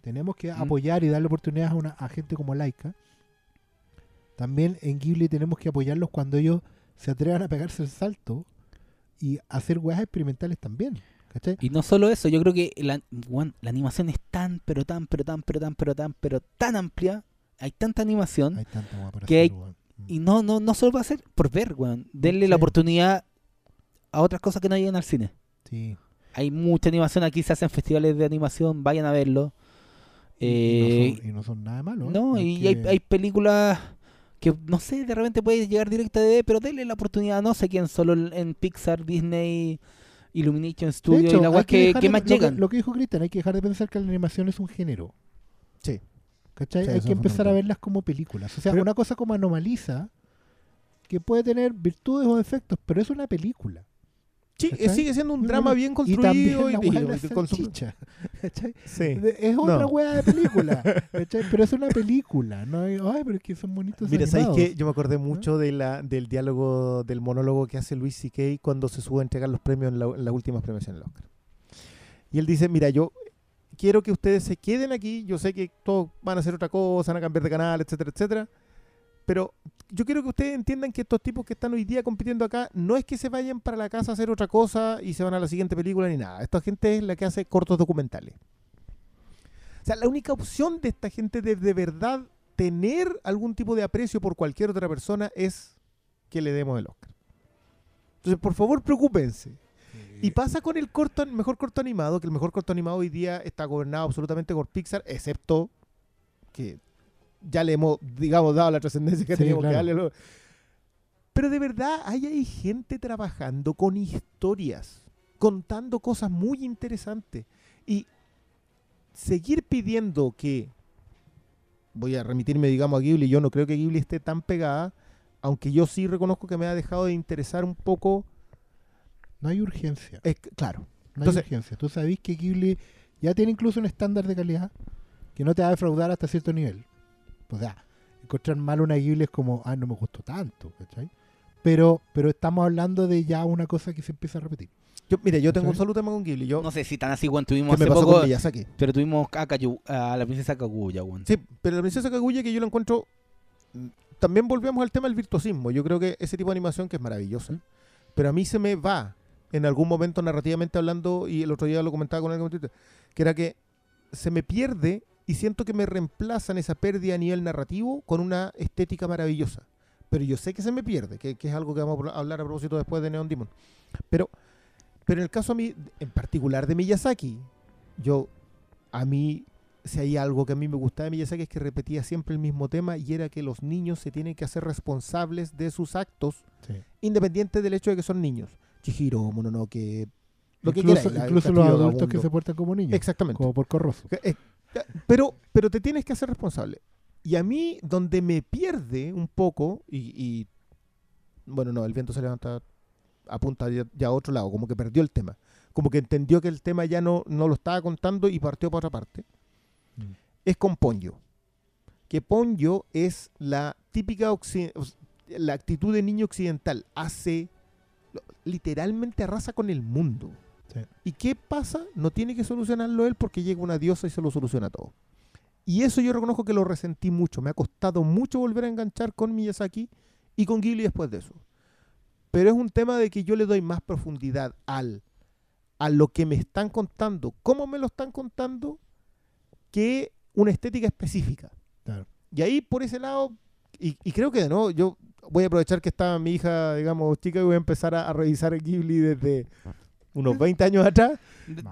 tenemos que Mm. apoyar y darle oportunidades a, una, a gente como Laika. También en Ghibli tenemos que apoyarlos cuando ellos se atrevan a pegarse el salto y hacer weas experimentales también. ¿Cachai? Y no solo eso, yo creo que la, weón, la animación es tan, pero tan, pero tan, pero tan, pero tan, pero tan amplia. Hay tanta animación. Hay tanta Que hay-. Y no, no, no solo va a ser por ver, weón. Denle Sí. la oportunidad a otras cosas que no llegan al cine. Sí. Hay mucha animación, aquí se hacen festivales de animación, vayan a verlo. Y- Eh, y, no son, y no son nada malo. ¿eh? no, y que- hay, hay películas que, no sé, de repente puede llegar directa DVD, pero denle la oportunidad, no sé quién, solo en Pixar, Disney, Illumination De Studio hecho, y la weas que, de- más lo llegan. Lo que dijo Cristian, hay que dejar de pensar que la animación es un género. Sí. ¿Cachai? Sí, hay que empezar a verlas como películas. O sea, Pero- una cosa como anomaliza, que puede tener virtudes o defectos, pero es una película. Sí, ¿Cachai? sigue siendo un drama bien construido también y, de la y con su- salchicha, [LAUGHS] ¿cachai? Sí. Es otra No. weá de película, [LAUGHS] ¿cachai? Pero es una película. No ay, pero es que son bonitos Mira, ¿sabéis qué? Yo me acordé mucho de la, del diálogo, del monólogo que hace Luis C.K. cuando se sube a entregar los premios en, la- en las últimas premiaciones del Oscar. Y él dice, mira, yo quiero que ustedes se queden aquí, yo sé que todos van a hacer otra cosa, van a cambiar de canal, etcétera, etcétera, pero yo quiero que ustedes entiendan que estos tipos que están hoy día compitiendo acá, no es que se vayan para la casa a hacer otra cosa y se van a la siguiente película ni nada. Esta gente es la que hace cortos documentales. O sea, la única opción de esta gente de de verdad tener algún tipo de aprecio por cualquier otra persona es que le demos el Oscar. Entonces, por favor, preocúpense. Y pasa con el corto, mejor corto animado, que el mejor corto animado hoy día está gobernado absolutamente por Pixar, excepto que ya le hemos, digamos, dado la trascendencia que Sí, teníamos claro. que darle. lo- Pero de verdad, ahí hay gente trabajando con historias, contando cosas muy interesantes. Y seguir pidiendo que, voy a remitirme, digamos, a Ghibli, yo no creo que Ghibli esté tan pegada, aunque yo sí reconozco que me ha dejado de interesar un poco. No hay urgencia. Es claro, No Entonces- hay urgencia. Tú sabés que Ghibli ya tiene incluso un estándar de calidad que no te va a defraudar hasta cierto nivel. O sea, encontrar mal una Ghibli es como, ah, no me gustó tanto, ¿cachai? Pero, pero estamos hablando de ya una cosa que se empieza a repetir. Yo, mire, yo tengo un solo tema con Ghibli. Yo, No sé si tan así, weón. Tuvimos ¿Qué me hace poco, pero tuvimos a, Kayu- a la princesa Kaguya, weón. Sí, pero la princesa Kaguya que yo la encuentro... mm, También volvemos al tema del virtuosismo. Yo creo que ese tipo de animación que es maravillosa. Pero a mí se me va en algún momento narrativamente hablando, y el otro día lo comentaba con alguien que era que se me pierde y siento que me reemplazan esa pérdida a nivel narrativo con una estética maravillosa. Pero yo sé que se me pierde, que, que es algo que vamos a hablar a propósito después de Neon Demon. Pero, pero en el caso a mí, en particular de Miyazaki, yo, a mí, si hay algo que a mí me gustaba de Miyazaki es que repetía siempre el mismo tema y era que los niños se tienen que hacer responsables de sus actos, Sí. independiente del hecho de que son niños. Chihiro, Mononoke, lo que incluso la- incluso los adultos que se portan como niños. Exactamente. Como por corroso. Que, eh, ya, Pero, pero te tienes que hacer responsable. Y a mí, donde me pierde un poco, y, y- bueno, no, el viento se levanta, apunta ya, ya a otro lado, como que perdió el tema. Como que entendió que el tema ya no, no lo estaba contando y partió para otra parte. Mm. Es con Ponyo. Que Ponyo es la típica la actitud de niño occidental. Hace, literalmente arrasa con el mundo. Sí. ¿Y qué pasa? No tiene que solucionarlo él porque llega una diosa y se lo soluciona todo. Y eso yo reconozco que lo resentí mucho. Me ha costado mucho volver a enganchar con Miyazaki y con Ghibli después de eso. Pero es un tema de que yo le doy más profundidad al, a lo que me están contando, cómo me lo están contando, que una estética específica. Claro. Y ahí por ese lado, y, y creo que de nuevo, yo voy a aprovechar que está mi hija, digamos, chica, y voy a empezar a, a revisar Ghibli desde unos [LAUGHS] 20 años atrás.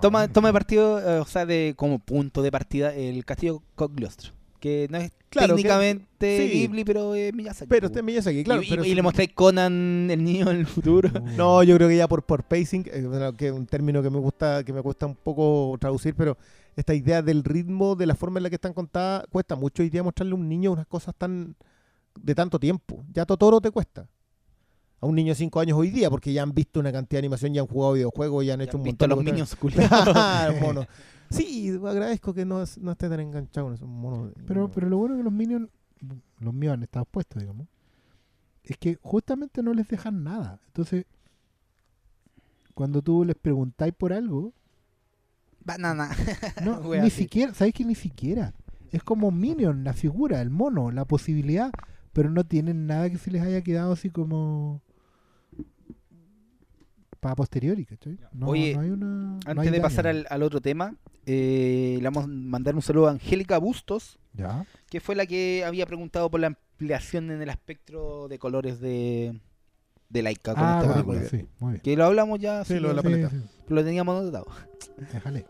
Toma, toma de partido, eh, o sea, de como punto de partida, el castillo Cogliostro. Que no es Claro, que- técnicamente sí. Ghibli, pero es Miyazaki. Pero este es Miyazaki, claro. y, y- pero y sí- le mostráis Conan, el niño en el futuro. [LAUGHS] No, yo creo que ya por, por pacing, eh, bueno, que es un término que me gusta, que me cuesta un poco traducir, pero esta idea del ritmo, de la forma en la que están contadas, cuesta mucho hoy día mostrarle a un niño unas cosas tan de tanto tiempo. Ya Totoro te cuesta. a un niño de 5 años hoy día, porque ya han visto una cantidad de animación, ya han jugado videojuegos, ya han hecho ¿Han un visto montón los de Minions [LAUGHS] culiados? Ah, mono. Sí, agradezco que no, no esté tan enganchado con esos monos. Pero, pero lo bueno que los Minions, los míos han estado puestos, digamos, es que justamente no les dejan nada. Entonces, cuando tú les preguntáis por algo, Banana. [LAUGHS] no, [LAUGHS] Wea ni siquiera, ¿sabéis que ni siquiera? Es como Minion, la figura, el mono, la posibilidad, pero no tienen nada que se les haya quedado así como para posteriori, ¿cachai? No, Oye, no hay una, no hay Antes de daño. pasar al, al otro tema, eh, le vamos a mandar un saludo a Angélica Bustos, Ya, que fue la que había preguntado por la ampliación en el espectro de colores de, de Laika con ah, esta película. sí, muy bien. Que lo hablamos ya, Sí, sí, lo de la sí, paleta. Sí, lo teníamos notado. déjale.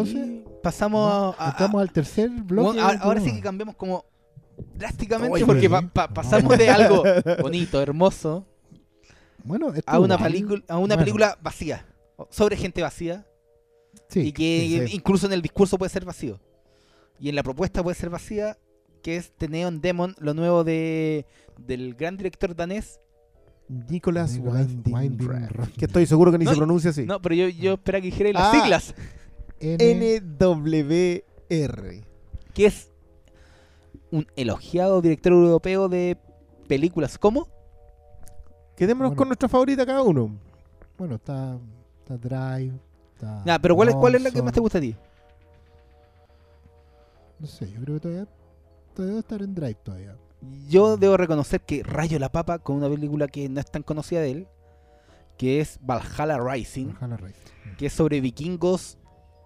Entonces, pasamos a, a- Entramos al tercer bloque. Ahora, ahora sí que cambiamos como drásticamente Oye, porque pa- pa- pasamos de algo [LAUGHS] bonito, hermoso, Bueno, a una película a una Bueno, película vacía, sobre gente vacía sí, y que sí, incluso en el discurso puede ser vacío y en la propuesta puede ser vacía, que es The Neon Demon, lo nuevo de del gran director danés. Nicolas Winding Winding. Que estoy seguro que ni No, se pronuncia así. No, pero yo, yo esperaba que dijera las Ah. siglas, N- NWR. que es un elogiado director europeo de películas como Quedémonos Bueno. con nuestra favorita cada uno. Bueno, está, está Drive. Está Nah, pero ¿cuál es, ¿cuál es la que más te gusta a ti? No sé, yo creo que todavía, todavía debe estar en Drive todavía. Yo debo reconocer que Rayo la Papa con una película que no es tan conocida de él, que es Valhalla Rising, Valhalla Rising. que es sobre vikingos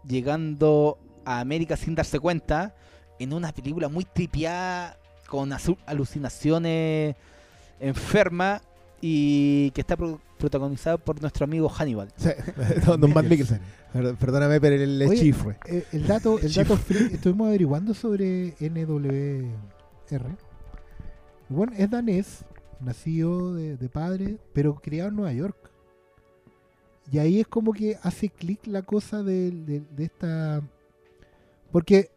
llegando a América sin darse cuenta, en una película muy tripiada, con alucinaciones enferma y que está pro- protagonizada por nuestro amigo Hannibal. Sí, [LAUGHS] Don, don Matt Mikkelsen. Perdóname, pero el, el Oye, chifre. Eh, el dato, el [LAUGHS] dato estuvimos averiguando sobre NWR. Bueno, es danés, nacido de, de padre, pero criado en Nueva York. Y ahí es como que hace clic la cosa de, de- esta. Porque,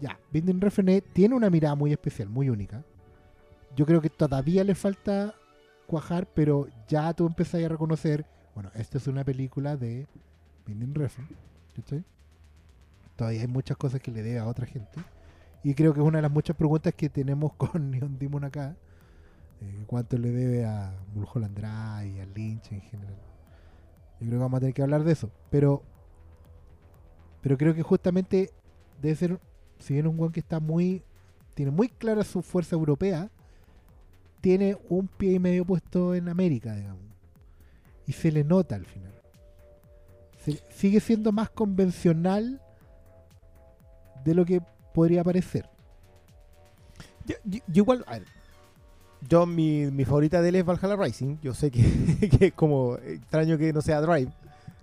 ya, Vinden Refrené tiene una mirada muy especial, muy única. Yo creo que todavía le falta cuajar, pero ya tú empiezas a reconocer. Bueno, esta es una película de Vinden Refn. Todavía hay muchas cosas que le debe a otra gente. Y creo que es una de las muchas preguntas que tenemos [LAUGHS] con Neon Demon acá. eh, ¿Cuánto le debe a Mulholland Drive y a Lynch en general? Yo creo que vamos a tener que hablar de eso. Pero pero creo que justamente debe ser, si bien un guan que está muy, tiene muy clara su fuerza europea, tiene un pie y medio puesto en América, digamos. Y se le nota al final. Sigue siendo más convencional de lo que podría parecer. Yo, igual, yo mi, mi favorita de él es Valhalla Rising. Yo sé que, [LAUGHS] que es como extraño que no sea Drive,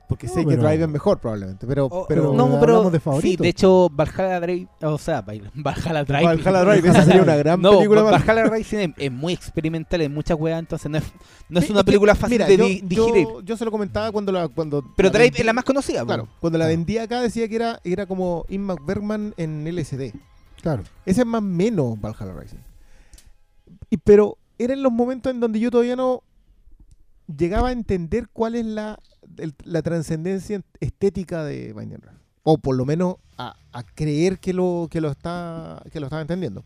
porque No, sé que Drive es mejor probablemente. Pero, Oh, pero no, pero de sí, de hecho Valhalla Drive, o sea, Val- [LAUGHS] Valhalla Drive. Valhalla Drive, esa sería una gran [LAUGHS] no, película. Valhalla Rising es, es muy experimental en muchas weas, entonces no es, no es Sí, una película fácil mira, de yo, di- yo- digerir. yo se lo comentaba cuando la cuando pero la Drive vendí- es la más conocida. po. Claro, cuando la Claro. vendía acá decía que era, era como Inmac Bergman en LSD. Claro. Ese es más o menos Valhalla Rising. Y, pero eran los momentos en donde yo todavía no llegaba a entender cuál es la, el- la trascendencia estética de Binding. O por lo menos a, a creer que lo, que lo está que lo estaba entendiendo.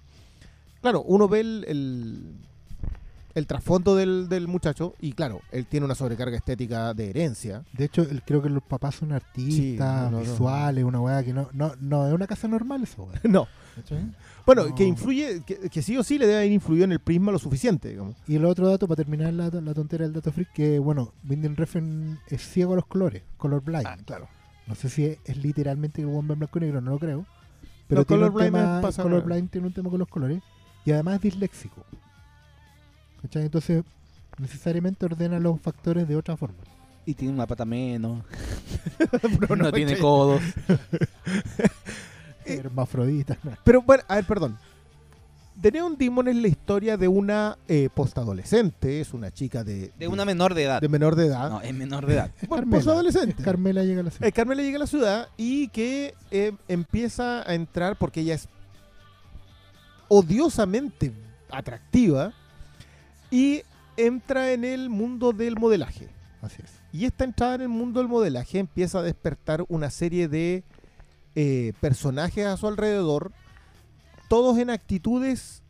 Claro, uno ve el, el, el trasfondo del, del muchacho y claro, él tiene una sobrecarga estética de herencia. De hecho, el- creo que los papás son artistas, no, no, no. visuales, una weá que no, no, no es una casa normal eso, weá. [LAUGHS] no. ¿cachai? Bueno, No. que influye, que, que sí o sí le debe haber influido en el prisma lo suficiente, digamos. Y el otro dato, para terminar la, la tontera del dato freak, que bueno, Vinden Refn es ciego a los colores, color blind. Ah, claro. No sé si es, es literalmente que One blanco y negro, no lo creo. Pero No, tiene un colorblind tema, es pasa- colorblind tiene un tema con los colores. Y además es disléxico. ¿Cachai? Entonces, necesariamente ordena los factores de otra forma. Y tiene una pata menos. Pero no, [LAUGHS] [LAUGHS] tiene codos. [LAUGHS] Eh, Hermafrodita. Pero bueno, a ver, perdón. The Neon Demon es la historia de una eh, postadolescente, es una chica de, De una menor de edad. de menor de edad. No, es menor de edad. Bueno, postadolescente. Es Carmela llega a la ciudad. Eh, Carmela llega a la ciudad y que eh, empieza a entrar porque ella es odiosamente atractiva y entra en el mundo del modelaje. Así es. Y esta entrada en el mundo del modelaje empieza a despertar una serie de eh, personajes a su alrededor, todos en actitudes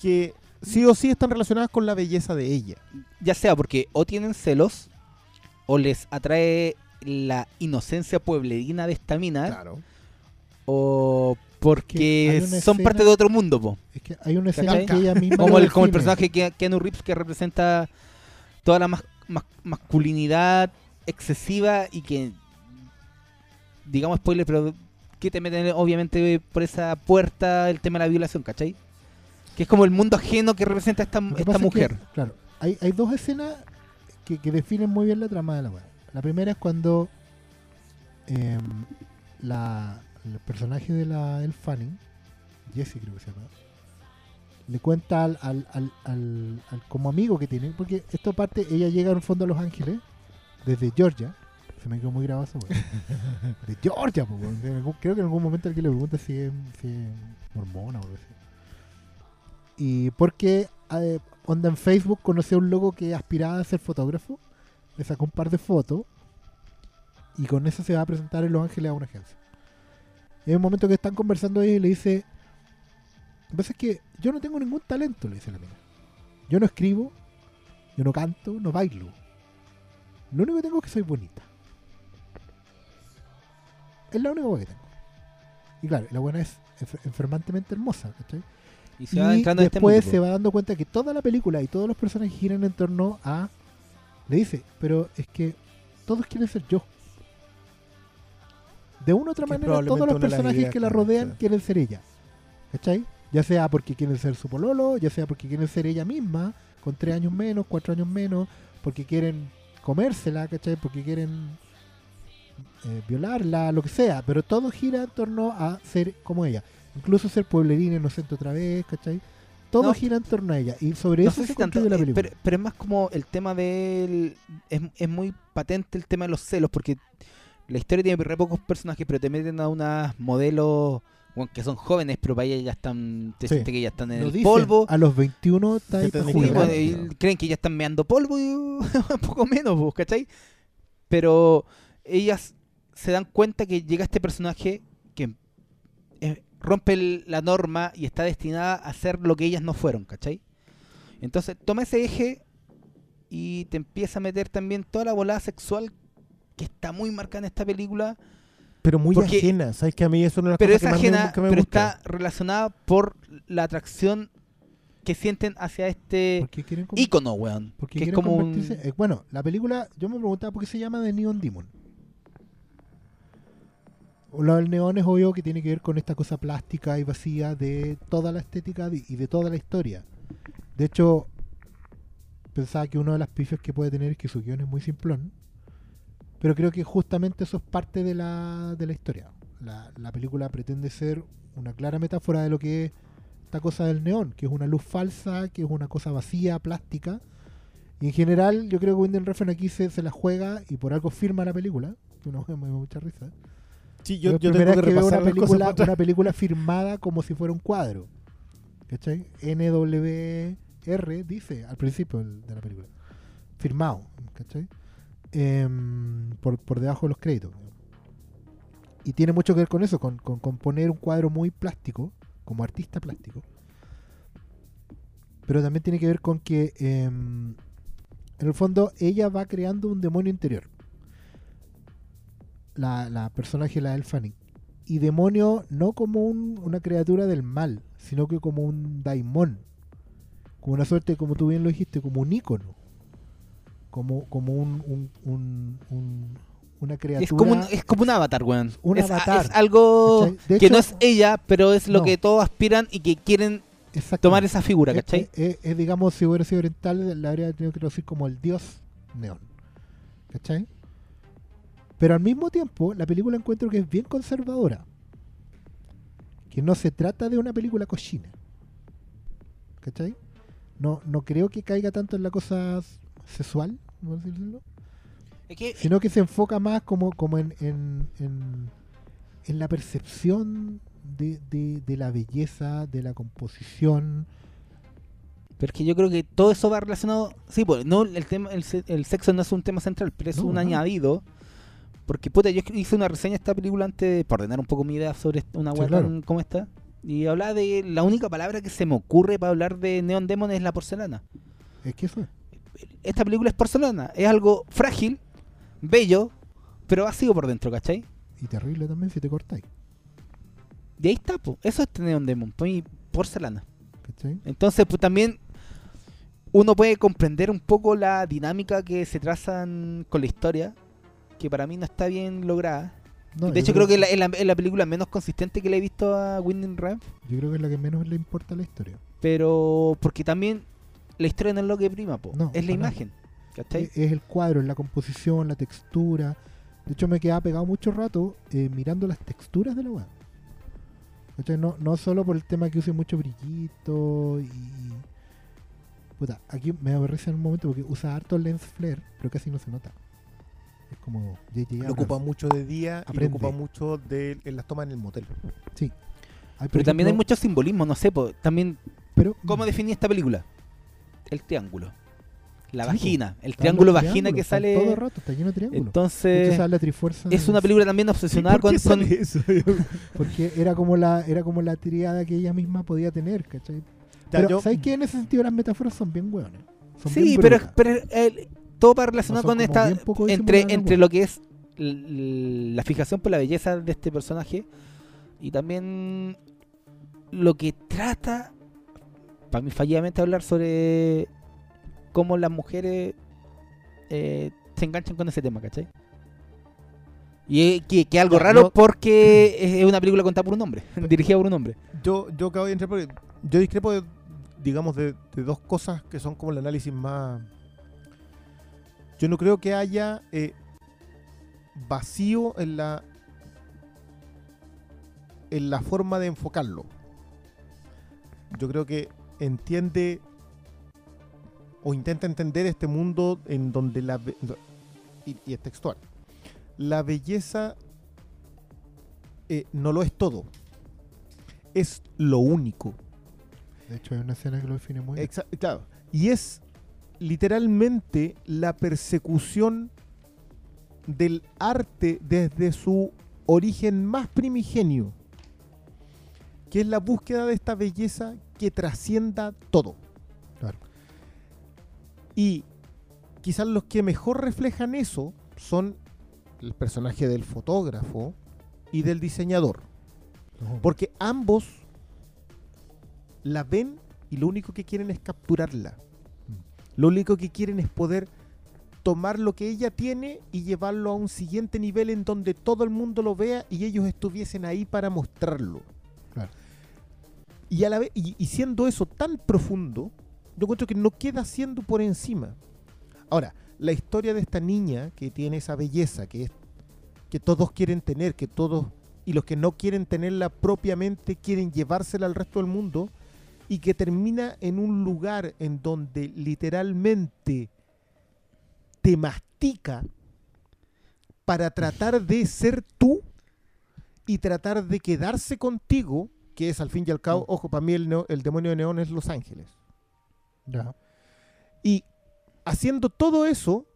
que sí o sí están relacionadas con la belleza de ella. Ya sea porque o tienen celos o les atrae la inocencia pueblerina de esta mina Claro. o Que porque son escena- parte de otro mundo, po. Es que hay una escena que ella misma. como el, como el define. personaje que Keanu Reeves que representa toda la mas- mas- masculinidad excesiva y que digamos spoiler pero que te meten obviamente por esa puerta el tema de la violación ¿cachai? que es como el mundo ajeno que representa esta, que esta pasa es que, mujer claro, hay, hay dos escenas que, que definen muy bien la trama de la weá. La primera es cuando em, la, el personaje de la El Fanning, Jesse creo que se llama, le cuenta al, al, al, al- al como amigo que tiene, porque esto parte, ella llega en el fondo a Los Ángeles, desde Georgia, se me quedó muy grabado eso. De Georgia, creo que en algún momento alguien le pregunta si es, si mormona o así. Y porque eh, onda en Facebook conoció a un loco que aspiraba a ser fotógrafo, le sacó un par de fotos y con eso se va a presentar en Los Ángeles a una agencia. Y hay un momento que están conversando ellos y le dice, lo que que yo no tengo ningún talento, le dice la mina. Yo no escribo, yo no canto, no bailo. Lo único que tengo es que soy bonita. Es la única que tengo. Y claro, la buena es enfer- enfermantemente hermosa, ¿cachai? y se va y entrando en este después se va dando cuenta que toda la película y todos los personajes giran en torno a. Le dice, pero es que todos quieren ser yo. De una u otra Que manera, todos los personajes que la rodean quieren ser ella. ¿Cachai? Ya sea porque quieren ser su pololo, ya sea porque quieren ser ella misma, con tres años menos, cuatro años menos, porque quieren comérsela, ¿cachai? Porque quieren eh, violarla, lo que sea. Pero todo gira en torno a ser como ella. Incluso ser pueblerina inocente otra vez, ¿cachai? Todo No. gira en torno a ella. Y sobre no eso se si tanto, la eh, película. pero, pero es más como el tema del es, es muy patente el tema de los celos porque la historia tiene re pocos personajes pero te meten a unas modelos bueno, que son jóvenes pero para ellas ya están te Sí. sientes que ya están en Lo el dicen, polvo A los 21 está ahí Sí, y creen que ya están meando polvo y [LAUGHS] un poco menos, pues, ¿cachai? Pero ellas se dan cuenta que llega este personaje que eh, rompe el- la norma y está destinada a ser lo que ellas no fueron, ¿cachai? Entonces toma ese eje y te empieza a meter también toda la volada sexual que está muy marcada en esta película, Pero muy Porque- ajena, ¿sabes que a mí eso no es pero es me- ajena, me pero gusta? está relacionada por la atracción que sienten hacia este ícono, weón. porque Que es como un... eh, bueno, la película, yo me preguntaba por qué se llama The Neon Demon. Lo del neón es obvio que tiene que ver con esta cosa plástica y vacía de toda la estética y de toda la historia. De hecho, pensaba que una de las pifias que puede tener es que su guion es muy simplón. Pero creo que justamente eso es parte de la, de la historia. La, la película pretende ser una clara metáfora de lo que es esta cosa del neón, que es una luz falsa, que es una cosa vacía, plástica. Y en general, yo creo que Wendell Refn aquí se, se la juega y por algo firma la película. Que no [LAUGHS] me da mucha risa. Sí, yo, Yo, yo primera tengo que que veo una película, una firmada como si fuera un cuadro. ¿Cachai? NWR dice al principio de la película. Firmado. ¿Cachai? Em, por, por debajo de los créditos. Y tiene mucho que ver con eso, con, con, con poner un cuadro muy plástico, como artista plástico. Pero también tiene que ver con que, em, en el fondo, ella va creando un demonio interior la, la personaje, la Elfani. Y demonio no como un- una criatura del mal, sino que como un daimon. Como una suerte, como tú bien lo dijiste, como un ícono. Como, como un, un- un- un- una criatura. Es como, un, es como un avatar, weón. Un es, avatar. es algo que hecho, no es ella, pero es lo No. que todos aspiran y que quieren tomar esa figura, ¿cachai? Es, es- es, digamos, si hubiera sido oriental, le habría tenido que traducir como el dios neón. ¿Cachai? Pero al mismo tiempo, la película encuentro que es bien conservadora. que no se trata de una película cochina. ¿Cachai? No, no creo que caiga tanto en la cosa sexual, vamos a decirlo, Es que, sino que se enfoca más como, como en, en, en, en la percepción de, de, de la belleza, de la composición. pero es que yo creo que todo eso va relacionado. Sí, pues no, el, tema, el, se- el sexo no es un tema central, pero es No, un no. añadido. Porque, puta, yo hice una reseña de esta película antes por ordenar un poco mi idea sobre una Sí, web claro. como esta. Y hablaba de la única palabra que se me ocurre para hablar de Neon Demon es la porcelana. Es que es. Esta película es porcelana, es algo frágil, bello, pero vacío por dentro, ¿cachai? Y terrible también si te cortáis. Y ahí está, pues. Eso es Neon Demon, pues, porcelana. ¿Cachai? Entonces, pues también uno puede comprender un poco la dinámica que se trazan con la historia, que para mí no está bien lograda. No, de hecho, creo que es la, es la- es la película menos consistente que le he visto a Winding Ramp, Yo creo que es la que menos le importa la historia. pero porque también la historia no es lo que prima, po, No, es la imagen. Es, es el cuadro, es la composición, la textura. De hecho, me quedaba pegado mucho rato eh, mirando las texturas de la web. No, no solo por el tema que use mucho brillito y. Puta, aquí me aborrece en un momento porque usa harto lens flare, pero casi no se nota. Es como J.J. Lo ocupa mucho de día y Aprende. lo ocupa mucho de, en las tomas en el motel. Sí. Hay, Pero también hay mucho simbolismo, no sé, po, también Pero, ¿cómo definía esta película? El triángulo. La Sí, vagina, el triángulo vagina que sale. Todo el rato está lleno de triángulos. Entonces, sale la trifuerza es una película también obsesionada ¿Por qué con, con- sale eso? [LAUGHS] Porque era como la era como la triada que ella misma podía tener, ¿cachai? Ya, Pero, yo- ¿sabes qué? En ese sentido las metáforas son bien hueones. Son Sí, bien pero, pero eh, todo No son con esta. Entre, entre weón. lo que es la fijación por la belleza de este personaje y también lo que trata, para mí fallidamente, hablar sobre cómo las mujeres eh, se enganchan con ese tema, ¿cachai? Y que, que algo raro no- porque es una película contada por un hombre, [LAUGHS] dirigida por un hombre. yo, yo acabo de entrar porque yo discrepo, de, digamos, de, de dos cosas que son como el análisis más... Yo no creo que haya eh, vacío en la en la forma de enfocarlo. Yo creo que entiende o intenta entender este mundo en donde la y, y es textual. La belleza eh, no lo es todo. Es lo único. De hecho, hay una escena que lo define muy bien. Exa- claro. Y es literalmente la persecución del arte desde su origen más primigenio, que es la búsqueda de esta belleza que trascienda todo. Claro. Y quizás los que mejor reflejan eso son el personaje del fotógrafo y del diseñador. No, Porque ambos la ven y lo único que quieren es capturarla. Lo único que quieren es poder tomar lo que ella tiene y llevarlo a un siguiente nivel en donde todo el mundo lo vea y ellos estuviesen ahí para mostrarlo. Claro. Y, a la vez, y, y siendo eso tan profundo, yo encuentro que no queda siendo por encima. Ahora, la historia de esta niña que tiene esa belleza, que es que todos quieren tener, que todos y los que no quieren tenerla propiamente quieren llevársela al resto del mundo y que termina en un lugar en donde literalmente te mastica para tratar de ser tú y tratar de quedarse contigo, que es al fin y al cabo, ojo, para mí el, neo- el demonio de Neón es Los Ángeles. ya. Y haciendo todo eso,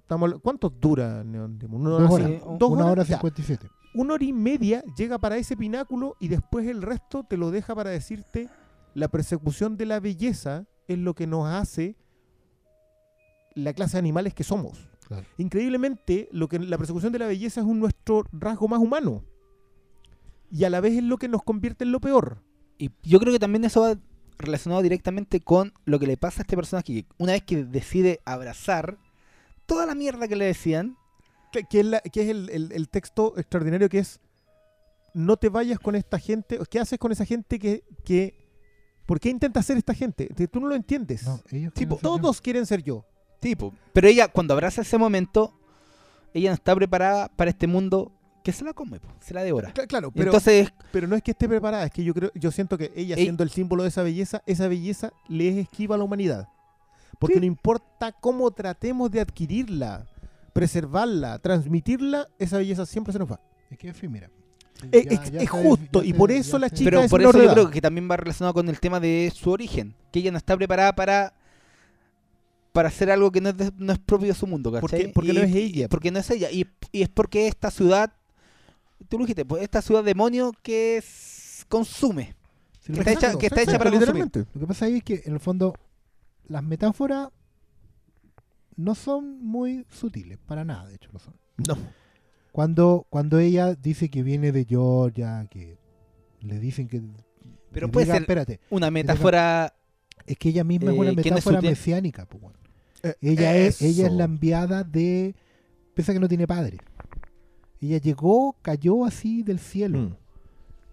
estamos, ¿cuánto dura Neon Demon? ¿Una Dos hora? horas. sí, ¿Dos Una hora horas? Ya. 57. Una hora y media llega para ese pináculo y después el resto te lo deja para decirte la persecución de la belleza es lo que nos hace la clase de animales que somos. Claro. Increíblemente, lo que la persecución de la belleza es un nuestro rasgo más humano. Y a la vez es lo que nos convierte en lo peor. Y yo creo que también eso va relacionado directamente con lo que le pasa a este personaje. que Una vez que decide abrazar toda la mierda que le decían, Que, que es, la- que es el, el- el texto extraordinario que es no te vayas con esta gente. ¿Qué haces con esa gente que... que ¿Por qué intenta ser esta gente? Tú no lo entiendes. No, ellos Tipo, quieren ser yo. todos quieren ser yo. tipo. Pero ella, cuando abraza ese momento, ella no está preparada para este mundo que se la come, po, se la devora. Cla- Claro, pero, Entonces, pero no es que esté preparada, es que yo creo, yo siento que ella Ey. siendo el símbolo de esa belleza, esa belleza le es esquiva a la humanidad. Porque Sí. no importa cómo tratemos de adquirirla, preservarla, transmitirla, esa belleza siempre se nos va. Es que, en fin, mira. Es- Ya- es- ya es se- justo, y por eso la se- chica pero es por eso yo creo que también va relacionado con el tema de su origen, que ella no está preparada para para hacer algo que no es, de- no es propio de su mundo, ¿cachai? Porque- porque Y- no es ella. Porque no es ella. Y, y es porque esta ciudad, tú lo dijiste, pues esta ciudad demonio que es- consume. Sí, que lo está que- hecha- que está hecha para consumir. Lo que pasa ahí es que, en el fondo, las metáforas no son muy sutiles, para nada, de hecho lo son. No. Cuando, cuando ella dice que viene de Georgia, que le dicen que... Pero puede diga, ser Espérate, Una metáfora. es que ella misma es Eh, una ¿quién es metáfora mesiánica. pues, bueno. Eh, Ella es, ella es la enviada de... Pese a que no tiene padre. Ella llegó, cayó así del cielo. Mm.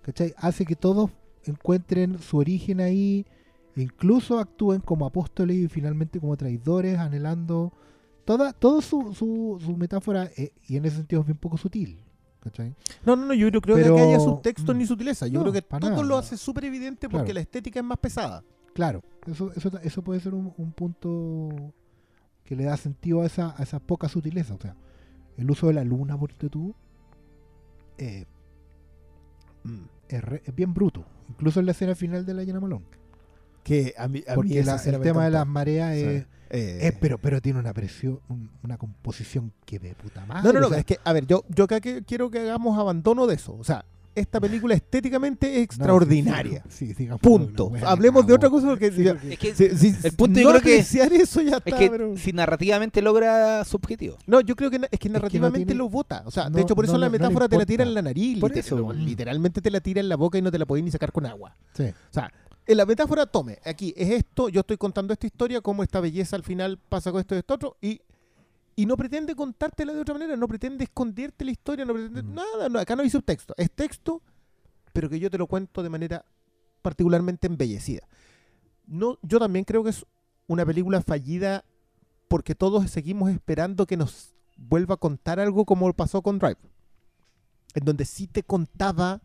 ¿cachai? Hace que todos encuentren su origen ahí, incluso actúen como apóstoles y finalmente como traidores, anhelando toda, todo su, su, su metáfora, eh, y en ese sentido es bien poco sutil. ¿cachai? No, no, no, yo no creo Pero- que haya subtexto mm. ni sutileza. Yo No, creo que todo nada. lo hace súper evidente porque Claro. la estética es más pesada. Claro, eso, eso, eso puede ser un, un punto que le da sentido a esa, a esa poca sutileza. O sea, el uso de la luna, por tú, eh, Mm. es, re- es bien bruto. Incluso en la escena final de la Llena Malón. Que a mí, a Porque la- el tema de las mareas Sí. es... Eh, Es, pero, pero tiene una presión, un- una composición que de puta madre. No, no, no, o sea, es que, a ver, yo, yo acá que- quiero que hagamos abandono de eso. O sea, esta película estéticamente es no, extraordinaria. sí, sí, digamos, Punto. Hablemos de otra cosa porque, Sí, ya- porque- Es que, si- si- el punto yo no creo que- eso ya está, es que pero- si narrativamente logra su objetivo. No, yo creo que es que no narrativamente tiene- lo vota. O sea, no- de hecho, por eso no la metáfora te la tira en la nariz. Por eso. Literalmente te la tira en la boca y no te la podés ni sacar con agua. Sí. O sea, en la metáfora, tome, aquí es esto, yo estoy contando esta historia, cómo esta belleza al final pasa con esto y esto otro, y, y no pretende contártela de otra manera, no pretende esconderte la historia, no pretende Mm. nada, no, acá no hay subtexto, es texto, pero que yo te lo cuento de manera particularmente embellecida. No, yo también creo que es una película fallida porque todos seguimos esperando que nos vuelva a contar algo como pasó con Drive, en donde sí te contaba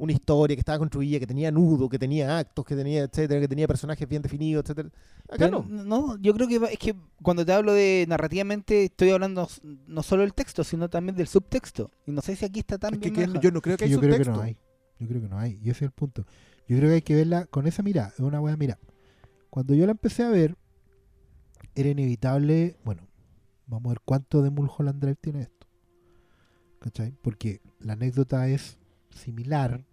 una historia que estaba construida, que tenía nudo, que tenía actos, que tenía, etcétera, que tenía personajes bien definidos, etcétera. Acá Pero no. no, yo creo que va- es que cuando te hablo de narrativamente estoy hablando no solo del texto, sino también del subtexto. Y no sé si aquí está tan Es que, bien que manejado. yo no creo que hay yo creo que no hay. Yo creo que no hay. Y ese es el punto. Yo creo que hay que verla con esa mirada. Es una buena mirada. Cuando yo la empecé a ver, era inevitable. Bueno, vamos a ver cuánto de Mulholland Drive tiene esto. ¿Cachai? Porque la anécdota es similar.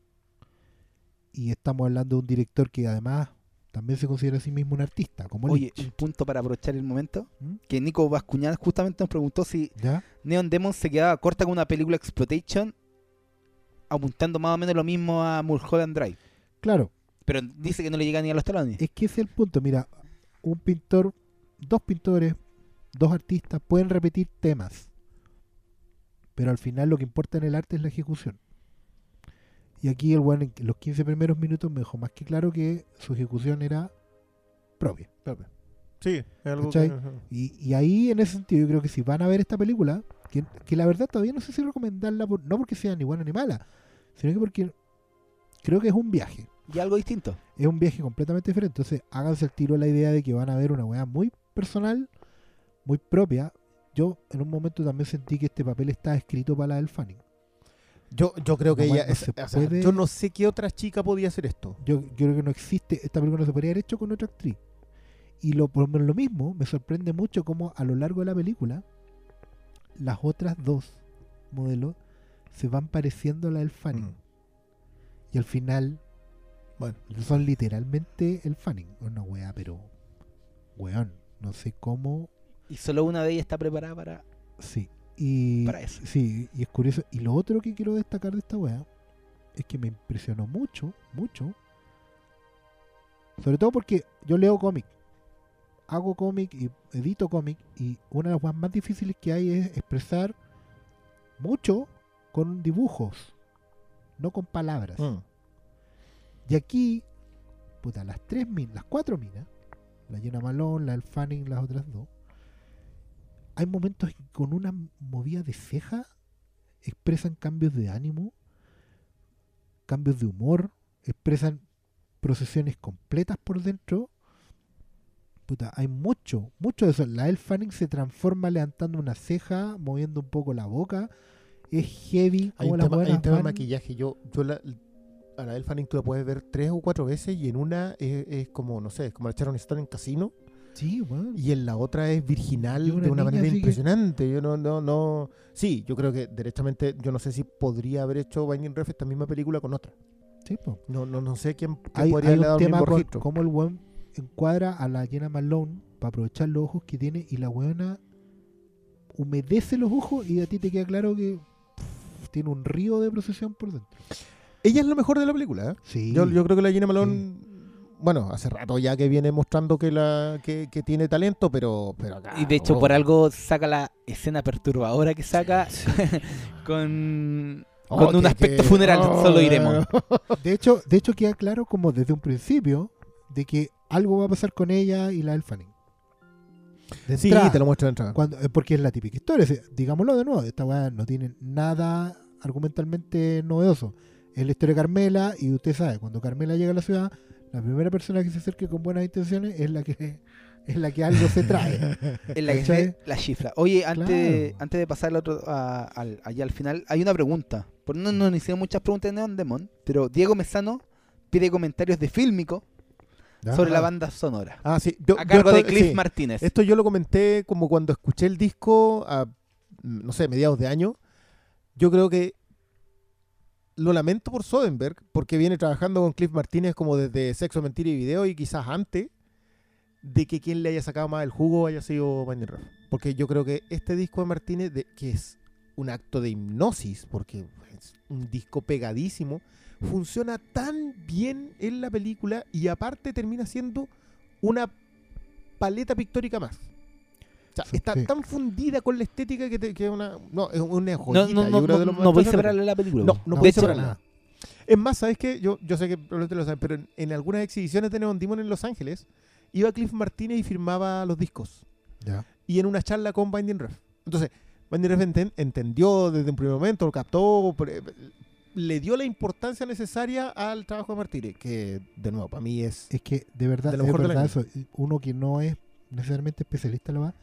Y estamos hablando de un director que además también se considera a sí mismo un artista, como Oye, Lynch. un punto para aprovechar el momento. ¿Mm? Que Nico Bascuñán justamente nos preguntó si ¿Ya? Neon Demon se quedaba corta con una película Exploitation, apuntando más o menos lo mismo a Mulholland Drive. Claro. Pero dice que no le llega ni a los talones. Es que ese es el punto. Mira, un pintor, dos pintores, dos artistas pueden repetir temas. Pero al final lo que importa en el arte es la ejecución. Y aquí el weón en los 15 primeros minutos me dejó más que claro que su ejecución era propia. Sí, es algo que-. Y, y ahí en ese sentido yo creo que si van a ver esta película, que, que la verdad todavía no sé si recomendarla, por- no porque sea ni buena ni mala, sino que porque creo que es un viaje. Y algo distinto. es un viaje completamente diferente. Entonces, háganse el tiro a la idea de que van a ver una weá muy personal, muy propia. Yo en un momento también sentí que este papel está escrito para la del Fanning. Yo, yo creo que ella no es- se o sea, puede- yo no sé qué otra chica podía hacer esto. Yo, yo creo que no existe, esta película no se podría haber hecho con otra actriz. Y lo, por lo menos lo mismo, me sorprende mucho cómo a lo largo de la película, las otras dos modelos se van pareciendo a la del Fanning. Mm. Y al final, Bueno. son literalmente el Fanning. Una weá, pero, weón, no sé cómo Y solo una de ellas está preparada para. Sí. Y, Para eso. Sí, y es curioso. Y lo otro que quiero destacar de esta weá es que me impresionó mucho, mucho. Sobre todo porque yo leo cómic. Hago cómic y edito cómic. Y una de las weas más difíciles que hay es expresar mucho con dibujos, no con palabras. Mm. Y aquí, puta, las tres minas, las cuatro minas, la Llena Malón, la del Fanning, las otras dos, hay momentos con una movida de ceja expresan cambios de ánimo, cambios de humor, expresan procesiones completas por dentro. Puta, hay mucho, mucho de eso. La Elle Fanning se transforma levantando una ceja, moviendo un poco la boca. Es heavy. Hay un las tema, hay un tema de maquillaje. Yo, yo la, a la Elle Fanning tú la puedes ver tres o cuatro veces y en una es, es como, no sé, es como la Sharon Stone en Casino Sí, y en la otra es virginal una de una manera que- impresionante. Yo no, no, no. Sí, yo creo que derechamente, yo no sé si podría haber hecho Binding Ref esta misma película con otra. Sí, po. No, no, no sé quién, quién Hay, podría hay dado un el tema con cómo el weón encuadra a la Jenna Malone para aprovechar los ojos que tiene y la weona humedece los ojos y a ti te queda claro que pff, tiene un río de procesión por dentro. Ella es lo mejor de la película. ¿eh? Sí. Yo, yo creo que la Gina Malone, bueno, hace rato ya que viene mostrando que la que, que tiene talento, pero, pero acá. Y de hecho, oh. por algo saca la escena perturbadora que saca [LAUGHS] con, Oh, con un aspecto que- funeral. oh, Solo iremos. [LAUGHS] De hecho, de hecho queda claro como desde un principio de que algo va a pasar con ella y la El Fanning. De Sí, entrada, te lo muestro de entrada. cuando- eh, porque es la típica historia. digámoslo de nuevo, esta weá no tiene nada argumentalmente novedoso. Es la historia de Carmela y usted sabe, cuando Carmela llega a la ciudad, la primera persona que se acerque con buenas intenciones es la que [LAUGHS] es la que algo se trae. [LAUGHS] En la que se la cifra. Oye, antes, Claro. antes de pasar al otro, a- al, allá al final, hay una pregunta. Por no nos hicieron muchas preguntas en Demon, pero Diego Mesano pide comentarios de Fílmico sobre la banda sonora. Ah, sí. Yo, a cargo de Cliff sí. Martínez. Esto yo lo comenté como cuando escuché el disco a, no sé, mediados de año. Yo creo que lo lamento por Soderbergh, porque viene trabajando con Cliff Martínez como desde Sexo, Mentira y Video y quizás antes de que quien le haya sacado más el jugo haya sido Binding Ruff. Porque yo creo que este disco de Martínez, de- que es un acto de hipnosis, porque es un disco pegadísimo, funciona tan bien en la película y aparte termina siendo una paleta pictórica más. Sea, está sí. tan fundida con la estética que, te- que es una. No, es una joyita. no, no, de no, lo no voy a importante. separarle la película. No, no No, voy a de hecho, separarla. nada. Es más, ¿sabes qué? Yo, yo sé que probablemente lo saben, pero en, en algunas exhibiciones de Neon Demon en Los Ángeles, iba Cliff Martínez y firmaba los discos. Ya. Y en una charla con Binding Ref. Entonces, Binding Ref enten- entendió desde un primer momento, lo captó, pre- le dio la importancia necesaria al trabajo de Martínez, que, de nuevo, para mí es... Es que de verdad, De lo es mejor del verdad año. eso. Uno que no es necesariamente especialista la va,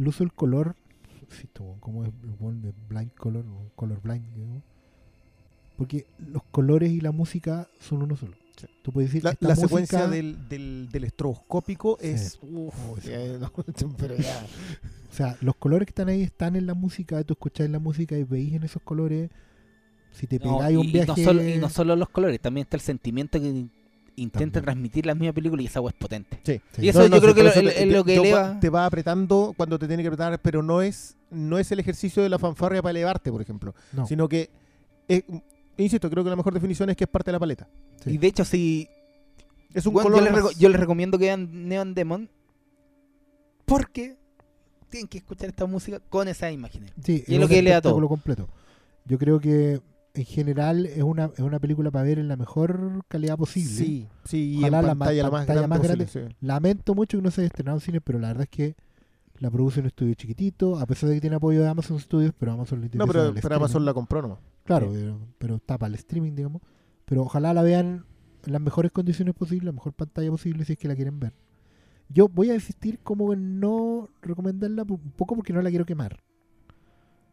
el uso del color, sí, esto, como es el blind color, o color blind, digamos. porque los colores y la música son uno solo. Sí. Tú puedes decir La, la música- secuencia del, del, del estroboscópico Sí. es... uf, Oh, sí. ya, no, [LAUGHS] pero ya. O sea, los colores que están ahí están en la música, tú escucháis la música y veis en esos colores. Si te pegáis y, un y viaje. no solo, y no solo los colores, también está el sentimiento que intenta También. transmitir la misma película y esa agua es potente. Sí. Sí. Y eso No, yo no, creo que lo- es lo que te- eleva. Te va apretando cuando te tiene que apretar, pero no es, no es el ejercicio de la fanfarria para elevarte, por ejemplo. No. Sino que, es- insisto, creo que la mejor definición es que es parte de la paleta. Sí. Y de hecho, si Es un Bueno, color yo, les más- reco- yo les recomiendo que vean Neon Demon porque tienen que escuchar esta música con esa imagen. Sí, Y es lo que le da todo. completo. Yo creo que en general es una, es una película para ver en la mejor calidad posible. Sí, sí, y Ojalá en la pantalla, la más pantalla grande, más posible, sí. Lamento mucho que no se haya estrenado en cine, pero la verdad es que la produce en un estudio chiquitito, a pesar de que tiene apoyo de Amazon Studios, pero Amazon le No, interesa pero, el pero Amazon la compró nomás. Claro, Sí. pero, pero está para el streaming, digamos. Pero ojalá la vean en las mejores condiciones posibles, la mejor pantalla posible, si es que la quieren ver. Yo voy a insistir como en no recomendarla un poco porque no la quiero quemar.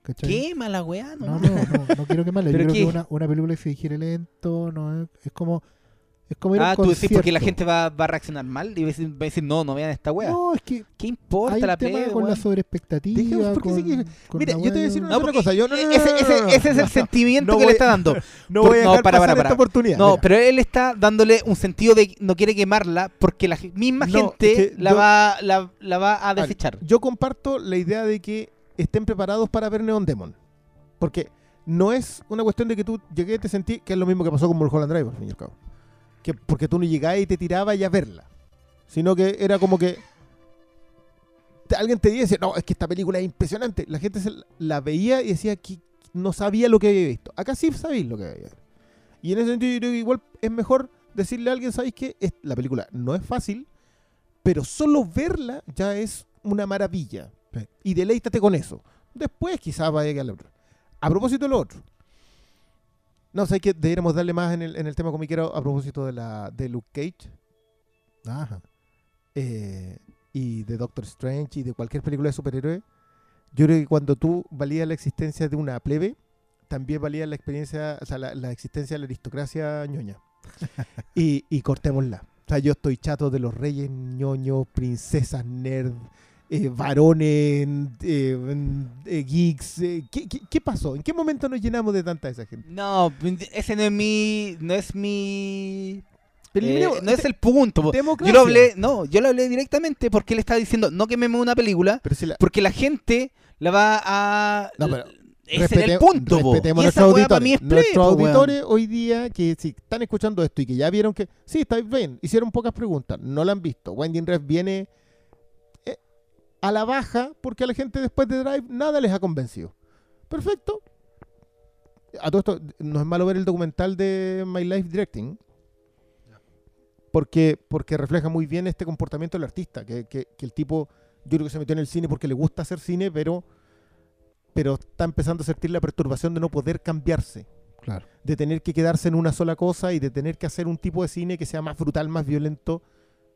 ¿Cachai? ¿Qué mala weá? No, No, no, no, no quiero quemarla. Yo ¿Pero creo qué? que una, una película que se digiere lento, no es, es como es como ir a Ah, un tú decís porque la gente va, va a reaccionar mal y va a decir, va a decir, no, no vean esta weá. No, es que ¿Qué importa hay un la tema plebe, con la sobreexpectativa. Dejemos, porque sí con- que- con Mira, la yo te voy a decir una No, otra cosa. Yo, no, no, no, ese, ese- [LAUGHS] es no, el sentimiento no que voy- le está dando. [LAUGHS] No Por- voy a no, dejar para, pasar para, esta oportunidad. No, mira. pero él está dándole un sentido de no quiere quemarla porque la misma No, gente es que la, yo- va, la, la va a Vale, desechar. Yo comparto la idea de que estén preparados para ver Neon Demon. Porque no es una cuestión de que tú llegué y te sentí, que es lo mismo que pasó con Mulholland Drive, al fin y al cabo. Que porque tú no llegabas y te tirabas ya a verla. Sino que era como que alguien te dice, no, es que esta película es impresionante. La gente la- veía y decía que no sabía lo que había visto. Acá sí sabéis lo que había visto. Y en ese sentido yo creo que igual es mejor decirle a alguien, ¿sabéis qué? Es- La película no es fácil, pero solo verla ya es una maravilla. Y deleítate con eso. Después quizás vaya a la otra. A propósito de lo otro. No, sé que deberíamos darle más en el, en el tema comiquero a propósito de la de Luke Cage Ajá. eh, y de Doctor Strange y de cualquier película de superhéroe. Yo creo que cuando tú valías la existencia de una plebe, también valía la experiencia, o sea, la, la existencia de la aristocracia ñoña. [LAUGHS] y, y cortémosla. O sea, yo estoy chato de los reyes ñoños, princesas nerd, eh, varones, eh, eh, geeks. eh, ¿qué, qué, qué pasó? ¿En qué momento nos llenamos de tanta esa gente? No, ese no es mi. No es mi. Pero no es el punto. Yo lo hablé, no, yo lo hablé directamente porque él estaba diciendo no quememos una película, Pero si la- porque la gente la va a. No, pero ese era el Respete- punto, respetemos nuestros auditores. Nuestros po, auditores hoy día que si están escuchando esto y que ya vieron que sí, está bien, hicieron pocas preguntas, no la han visto. Winding Ref viene a la baja porque a la gente después de Drive nada les ha convencido. Perfecto. A todo esto, no es malo ver el documental de My Life Directing. Porque, porque refleja muy bien este comportamiento del artista. Que, que- que el tipo, yo creo que se metió en el cine porque le gusta hacer cine, pero pero está empezando a sentir la perturbación de no poder cambiarse, Claro. de tener que quedarse en una sola cosa y de tener que hacer un tipo de cine que sea más brutal, más violento.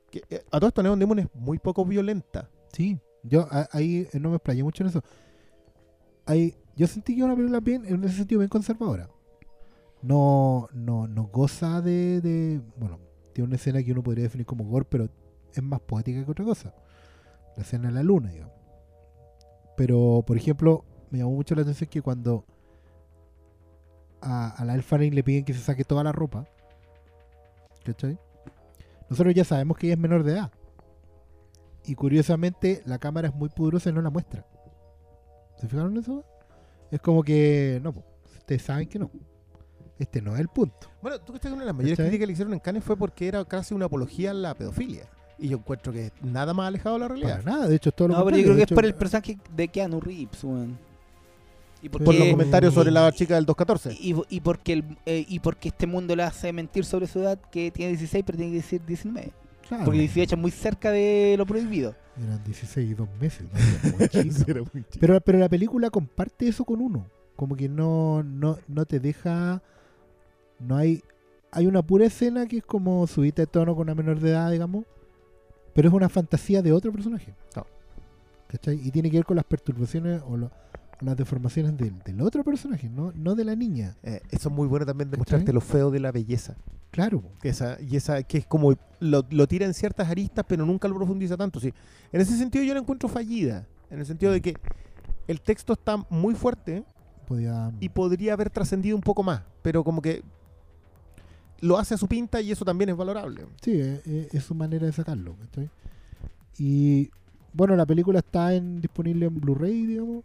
Que, eh, a todo esto Neon Demon es muy poco violenta. Sí, yo a- ahí eh, no me explayé mucho en eso. Ahí, yo sentí que una película bien, en ese sentido, bien conservadora. No, no, no goza de, de- Bueno, tiene una escena que uno podría definir como gore, pero es más poética que otra cosa. La escena de la luna, digamos. Pero, por ejemplo, me llamó mucho la atención que cuando a, a la Elfarin le piden que se saque toda la ropa, ¿cachai? Nosotros ya sabemos que ella es menor de edad. Y curiosamente, la cámara es muy pudorosa y no la muestra. ¿Se fijaron en eso? Es como que, no, ustedes saben que no. Este no es el punto. Bueno, tú que estás una de las mayores ¿Cachai? críticas que le hicieron en Cannes fue porque era casi una apología a la pedofilia. Y yo encuentro que nada más alejado de la realidad. Para nada, de hecho, es todo lo No, pero yo creo que De es hecho, por el personaje de Keanu Reeves, weón. Y porque, Por los comentarios sobre la chica del 214. y, y porque el, eh, y porque este mundo le hace mentir sobre su edad que tiene 16 pero tiene que decir 19. Claro, Porque 18 es muy cerca de lo prohibido. eran 16 y 2 meses. ¿no? Era muchísimo. [LAUGHS] Pero, pero la película comparte eso con uno. Como que no, no, no te deja. No hay. Hay una pura escena que es como subida de tono con una menor de edad, digamos. Pero es una fantasía de otro personaje. ¿Cachai? Y tiene que ver con las perturbaciones o, lo- o las deformaciones del, del otro personaje, no, no de la niña. Eh, eso es muy bueno también de mostrarte lo feo de la belleza. Claro. Que esa, y esa que es como lo, lo tira en ciertas aristas, pero nunca lo profundiza tanto. Sí. En ese sentido yo la encuentro fallida. En el sentido de que el texto está muy fuerte Podía. y podría haber trascendido un poco más. Pero como que lo hace a su pinta y eso también es valorable. Sí, es, es- es su manera de sacarlo. Y bueno, la película está en, disponible en Blu-ray, digamos.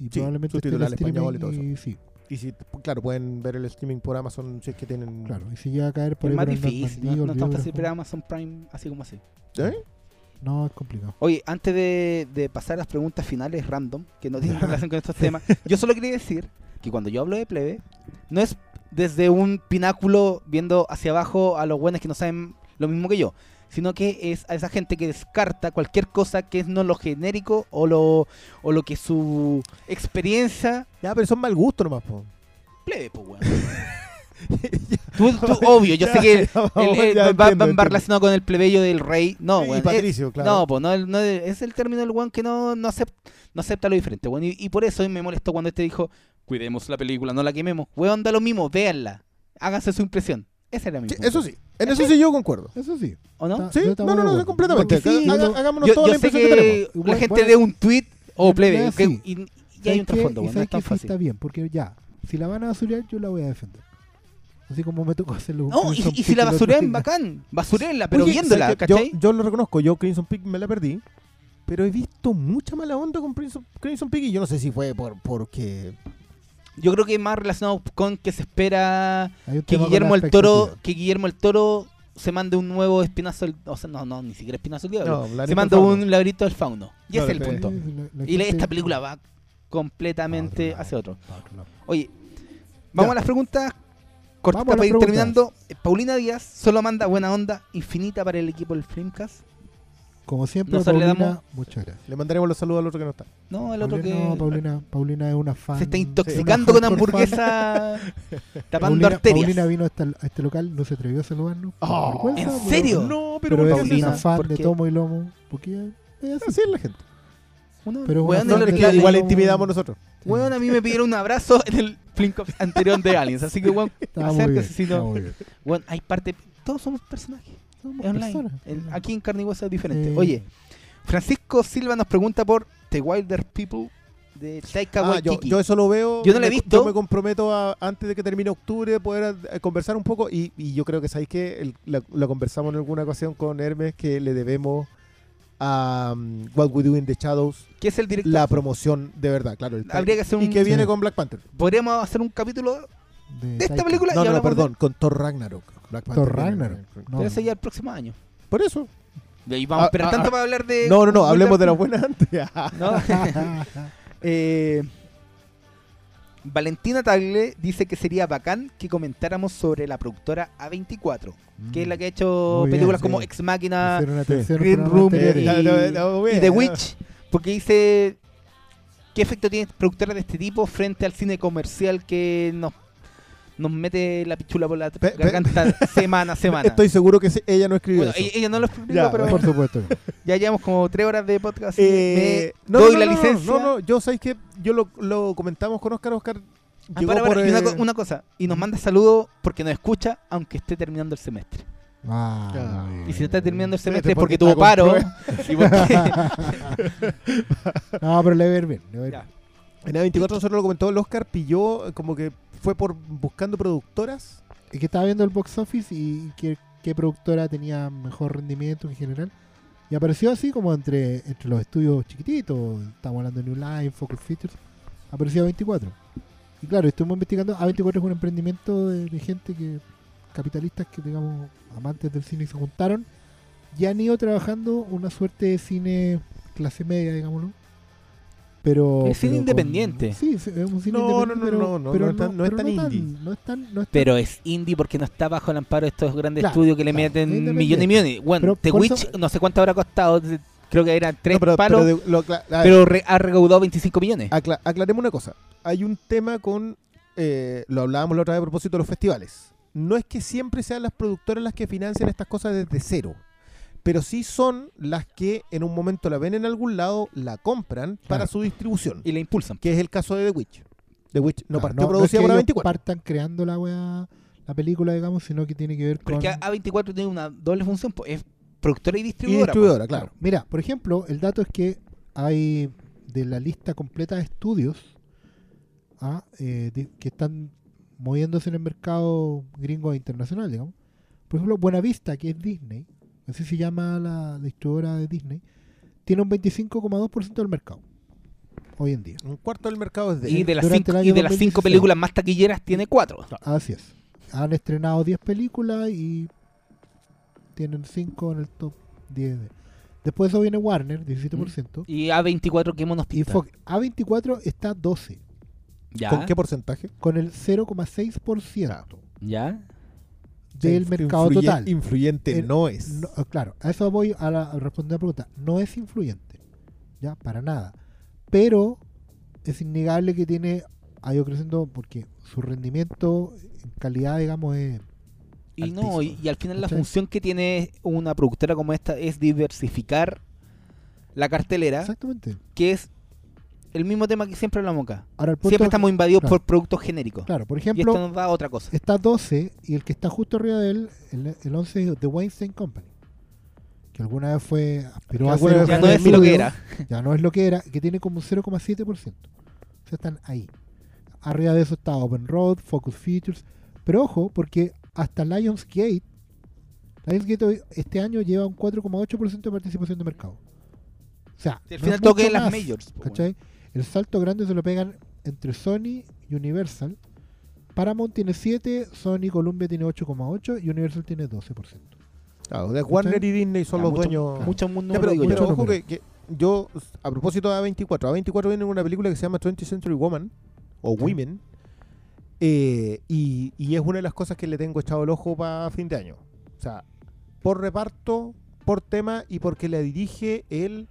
Y Sí, probablemente subtitulada al español y streaming todo y sí, Y si, claro, pueden ver el streaming por Amazon si es que tienen... claro. Y si llega a caer por es ahí más por difícil, no, es tan fácil ver Amazon Prime así como así. ¿Eh? No, es complicado. Oye, antes de, de pasar a las preguntas finales random, que no tienen [LAUGHS] relación con estos temas, yo solo quería decir que cuando yo hablo de plebe, no es desde un pináculo viendo hacia abajo a los buenos que no saben lo mismo que yo, sino que es a esa gente que descarta cualquier cosa que es no lo genérico o lo, o lo que su experiencia Ya, pero son mal gusto nomás, po. plebe, pues, weón. [LAUGHS] Tú, tú, obvio, yo [LAUGHS] sé que el- ya, el- vamos, el- ya va, entiendo, va- relacionado con el plebeyo del rey. No, weón, es- Patricio, claro. no, no, no, es el término del weón que no, no, acepta, no acepta lo diferente, weón. Y, y por eso me molestó cuando este dijo, cuidemos la película, no la quememos. Weón, da lo mismo, véanla. Háganse su impresión. Ese era mi Sí, punto. eso sí. En eso sí yo concuerdo. Eso sí. ¿O no? Sí, no, no, de no, completamente. Sí, Haga- hagámonos Yo, toda yo la impresión que, que tenemos. la gente bueno, dé un tweet o es plebe, que- y, y hay un trasfondo, Y weón, no es sabes tan que sí fácil. está bien, porque ya, si la van a basurear, yo la voy a defender. Así como me tocó hacerlo No, y, si la basurean, bacán. Basurenla, pero Oye, viéndola. Yo, yo lo reconozco, yo Crimson Peak me la perdí, pero he visto mucha mala onda con Crimson, Crimson Peak y yo no sé si fue por porque Yo creo que es más relacionado con que se espera que Guillermo el Toro, que Guillermo el Toro se mande un nuevo espinazo, del- o sea, no, no, ni siquiera espinazo del diablo. no, se manda un laberinto del fauno. Y ese es el punto. Sí, la- la Y la- esta película va completamente otro hacia otro. Oye, vamos Ya. a las preguntas cortitas para ir preguntas. terminando. Eh, Paulina Díaz solo manda buena onda infinita para el equipo del Flamecast. Como siempre, Nosotros le Paulina, damos- muchas gracias. Le mandaremos los saludos al otro que no está. No, el otro Paulina, que no, Paulina, Paulina es una fan. se está intoxicando con hardcore fan. hamburguesa [LAUGHS] tapando Paulina, arterias. Paulina vino hasta el- a este local, no se atrevió a saludarnos. por Oh, vergüenza, ¿en pero- serio? No, Pero, pero, es ¿por qué Paulina, una fan ¿por de qué? tomo y lomo. Porque ella es así. Así es la gente. Uno- Pero weón, una no fan le- de Igual, intimidamos nosotros. weón, a mí me pidieron un abrazo en el Flink anterior de Aliens. Así que, weón, Está muy bien. acérquese si está no. muy bien. Weón, hay parte. Todos somos personajes. Somos online. aquí en Carne y Hueso es diferente. Eh, Oye, Francisco Silva nos pregunta por The Wilder People de Taika Ah, yo, eso lo veo. Yo no lo he visto. Yo me comprometo a, antes de que termine octubre, poder eh, conversar un poco. Y, y yo creo que, ¿sabéis que Lo conversamos en alguna ocasión con Hermes, que le debemos a um, What We Do in the Shadows ¿Qué es el director? la promoción de verdad, claro. el- Habría que hacer un. y que viene sí. con Black Panther. Podríamos hacer un capítulo de esta película No, y no, no, de- perdón, con Thor Ragnarok. Black Thor Panther viene- Ragnarok. No. Pero ese ya el próximo año. Por eso. Y ahí vamos, Ah, pero ah, tanto ah. para hablar de. No, no, no, hablemos de la Wilder buena antes. [LAUGHS] No. [LAUGHS] Eh, Valentina Tagle dice que sería bacán que comentáramos sobre la productora A24, que es la que ha hecho Muy bien, películas sí. como Ex Máquina Green Room y, Eh, no, no, no, y The ¿no? Witch, porque dice qué efecto tiene productora de este tipo frente al cine comercial que nos nos mete la pichula por la Pe- pe- garganta [LAUGHS] semana a semana. Estoy seguro que se- ella no escribió Bueno, eso. ella, ella no lo explicó, Ya, pero Por supuesto. [LAUGHS] ya llevamos como tres horas de podcast. Eh, me no, doy no, la no, licencia. No, no, yo sabéis que yo lo, lo comentamos con Oscar. Oscar Ah, llegó para, para, por, y una, eh, co- una cosa, y nos manda saludos porque nos escucha aunque esté terminando el semestre. Ah, bien. Y si no está terminando el semestre es porque tuvo paro. [LAUGHS] y porque- No, pero le va a ir bien. le va a ir bien. En A24 nosotros lo comentó, el Oscar pilló eh, como que fue por buscando productoras. Es que estaba viendo el box office y qué, productora tenía mejor rendimiento en general. Y apareció así como entre, entre los estudios chiquititos. Estamos hablando de New Line, Focus Features. Apareció A24. Y claro, estuvimos investigando. A24 es un emprendimiento de, gente que, capitalistas que, digamos, amantes del cine se juntaron. Y han ido trabajando una suerte de cine clase media, digámoslo. Pero. Es cine independiente. Sí, es un cine No, independiente. no, no, pero- no, no, pero no es tan- no es tan indie. no es tan- no es tan- Pero es indie porque no está bajo el amparo de estos grandes Claro, estudios que le claro, meten millones y millones. Bueno, Pero The Witch eso- no sé cuánto habrá costado. Creo que eran tres No, pero, palos, pero de- lo re- ha recaudado 25 millones. acla- aclaremos una cosa. Hay un tema con. eh, lo hablábamos la otra vez a propósito de los festivales. No es que siempre sean las productoras las que financian estas cosas desde cero. Pero sí son las que en un momento la ven en algún lado, la compran para Claro. su distribución. Y la impulsan. Que es el caso de The Witch. The Witch no Claro, partió no- no producida es que por ellos A24. partan creando la wea, la película, digamos, sino que tiene que ver Pero con. es que A24 tiene una doble función. pues, es productora y Y distribuidora. distribuidora, pues. claro. Mira, por ejemplo, el dato es que hay de la lista completa de estudios ah, eh, di- que están moviéndose en el mercado gringo e internacional, digamos. Por ejemplo, Buenavista, que es Disney, así se llama la distribuidora de Disney, tiene un 25,2% del mercado hoy en día. Un cuarto del mercado es de Y de las cinco, y de las cinco 2016. películas más taquilleras tiene cuatro. Así es. Han estrenado 10 películas y tienen 5 en el top 10. de- Después de eso viene Warner, 17%. Y A24 que monos Y Fox- A24 está 12, Ya. ¿Con qué porcentaje? con el 0,6% Ya. Del Influye- mercado total. Influyente El- no es. No, eh, claro, a eso voy a, la- a responder la pregunta. No es influyente, ya, para nada. Pero es innegable que tiene, ha ido creciendo porque su rendimiento en calidad, digamos, es Y no, y, y al final la función que tiene una productora como esta es diversificar la cartelera, exactamente. que es el mismo tema que siempre hablamos acá. Ahora, el punto- Siempre estamos invadidos claro. por productos genéricos. Claro, por y esto ejemplo, nos da otra cosa. está 12 y el que está justo arriba de él, el, el 11 es The Weinstein Company. Que alguna vez fue, aspiró a ser Ya no es lo que era. Ya no es lo que era, que tiene como un 0,7%. O sea, están ahí. Arriba de eso está Open Road, Focus Features. Pero ojo, porque hasta Lionsgate, Lionsgate hoy- este año lleva un 4,8% de participación de mercado. O sea, al no final toque las majors. po, ¿cachai? El salto grande se lo pegan entre Sony y Universal. Paramount tiene 7, Sony Columbia tiene 8,8 y Universal tiene 12%. Claro, de Warner y Disney son Ya, los mucho- dueños. Mucho mundo Ya, pero, digo yo. pero ojo que, que yo, a propósito de A24, A24 viene una película que se llama 20th Century Woman, o Sí. Women, eh, y, y es una de las cosas que le tengo echado el ojo para fin de año. O sea, por reparto, por tema y porque la dirige el.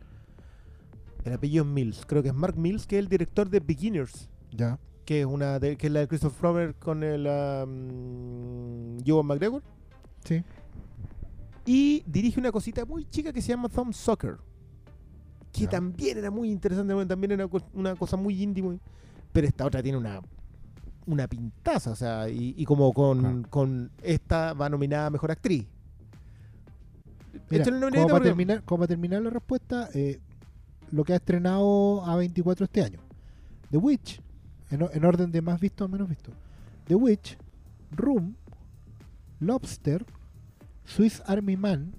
El apellido es Mills, creo que es Mark Mills, que es el director de Beginners, Ya. que es una de, que es la de Christopher Plummer con el um, McGregor. Sí. Y dirige una cosita muy chica que se llama Thumb Soccer. Que Ya. también era muy interesante, bueno, también era una cosa muy muy- Pero esta otra tiene una una pintaza, o sea, y, y como con, Claro. con esta va nominada a Mejor Actriz. Mira, como para, terminar, como para terminar la respuesta, eh, lo que ha estrenado A24 este año. The Witch, en, o- en orden de más visto a menos visto. The Witch, Room, Lobster, Swiss Army Man,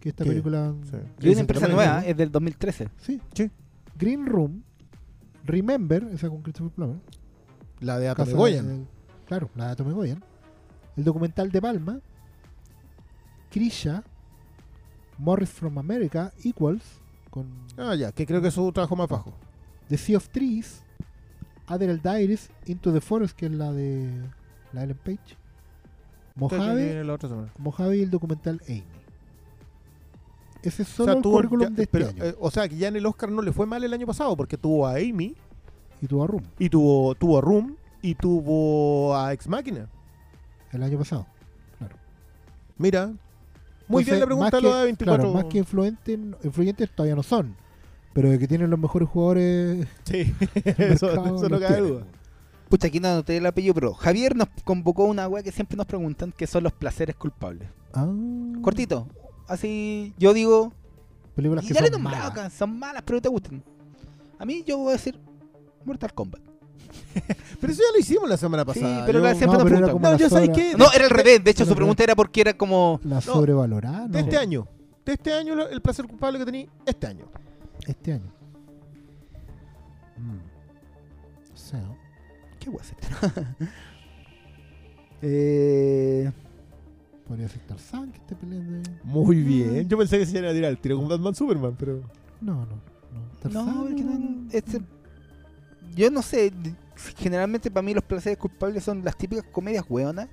que esta ¿Qué? película... Sí. Y una empresa nueva, es del 2013. Sí. Sí. Green Room, Remember, esa con Christopher Plummer. La de Atomic Goyan. claro, la de Atomic Goyan. El documental de Palma. Krisha. Morris from America. Equals. Con Ah, ya, que creo que es su trabajo más bajo. The Sea of Trees. Adderall Diaries. Into the Forest, que es la de la Ellen Page. Mojave. la otra. Mojave y el documental Amy. Ese es O solo sea, el currículum ya- de este pero, año. eh, o sea, que ya en el Oscar no le fue mal el año pasado porque tuvo a Amy y tuvo a Room. y tuvo, tuvo a Room y tuvo a Ex Máquina. El año pasado. Mira, muy bien la pregunta lo de 24. Claro, más que influentes, influyentes todavía no son. Pero de que tienen los mejores jugadores. [LAUGHS] Sí, [LAUGHS] eso, mercado eso no cabe duda. Pucha, aquí no anoté el apellido, pero Javier nos convocó una weá que siempre nos preguntan, que son los placeres culpables. Ah, Cortito. Así, yo digo, Películas y que ya le he son nombrado malas. acá, son malas, pero te gustan. A mí yo voy a decir Mortal Kombat. [LAUGHS] Pero eso ya lo hicimos la semana Sí, pasada. pero Yo- la- siempre no, pero era como No, la yo sabes sobra- qué. No, era al revés. De hecho, su pregunta era porque era como... La sobrevalorada, ¿no? De este año. De este año, el placer culpable que tenía este año. Este año. Mm. O sea, ¿Qué voy a hacer? [LAUGHS] eh... podría ser Tarzán que esté peleando. ahí. Muy bien. Yo pensé que se iban a tirar el tiro con Batman Superman, pero. No, no. no. Tarzán, no- no. este- yo no sé. Generalmente para mí los placeres culpables son las típicas comedias hueonas.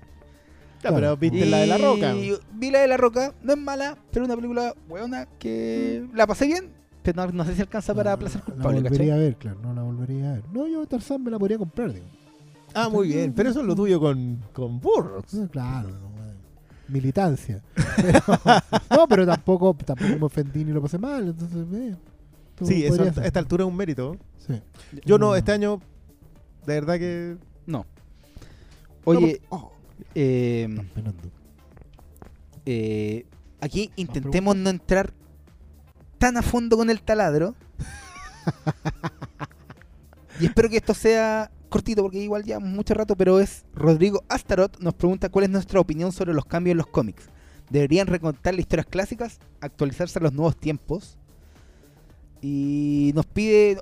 Ya, pero viste la de la roca. Y Vi la de la roca, no es mala, pero una película hueona que la pasé bien, pero no, no sé si alcanza para No, placer la culpable, volvería ¿cachai? a ver, claro. No la volvería a ver. No, yo Tarzán me la podría comprar, digo. Ah, muy bien. Pero eso es lo tuyo con, con Burroughs. Claro, no, militancia. [LAUGHS] Pero- no, pero tampoco, tampoco me ofendí ni lo pasé mal. Entonces, eh, Sí, eso a esta altura es un mérito. Sí. Yo no, Mm. este año, de verdad que. No. Oye, No, oh, eh, Están penando. eh, aquí intentemos no entrar tan a fondo con el taladro. [LAUGHS] y espero que esto sea cortito porque igual llevamos mucho rato, pero es Rodrigo Astaroth nos pregunta cuál es nuestra opinión sobre los cambios en los cómics. ¿Deberían recontar las historias clásicas, actualizarse a los nuevos tiempos? Y nos pide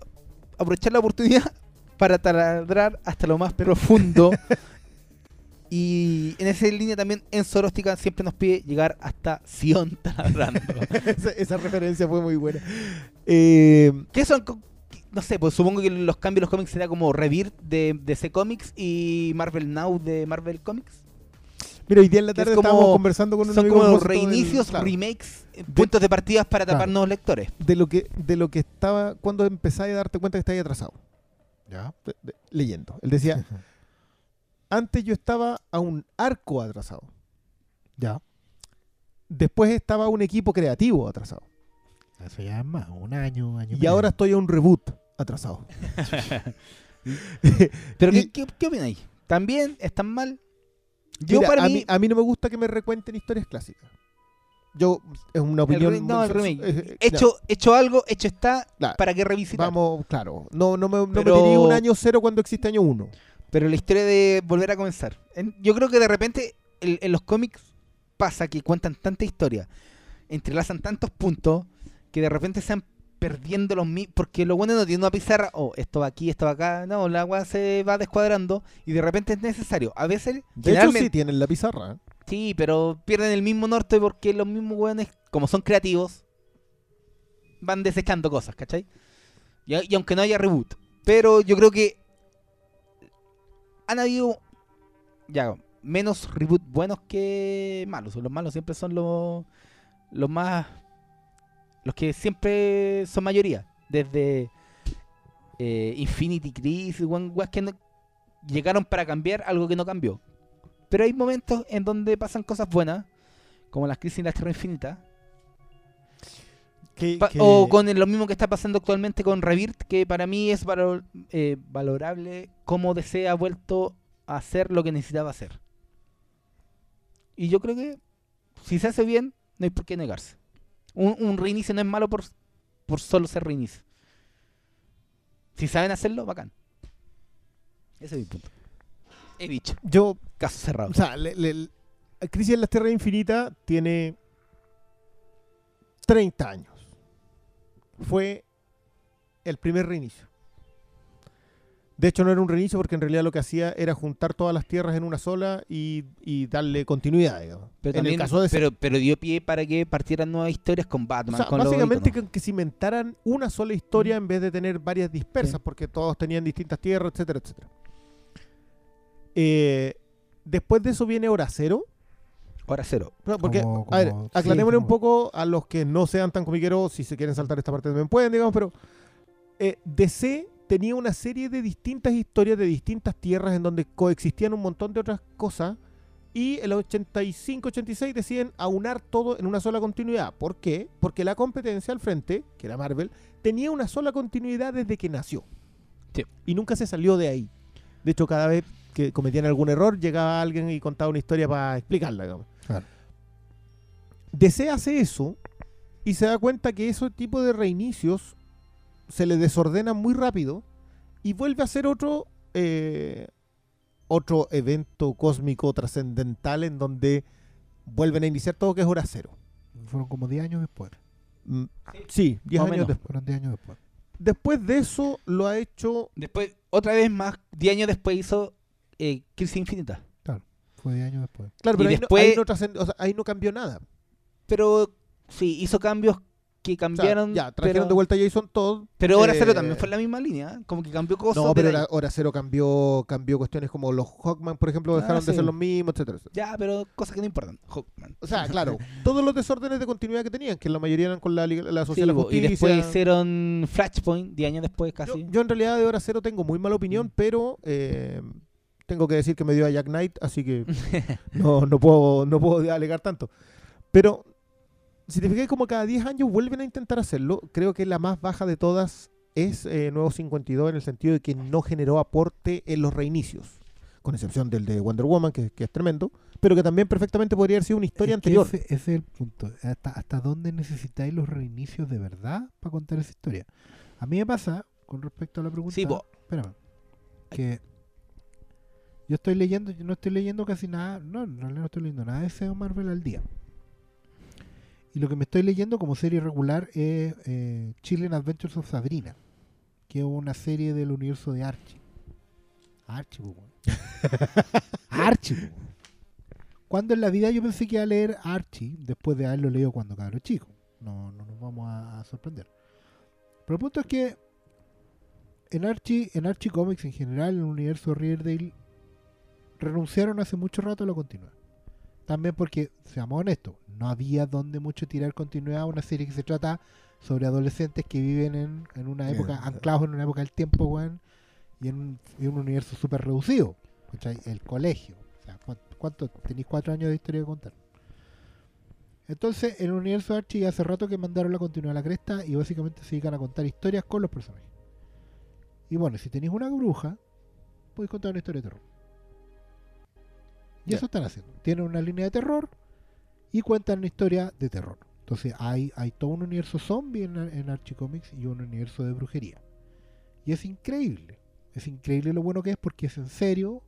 aprovechar la oportunidad para taladrar hasta lo más profundo. [LAUGHS] y en esa línea también en Soróstica siempre nos pide llegar hasta Sion taladrando. [LAUGHS] esa, esa referencia fue muy buena. Eh, ¿Qué son? No sé, pues supongo que los cambios de los cómics será como Rebirth de DC Comics y Marvel Now de Marvel Comics. mira, hoy día en la es tarde como- estábamos conversando con un Son amigo como del- reinicios, claro, remakes, puntos de partidas para tapar Claro. nuevos lectores. de lo que de lo que estaba cuando empezáis a darte cuenta que estáis atrasado. Ya. de- de- leyendo. Él decía, [LAUGHS] antes yo estaba a un arco atrasado. Ya. Después estaba a un equipo creativo atrasado. Eso ya es más, un año, año. Y ahora estoy a un reboot atrasado. [LAUGHS] Pero Y- ¿qué, qué, qué opináis? ¿También están mal? Yo Mira, para a, mí, mí, a mí no me gusta que me recuenten historias clásicas. Yo, es una el opinión. no, el eh, remake. eh, hecho, hecho algo, hecho está, Claro. ¿para qué revisitar? Vamos, claro. No, no me, no Pero- me diría un año cero cuando existe año uno. Pero la historia de volver a comenzar. En- yo creo que de repente el- en los cómics pasa que cuentan tanta historia, entrelazan tantos puntos, que de repente se van perdiendo los mismos. Porque lo bueno no tiene una pizarra, oh, esto va aquí, esto va acá. No, la agua se va descuadrando y de repente es necesario. A veces, De hecho, sí tienen la pizarra. Sí, pero pierden el mismo norte porque los mismos weones, como son creativos, van desechando cosas, ¿cachai? Y, aunque no haya reboot. Pero yo creo que han habido ya menos reboot buenos que malos. Los malos siempre son los, los más Los que siempre son mayoría. Desde eh, Infinity Crisis, weas que no- llegaron para cambiar algo que no cambió. Pero hay momentos en donde pasan cosas buenas, como las crisis en la Tierra Infinita. Que- que- O con lo mismo que está pasando actualmente con Rebirth, que para mí es eh, valorable cómo DC ha vuelto a hacer lo que necesitaba hacer. Y yo creo que si se hace bien, no hay por qué negarse. Un, un reinicio no es malo por, por solo ser reinicio. Si saben hacerlo, bacán. Ese es mi punto. He dicho. Yo, Caso cerrado. o sea, le- le- Crisis en la Tierra Infinita tiene 30 años. Fue el primer reinicio. De hecho, no era un reinicio porque en realidad lo que hacía era juntar todas las tierras en una sola y, y darle continuidad, digamos. pero, en el caso de pero, pero dio pie para que partieran nuevas historias con O Batman. sea, con básicamente que, que cimentaran una sola historia en vez de tener varias dispersas, Sí. porque todos tenían distintas tierras, etcétera, etcétera. Eh, después de eso viene Hora Cero. Hora cero. No, Porque, Como- a ver, sí, aclarémosle un poco a los que no sean tan comiqueros, si se quieren saltar esta parte también pueden, digamos, pero eh, DC tenía una serie de distintas historias de distintas tierras en donde coexistían un montón de otras cosas y los 85-86 deciden aunar todo en una sola continuidad. ¿Por qué? Porque la competencia al frente, que era Marvel, tenía una sola continuidad desde que nació. Sí. Y nunca se salió de ahí. De hecho, cada vez que cometían algún error, llegaba alguien y contaba una historia para explicarla. digamos. Claro. DC hace eso y se da cuenta que ese tipo de reinicios se le desordena muy rápido y vuelve a ser otro eh, otro evento cósmico trascendental en donde vuelven a iniciar todo que es hora cero. Fueron como 10 años después. Mm, Sí, 10 Más o años menos. después. Fueron 10 años después. Después de eso lo ha hecho Después, otra vez más, 10 años después hizo eh, Crisis Infinita. Fue 10 años después. Claro, Y pero ahí, después- no, ahí, no trascend- o sea, ahí no cambió nada. Pero sí, hizo cambios que O sea, cambiaron. ya, trajeron pero, de vuelta a Jason Todd. Pero Hora Cero eh, también fue en la misma línea. ¿eh? Como que cambió cosas. No, pero hora, Hora Cero cambió, cambió cuestiones como los Hawkman, por ejemplo, Ah, dejaron de sí. ser los mismos, etcétera, etcétera. Ya, pero cosas que no importan. Hawkman. O sea, claro, [LAUGHS] todos los desórdenes de continuidad que tenían, que la mayoría eran con la, la Sí, la bo, y después hicieron Flashpoint, 10 años después yo, casi. yo en realidad de Hora Cero tengo muy mala opinión, Mm. pero eh, tengo que decir que me dio a Jack Knight, así que [LAUGHS] no, no, puedo, no puedo alegar tanto. Pero si te fijas, como cada 10 años vuelven a intentar hacerlo, creo que la más baja de todas es eh, Nuevo 52 en el sentido de que no generó aporte en los reinicios, con excepción del de Wonder Woman, que, que es tremendo, pero que también perfectamente podría haber sido una historia Es anterior. Ese, ese es el punto. ¿Hasta, ¿Hasta dónde necesitáis los reinicios de verdad para contar esa historia? A mí me pasa, con respecto a la pregunta. Sí. Espérame. Que yo estoy leyendo, yo no estoy leyendo casi nada. No, realidad no estoy leyendo nada de SEO Marvel al día. Y lo que me estoy leyendo como serie regular es eh, Chilling Adventures of Sabrina, que es una serie del universo de Archie. Archie. [LAUGHS] Archie. Cuando en la vida yo pensé que iba a leer Archie, después de haberlo leído cuando cabro chico. No, no nos vamos a, a sorprender. Pero el punto es que en Archie, en Archie Comics en general, en el universo de Riverdale, renunciaron hace mucho rato a la continuidad. También porque, seamos honestos, no había donde mucho tirar continuidad a una serie que se trata sobre adolescentes que viven en, en una época, Eh, anclados en una época del tiempo, weón, y en un, en un universo súper reducido. ¿cachai? El colegio. O sea, ¿cuánto, cuánto? Tenéis cuatro años de historia que contar. Entonces, en el universo de Archie hace rato que mandaron la continuidad a la cresta y básicamente se dedican a contar historias con los personajes. Y bueno, si tenéis una bruja, podéis contar una historia de terror. Y eso están haciendo. Tienen una línea de terror y cuentan una historia de terror. Entonces hay, hay todo un universo zombie en, en Archie Comics y un universo de brujería. Y es increíble. Es increíble lo bueno que es porque es en serio,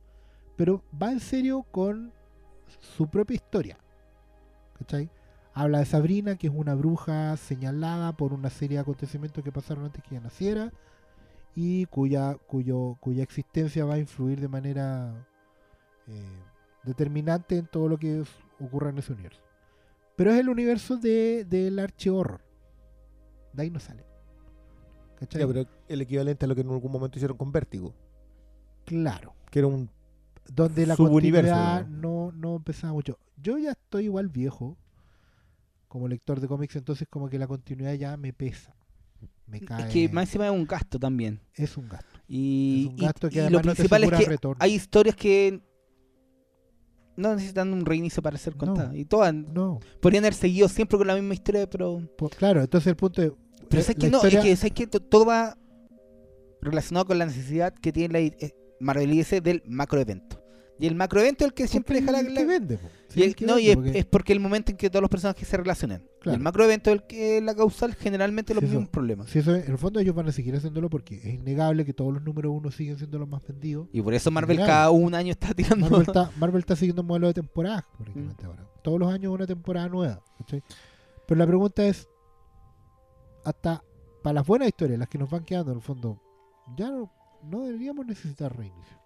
pero va en serio con su propia historia. ¿Cachai? Habla de Sabrina, que es una bruja señalada por una serie de acontecimientos que pasaron antes que ella naciera y cuya, cuyo, cuya existencia va a influir de manera eh, determinante en todo lo que es- ocurra en ese universo. Pero es el universo de, del archi-horror. De ahí no sale. ¿Cachai? Ya, pero el equivalente a lo que en algún momento hicieron con Vértigo, Claro. que era un Donde la Subuniverso, continuidad no, no empezaba mucho. Yo ya estoy igual viejo como lector de cómics, entonces como que la continuidad ya me pesa. Me cae. Es que más encima es un gasto también. es un gasto. Y, es un gasto y- que y además lo no te principal es asegura que retorno. hay historias que no necesitan un reinicio para ser No. contadas. Y todas No, podrían haber seguido siempre con la misma historia, pero... pues, claro, entonces el punto es... Pero eh, sabes que no, historia- es que, sabes que to- todo va relacionado con la necesidad que tiene la, eh, Marvel del macroevento. Y el macroevento es el que siempre deja la... que vende, po. Sí, y el el- que no, y es, porque- es porque el momento en que todos los personajes se relacionan. Claro. el macroevento es el que la causal generalmente los Sí, mismos problemas. Sí, eso es- en el fondo ellos van a seguir haciéndolo porque es innegable que todos los números uno siguen siendo los más vendidos. Y por eso Marvel cada un año está tirando... Marvel está, [LAUGHS] Marvel está siguiendo un modelo de temporada, Mm. prácticamente ahora. Todos los años una temporada nueva. ¿cachai? Pero la pregunta es, hasta para las buenas historias, las que nos van quedando en el fondo, ya no, no deberíamos necesitar reinicio.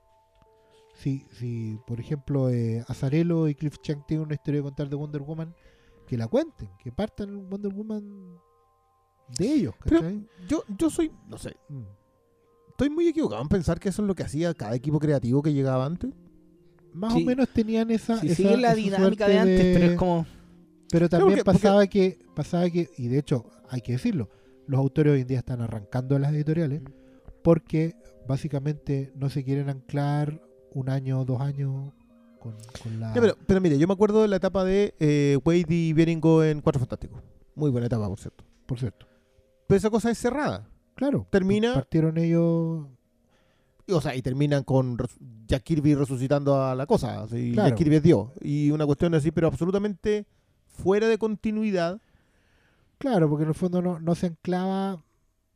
Si, si por ejemplo, eh, Azarello y Cliff Chang tienen una historia de contar de Wonder Woman, que la cuenten, que partan Wonder Woman de ellos. Yo, yo soy, no sé, Mm. estoy muy equivocado en pensar que eso es lo que hacía cada equipo creativo que llegaba antes. Más Sí. o menos tenían esa... Si esa- sigue la esa dinámica de antes, pero es como... Pero también porque- porque- pasaba que, pasaba que, y de hecho, hay que decirlo, los autores hoy en día están arrancando las editoriales porque básicamente no se quieren anclar un año dos años con, con la... Pero, pero mire, yo me acuerdo de la etapa de eh, Wade y Bieringo en Cuatro Fantásticos. Muy buena etapa, por cierto. Por cierto. Pero esa cosa es cerrada. Claro. Termina- Partieron ellos... Y, O sea, y terminan con Jack Kirby resucitando a la cosa. así, Claro. Jack Kirby es Dios. Y una cuestión así, pero absolutamente fuera de continuidad. Claro, porque en el fondo no, no se anclaba...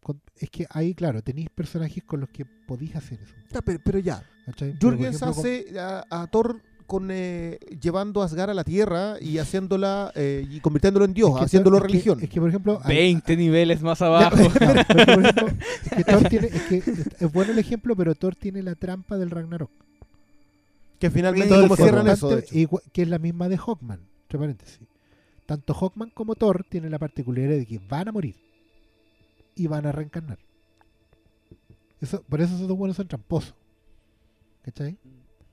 con- es que ahí, claro, tenéis personajes con los que podéis hacer eso. Ya, pero, pero ya. Jürgens con- hace a, a Thor con, eh, llevando a Asgard a la Tierra y haciéndola y convirtiéndolo en Dios, es que haciéndolo Thor- es que- religión. Es que, por ejemplo... hay- 20 niveles más Ya, [LAUGHS] abajo. claro, pero por ejemplo, es que Thor tiene, es que es bueno el ejemplo, pero Thor tiene la trampa del Ragnarok. que finalmente como cierran eso. de hecho. igua- que es la misma de Hawkman, entre paréntesis. Tanto Hawkman como Thor tienen la particularidad de que van a morir y van a reencarnar. Eso, por eso esos dos buenos son tramposos. ¿Cachai?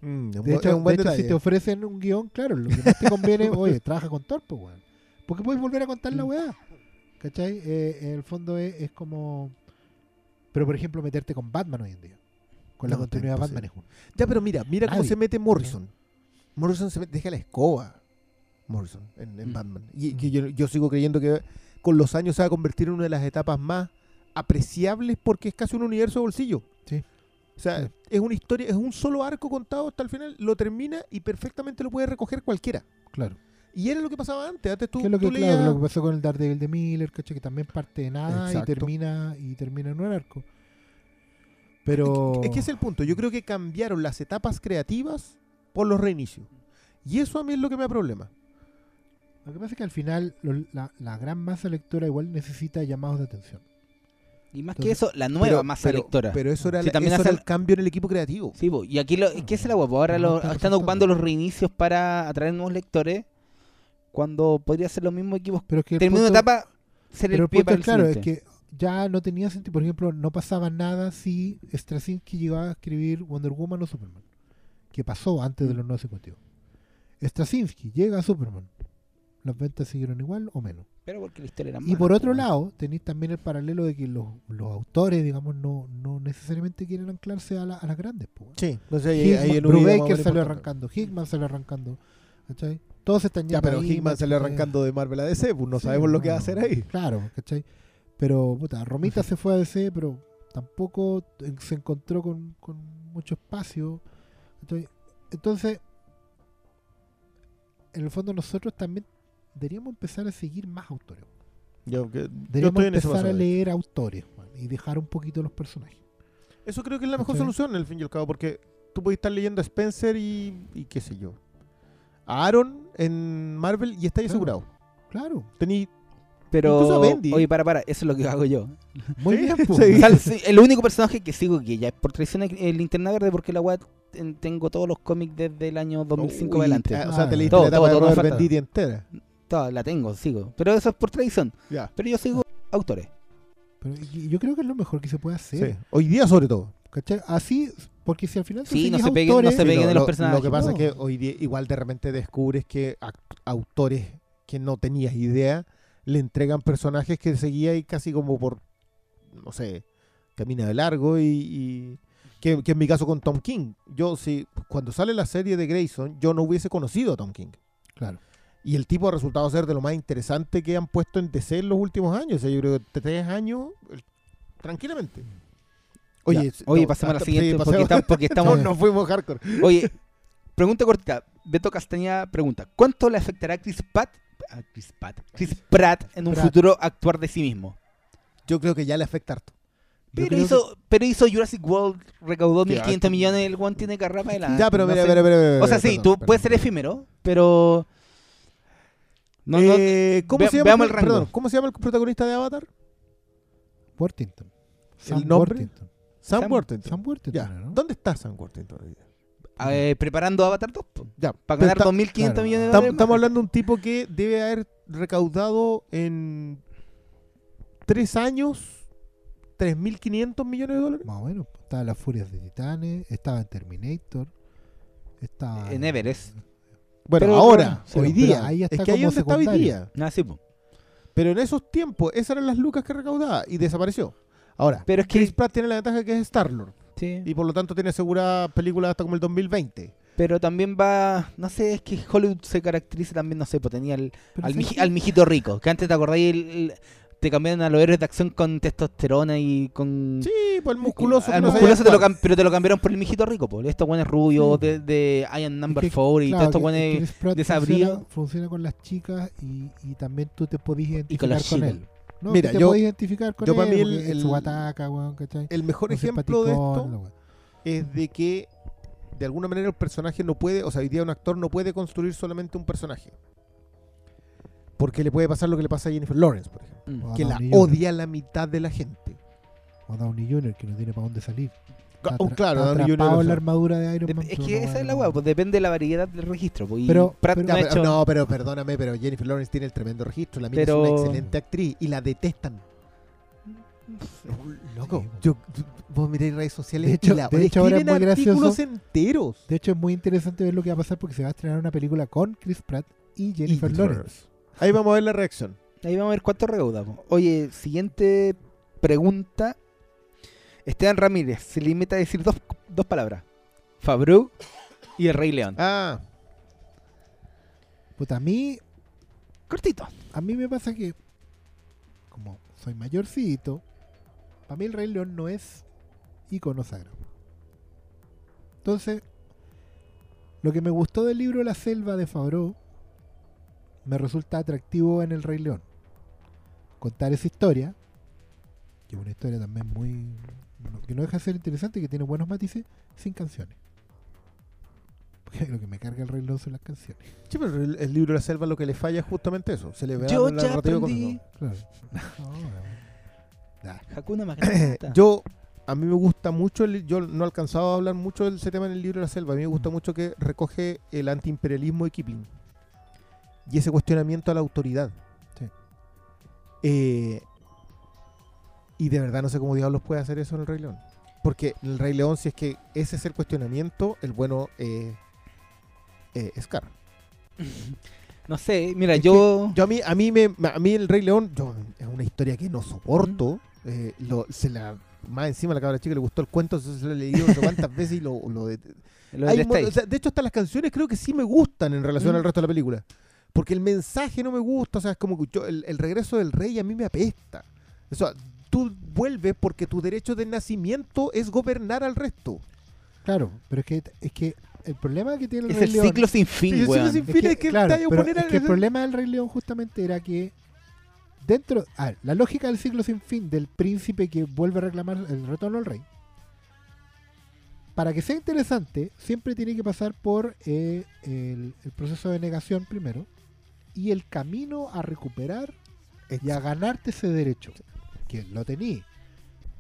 Mm, un De hecho, es un buen de hecho, si te ofrecen un guion, claro, lo que más te conviene, [LAUGHS] oye, trabaja con Thor, pues, weón. Porque puedes volver a contar la Mm. weá. ¿Cachai? Eh, en el fondo es, es como. Pero, por ejemplo, meterte con Batman hoy en día. Con la No, continuidad de Batman es uno. Ya, pero mira, mira cómo se mete Morrison. Morrison se mete, deja la escoba. Morrison en, en Mm. Batman. Y Mm. que yo, yo sigo creyendo que con los años se va a convertir en una de las etapas más apreciables porque es casi un universo de bolsillo. Sí. O sea, Sí. es una historia, es un solo arco contado hasta el final, lo termina y perfectamente lo puede recoger cualquiera. Claro. Y era lo que pasaba antes. Antes tú, que es lo que, tú claro, lo que pasó con el Daredevil de Miller, ¿cachai? Que también parte de nada Exacto. y termina y termina en un arco. Pero. Es que ese es el punto. Yo creo que cambiaron las etapas creativas por los reinicios. Y eso a mí es lo que me da problema. Lo que pasa es que al final lo- la, la gran masa lectora igual necesita llamados de atención. Y más Entonces- que eso, la nueva Pero- masa pero- lectora. Pero eso era, Sí, la- también eso hace era el- cambio en el equipo creativo. Sí, po, y aquí lo, ¿qué es la guapo? Ahora lo, están ocupando los reinicios para atraer nuevos lectores cuando podría ser los mismos equipos. Pero es que el Termina una etapa, ser Pero el pie punto para es el claro, es que ya no tenía sentido. Por ejemplo, no pasaba nada si Straczynski llegaba a escribir Wonder Woman o Superman. Que pasó antes de Mm. los 952. Straczynski llega a Superman. Las ventas siguieron igual o menos. Pero porque la historia era Y mala, por otro lado, tenéis también el paralelo de que los, los autores, digamos, no, no necesariamente quieren anclarse a, la- a las grandes. Sí. Entonces ahí, ahí Hickman- el Brubaker salió arrancando, Hickman salió arrancando. ¿cachai? Todos se están yendo Ya, pero ahí, Hickman salió arrancando de Marvel a DC, pues no Sí, sabemos lo que va a hacer ahí. Claro, ¿cachai? Pero, puta, Romita se fue a DC, pero tampoco eh, se encontró con, con mucho espacio. ¿cachai? Entonces, en el fondo nosotros también deberíamos empezar a seguir más autores. Yo, que- yo Deberíamos estoy en ese empezar a leer autores man, y dejar un poquito los personajes. Eso creo que es la mejor ¿Cachai? solución, en el fin y al cabo, porque tú puedes estar leyendo a Spencer y, y qué sé yo. A Aaron en Marvel y está ahí Claro. asegurado. Claro, Tení, Incluso Pero, a Bendy. oye, para, para, eso es lo que hago yo. muy bien. [LAUGHS] sí, el único personaje que sigo, que ya es por traición es el Linterna Verde, porque la weá ten- tengo todos los cómics desde el año 2005 Uy, adelante. ah, o sea, te Ah. leíste Todo, la etapa todo, de Robert entera. La tengo, sigo. Pero eso es por tradición. Ya. Pero yo sigo autores. Pero yo creo que es lo mejor que se puede hacer. Sí. Hoy día sobre todo. ¿cachai? Así, porque si al final Sí, no se peguen- no autores, se peguen lo, los lo- personajes. Lo que pasa No. es que hoy día igual de repente descubres que autores que no tenías idea, le entregan personajes que seguía y casi como por, no sé, camina de largo y... y- que, que en mi caso con Tom King. Yo, si cuando sale la serie de Grayson, yo no hubiese conocido a Tom King. Claro. Y el tipo ha resultado ser de lo más interesante que han puesto en DC en los últimos años. O sea, yo creo que tres años, tranquilamente. Ya. s- Oye, no, pasemos a la sí, siguiente porque, tam- porque [LAUGHS] estamos. No, nos fuimos hardcore. Oye, pregunta cortita. Beto Castañeda pregunta: ¿Cuánto le afectará a Chris Pratt, a Chris Pratt, Chris Pratt en un Pratt. futuro actuar de sí mismo? Yo creo que ya le afecta harto. Pero hizo, pero hizo Jurassic World, recaudó Ya, 1.500 tú- millones, el one tiene carrera para adelante. ya, pero no mira, sé. mira, mira, mira, O sea, sí, perdón, tú perdón. puedes ser efímero, pero... No, no, Eh, ¿cómo, ve- se llama veamos el, rango. perdón, ¿Cómo se llama el protagonista de Avatar? Worthington. Sam nombre? Worthington. Sam, Sam- Worthington. Sam Worthington, Ya. ¿no? ¿Dónde está Sam Worthington hoy día? eh, preparando Avatar 2, po, Ya. para ganar está- 2.500 claro. millones de Estamos, dólares. estamos hablando de un tipo que debe haber recaudado en tres años 3.500 millones de dólares. Más o menos. Estaba en las Furias de Titanes, estaba en Terminator, estaba En Everest. Bueno, Pero- ahora, pero- hoy pero día. ahí es que ahí donde está hoy día. Ah, sí, po. Pero en esos tiempos, esas eran las lucas que recaudaba y desapareció. Ahora, Pero es que... Chris Pratt tiene la ventaja que es Star-Lord sí. y por lo tanto tiene asegurada películas hasta como el 2020. Pero también va... No sé, es que Hollywood se caracteriza también, no sé, pues tenía el, al, mijito rico. Que antes te acordáis, el- el- te cambiaron a los héroes de acción con testosterona y con... Sí, pues el musculoso. Al no musculoso te lo cam- pero te lo cambiaron por el mijito rico, po. Estos buenos rubios Sí. de, de Iron Number Es que, 4 y claro, todos estos buenos... Chris Pratt desabrido. funciona, funciona con las chicas y, y también tú te podís con identificar los con, chicos. él. No, Mira, te yo- podís identificar con yo él. para mí el- su ataca, weón, ¿cachai? El mejor ejemplo de esto es de que de alguna manera el personaje no puede, o sea, hoy día un actor no puede construir solamente un personaje. Porque le puede pasar lo que le pasa a Jennifer Lawrence, por ejemplo. Mm. A Que la Jr. odia la mitad de la gente. O Downey Jr., que no tiene para dónde salir. Está Oh, claro, está Downey Jr. en la armadura de Iron Dep- Man. es que no esa es la weá, pues depende de la variedad del registro. Pues, Pero- pero- no pero- hecho... no, pero perdóname, pero Jennifer Lawrence tiene el tremendo registro. La mina Pero- es una excelente actriz y la detestan. Loco, Sí, yo, vos miráis redes sociales De hecho- y la, de hecho, ahora es escriben muy gracioso. artículos enteros. De hecho, es muy interesante ver lo que va a pasar porque se va a estrenar una película con Chris Pratt y Jennifer Y- Lawrence. Ahí vamos a ver la reacción. Ahí vamos a ver cuánto recaudamos. Oye, siguiente pregunta. Esteban Ramírez se limita a decir dos, dos palabras. Fabru y el Rey León. Ah, Puta, a mí, Cortito. a mí me pasa que, como soy mayorcito, para mí el Rey León no es icono sagrado. Entonces, lo que me gustó del libro La Selva de Favreau me resulta atractivo en el Rey León. Contar esa historia, que es una historia también muy. que no deja de ser interesante, que tiene buenos matices, sin canciones. [LAUGHS] Porque lo que me carga el Rey León son las canciones. sí, pero el, el libro de la selva lo que le falla es justamente eso. Se le ve Yo la ya narrativa con. Claro. [LAUGHS] No, no. Ya. Hakuna [CLEARS THROAT] Matata. Yo, a mí me gusta mucho, el- yo no he alcanzado a hablar mucho de ese tema en el libro de la selva. A mí me gusta Mm. mucho que recoge el antiimperialismo de Kipling y ese cuestionamiento a la autoridad. Sí. Eh, y de verdad no sé cómo diablos puede hacer eso en el Rey León. Porque el Rey León, si es que ese es el cuestionamiento, el bueno eh, eh, es Scar. [LAUGHS] No sé, mira, Es yo... Yo a mí, a mí me, a mí el Rey León, yo, es una historia que no soporto. eh, lo- se la, más encima la cabra chica le gustó el cuento, se lo he leído cuántas [LAUGHS] veces y lo, lo de, lo hay o sea, de hecho, hasta las canciones creo que sí me gustan en relación Mm. al resto de la película. Porque el mensaje no me gusta, o sea, es como que yo, el, el regreso del rey a mí me apesta. O sea, tú vuelves porque tu derecho de nacimiento es gobernar al resto. Claro, pero es que, es que el problema que tiene el es Rey el León. ciclo sin fin, el ciclo sin es fin que, es que claro, pero poner es que el problema del Rey León justamente era que dentro, a ver, la lógica del ciclo sin fin del príncipe que vuelve a reclamar el retorno al rey, para que sea interesante, siempre tiene que pasar por eh, el, el proceso de negación primero y el camino a recuperar y a ganarte ese derecho, que lo tení.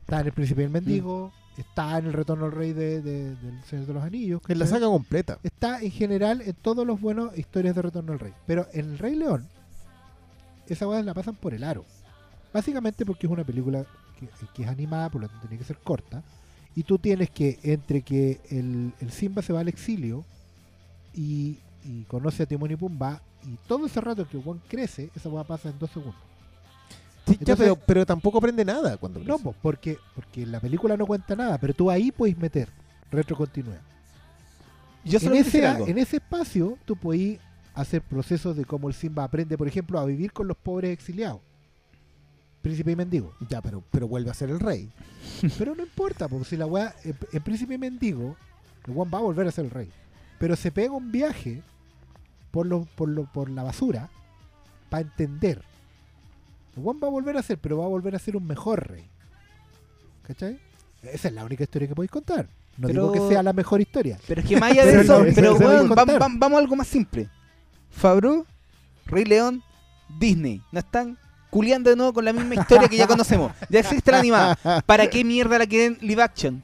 Está en el príncipe y el mendigo, está en el retorno al rey de, de- del Señor de los Anillos. En la saga completa. está en general en todos los buenos historias de Retorno al Rey. Pero en El Rey León, esa weá la pasan por el aro. Básicamente porque es una película que, que es animada, por lo tanto tiene que ser corta. Y tú tienes que, entre que el, el Simba se va al exilio y, y conoce a Timón y Pumba y todo ese rato que Juan crece, esa weá pasa en dos segundos. Sí, ya, Entonces- pero, pero tampoco aprende nada cuando No, crece. porque, porque la película no cuenta nada, pero tú ahí puedes meter retrocontinuidad. Yo En ese, algo. en ese espacio tú puedes hacer procesos de cómo el Simba aprende, por ejemplo, a vivir con los pobres exiliados. Príncipe y mendigo. Ya, pero, pero vuelve a ser el rey. [LAUGHS] Pero no importa, porque si la weá, en, en Príncipe y Mendigo, el Juan va a volver a ser el rey. Pero se pega un viaje por, lo, por, lo, por la basura para entender. Juan va a volver a ser, pero va a volver a ser un mejor rey. ¿Cachai? Esa es la única historia que podéis contar. No Pero- digo que sea la mejor historia. Pero es que más allá de eso, no, pero vamos a algo más simple. Fabro, Rey León, Disney. No están culiando de nuevo con la misma historia que ya conocemos. Ya existe la animada. ¿Para qué mierda la quieren live action?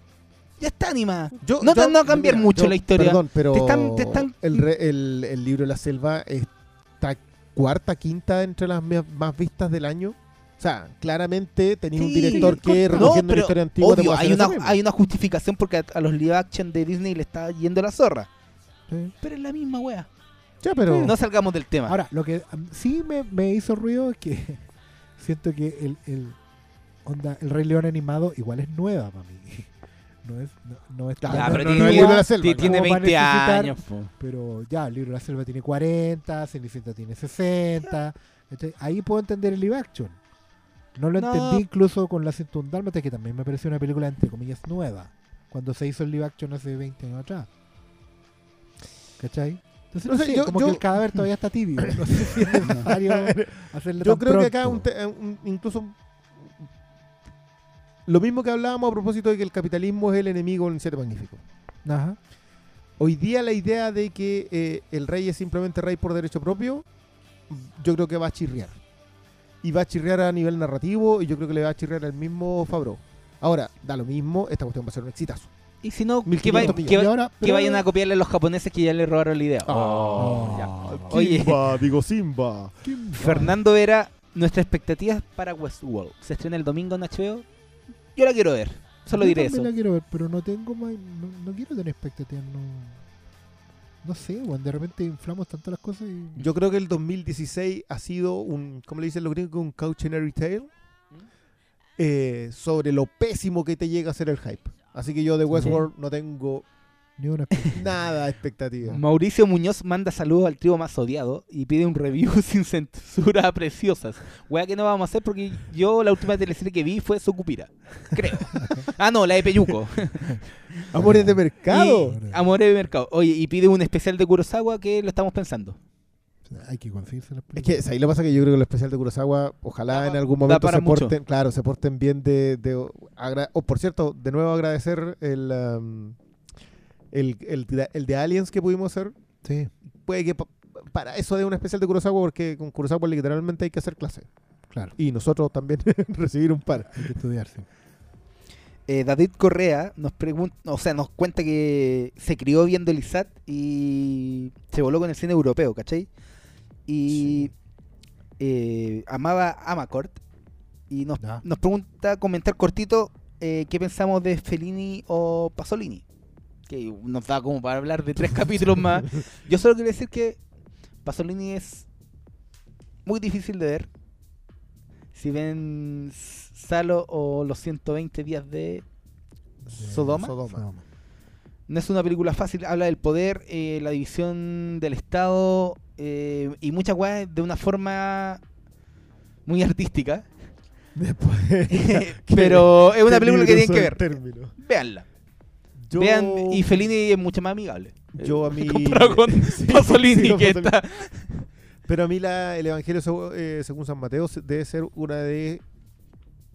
Ya está animada. Yo- no te yo- no va a cambiar mira, mucho yo- la historia. Perdón, pero Te están- te están- El, re- el, el libro de la selva está cuarta, quinta entre las más vistas del año. O sea, claramente tenía un director que no, recogiendo una historia antigua Obvio, hay una, hay una justificación porque a, a los live action de Disney le está yendo la zorra. Sí. Pero es la misma wea. Ya, pero No salgamos del tema. Ahora, lo que um, sí me, me hizo ruido es que [LAUGHS] siento que el, el, onda, el Rey León animado igual es nueva para mí. No es, no, no es tan- Ya, no, pero no, tiene, el libro de la selva, ti- tiene ¿cómo va a 20 necesitar? años. po. Pero ya, el libro de la selva tiene 40, Cenicienta tiene 60. ¿cachai? Ahí puedo entender el live action. No lo entendí incluso con la 101 Dálmatas, que también me pareció una película entre comillas nueva. Cuando se hizo el live action hace 20 años atrás. ¿Cachai? Entonces, No sé, yo- como yo- que el cadáver todavía está tibio. [LAUGHS] No sé si es necesario [LAUGHS] hacerle yo tan creo que acá un te- un- incluso lo mismo que hablábamos a propósito de que el capitalismo es el enemigo en Siete Magníficos. Ajá. Hoy día la idea de que eh, el rey es simplemente rey por derecho propio, yo creo que va a chirriar. Y va a chirriar a nivel narrativo y yo creo que le va a chirriar al mismo Fabro. Ahora, da lo mismo, esta cuestión va a ser un exitazo. Y si no, que, 1500 vay- millones. que Y va- ahora, que pero- vayan a copiarle a los japoneses que ya le robaron la idea. Oh. ya. Simba, Oye, digo Simba. [LAUGHS] Fernando Vera, nuestras expectativas para Westworld. Se estrena el domingo en HBO. Yo la quiero ver. Solo Yo diré también eso. la quiero ver, pero no tengo más, no, no quiero tener expectativas, no, no sé, weón, de repente inflamos tanto las cosas y Yo creo que el 2016 ha sido un, ¿cómo le dicen los gringos? Un cautionary tale eh, sobre lo pésimo que te llega a ser el hype. Así que yo de Westworld no tengo ni una expectativa. nada expectativa. Mauricio Muñoz manda saludos al trío más odiado y pide un review [LAUGHS] sin censura a preciosas. Wea que no vamos a hacer porque yo la última teleserie que vi fue Socupira. Creo. ah, no, la de Peyuco. [LAUGHS] Amores de [LAUGHS] mercado. Y Amores de Mercado. Oye, y pide un especial de Kurosawa que lo estamos pensando. Hay que conseguirse las Es que ahí lo pasa que yo creo que el especial de Kurosawa, ojalá Da en algún momento se mucho. porten, claro, se porten bien de, de agra- oh, por cierto, de nuevo agradecer el, um, el, el, de- el de Aliens que pudimos hacer. Sí, Puede que pa- para eso de un especial de Kurosawa, porque con Kurosawa literalmente hay que hacer clase. claro, Y nosotros también [LAUGHS] recibir un par. hay que estudiarse. Eh, David Correa nos pregunta, o sea, nos cuenta que se crió viendo el ISAT y se voló con el cine europeo, ¿cachai? Y eh, amaba Amakort y nos, Ya. nos pregunta, comentar cortito, eh, qué pensamos de Fellini o Pasolini. Que nos da como para hablar de tres [LAUGHS] capítulos más. Yo solo quiero decir que Pasolini es muy difícil de ver. Si ven Salo o los 120 días de Sodoma. Sodoma. No es una película fácil, habla del poder, eh, la división del Estado eh, y muchas weas de una forma muy artística. Después, [LAUGHS] [LAUGHS] Pero es una película que tienen que ver. término. Veanla. Yo, Vean, y Fellini es mucho más amigable. [LAUGHS] yo a mí [LAUGHS] Comparado con [LAUGHS] Sí, Pasolini, sí, que está. Pero a mí la, el Evangelio eh, según San Mateo debe ser una de...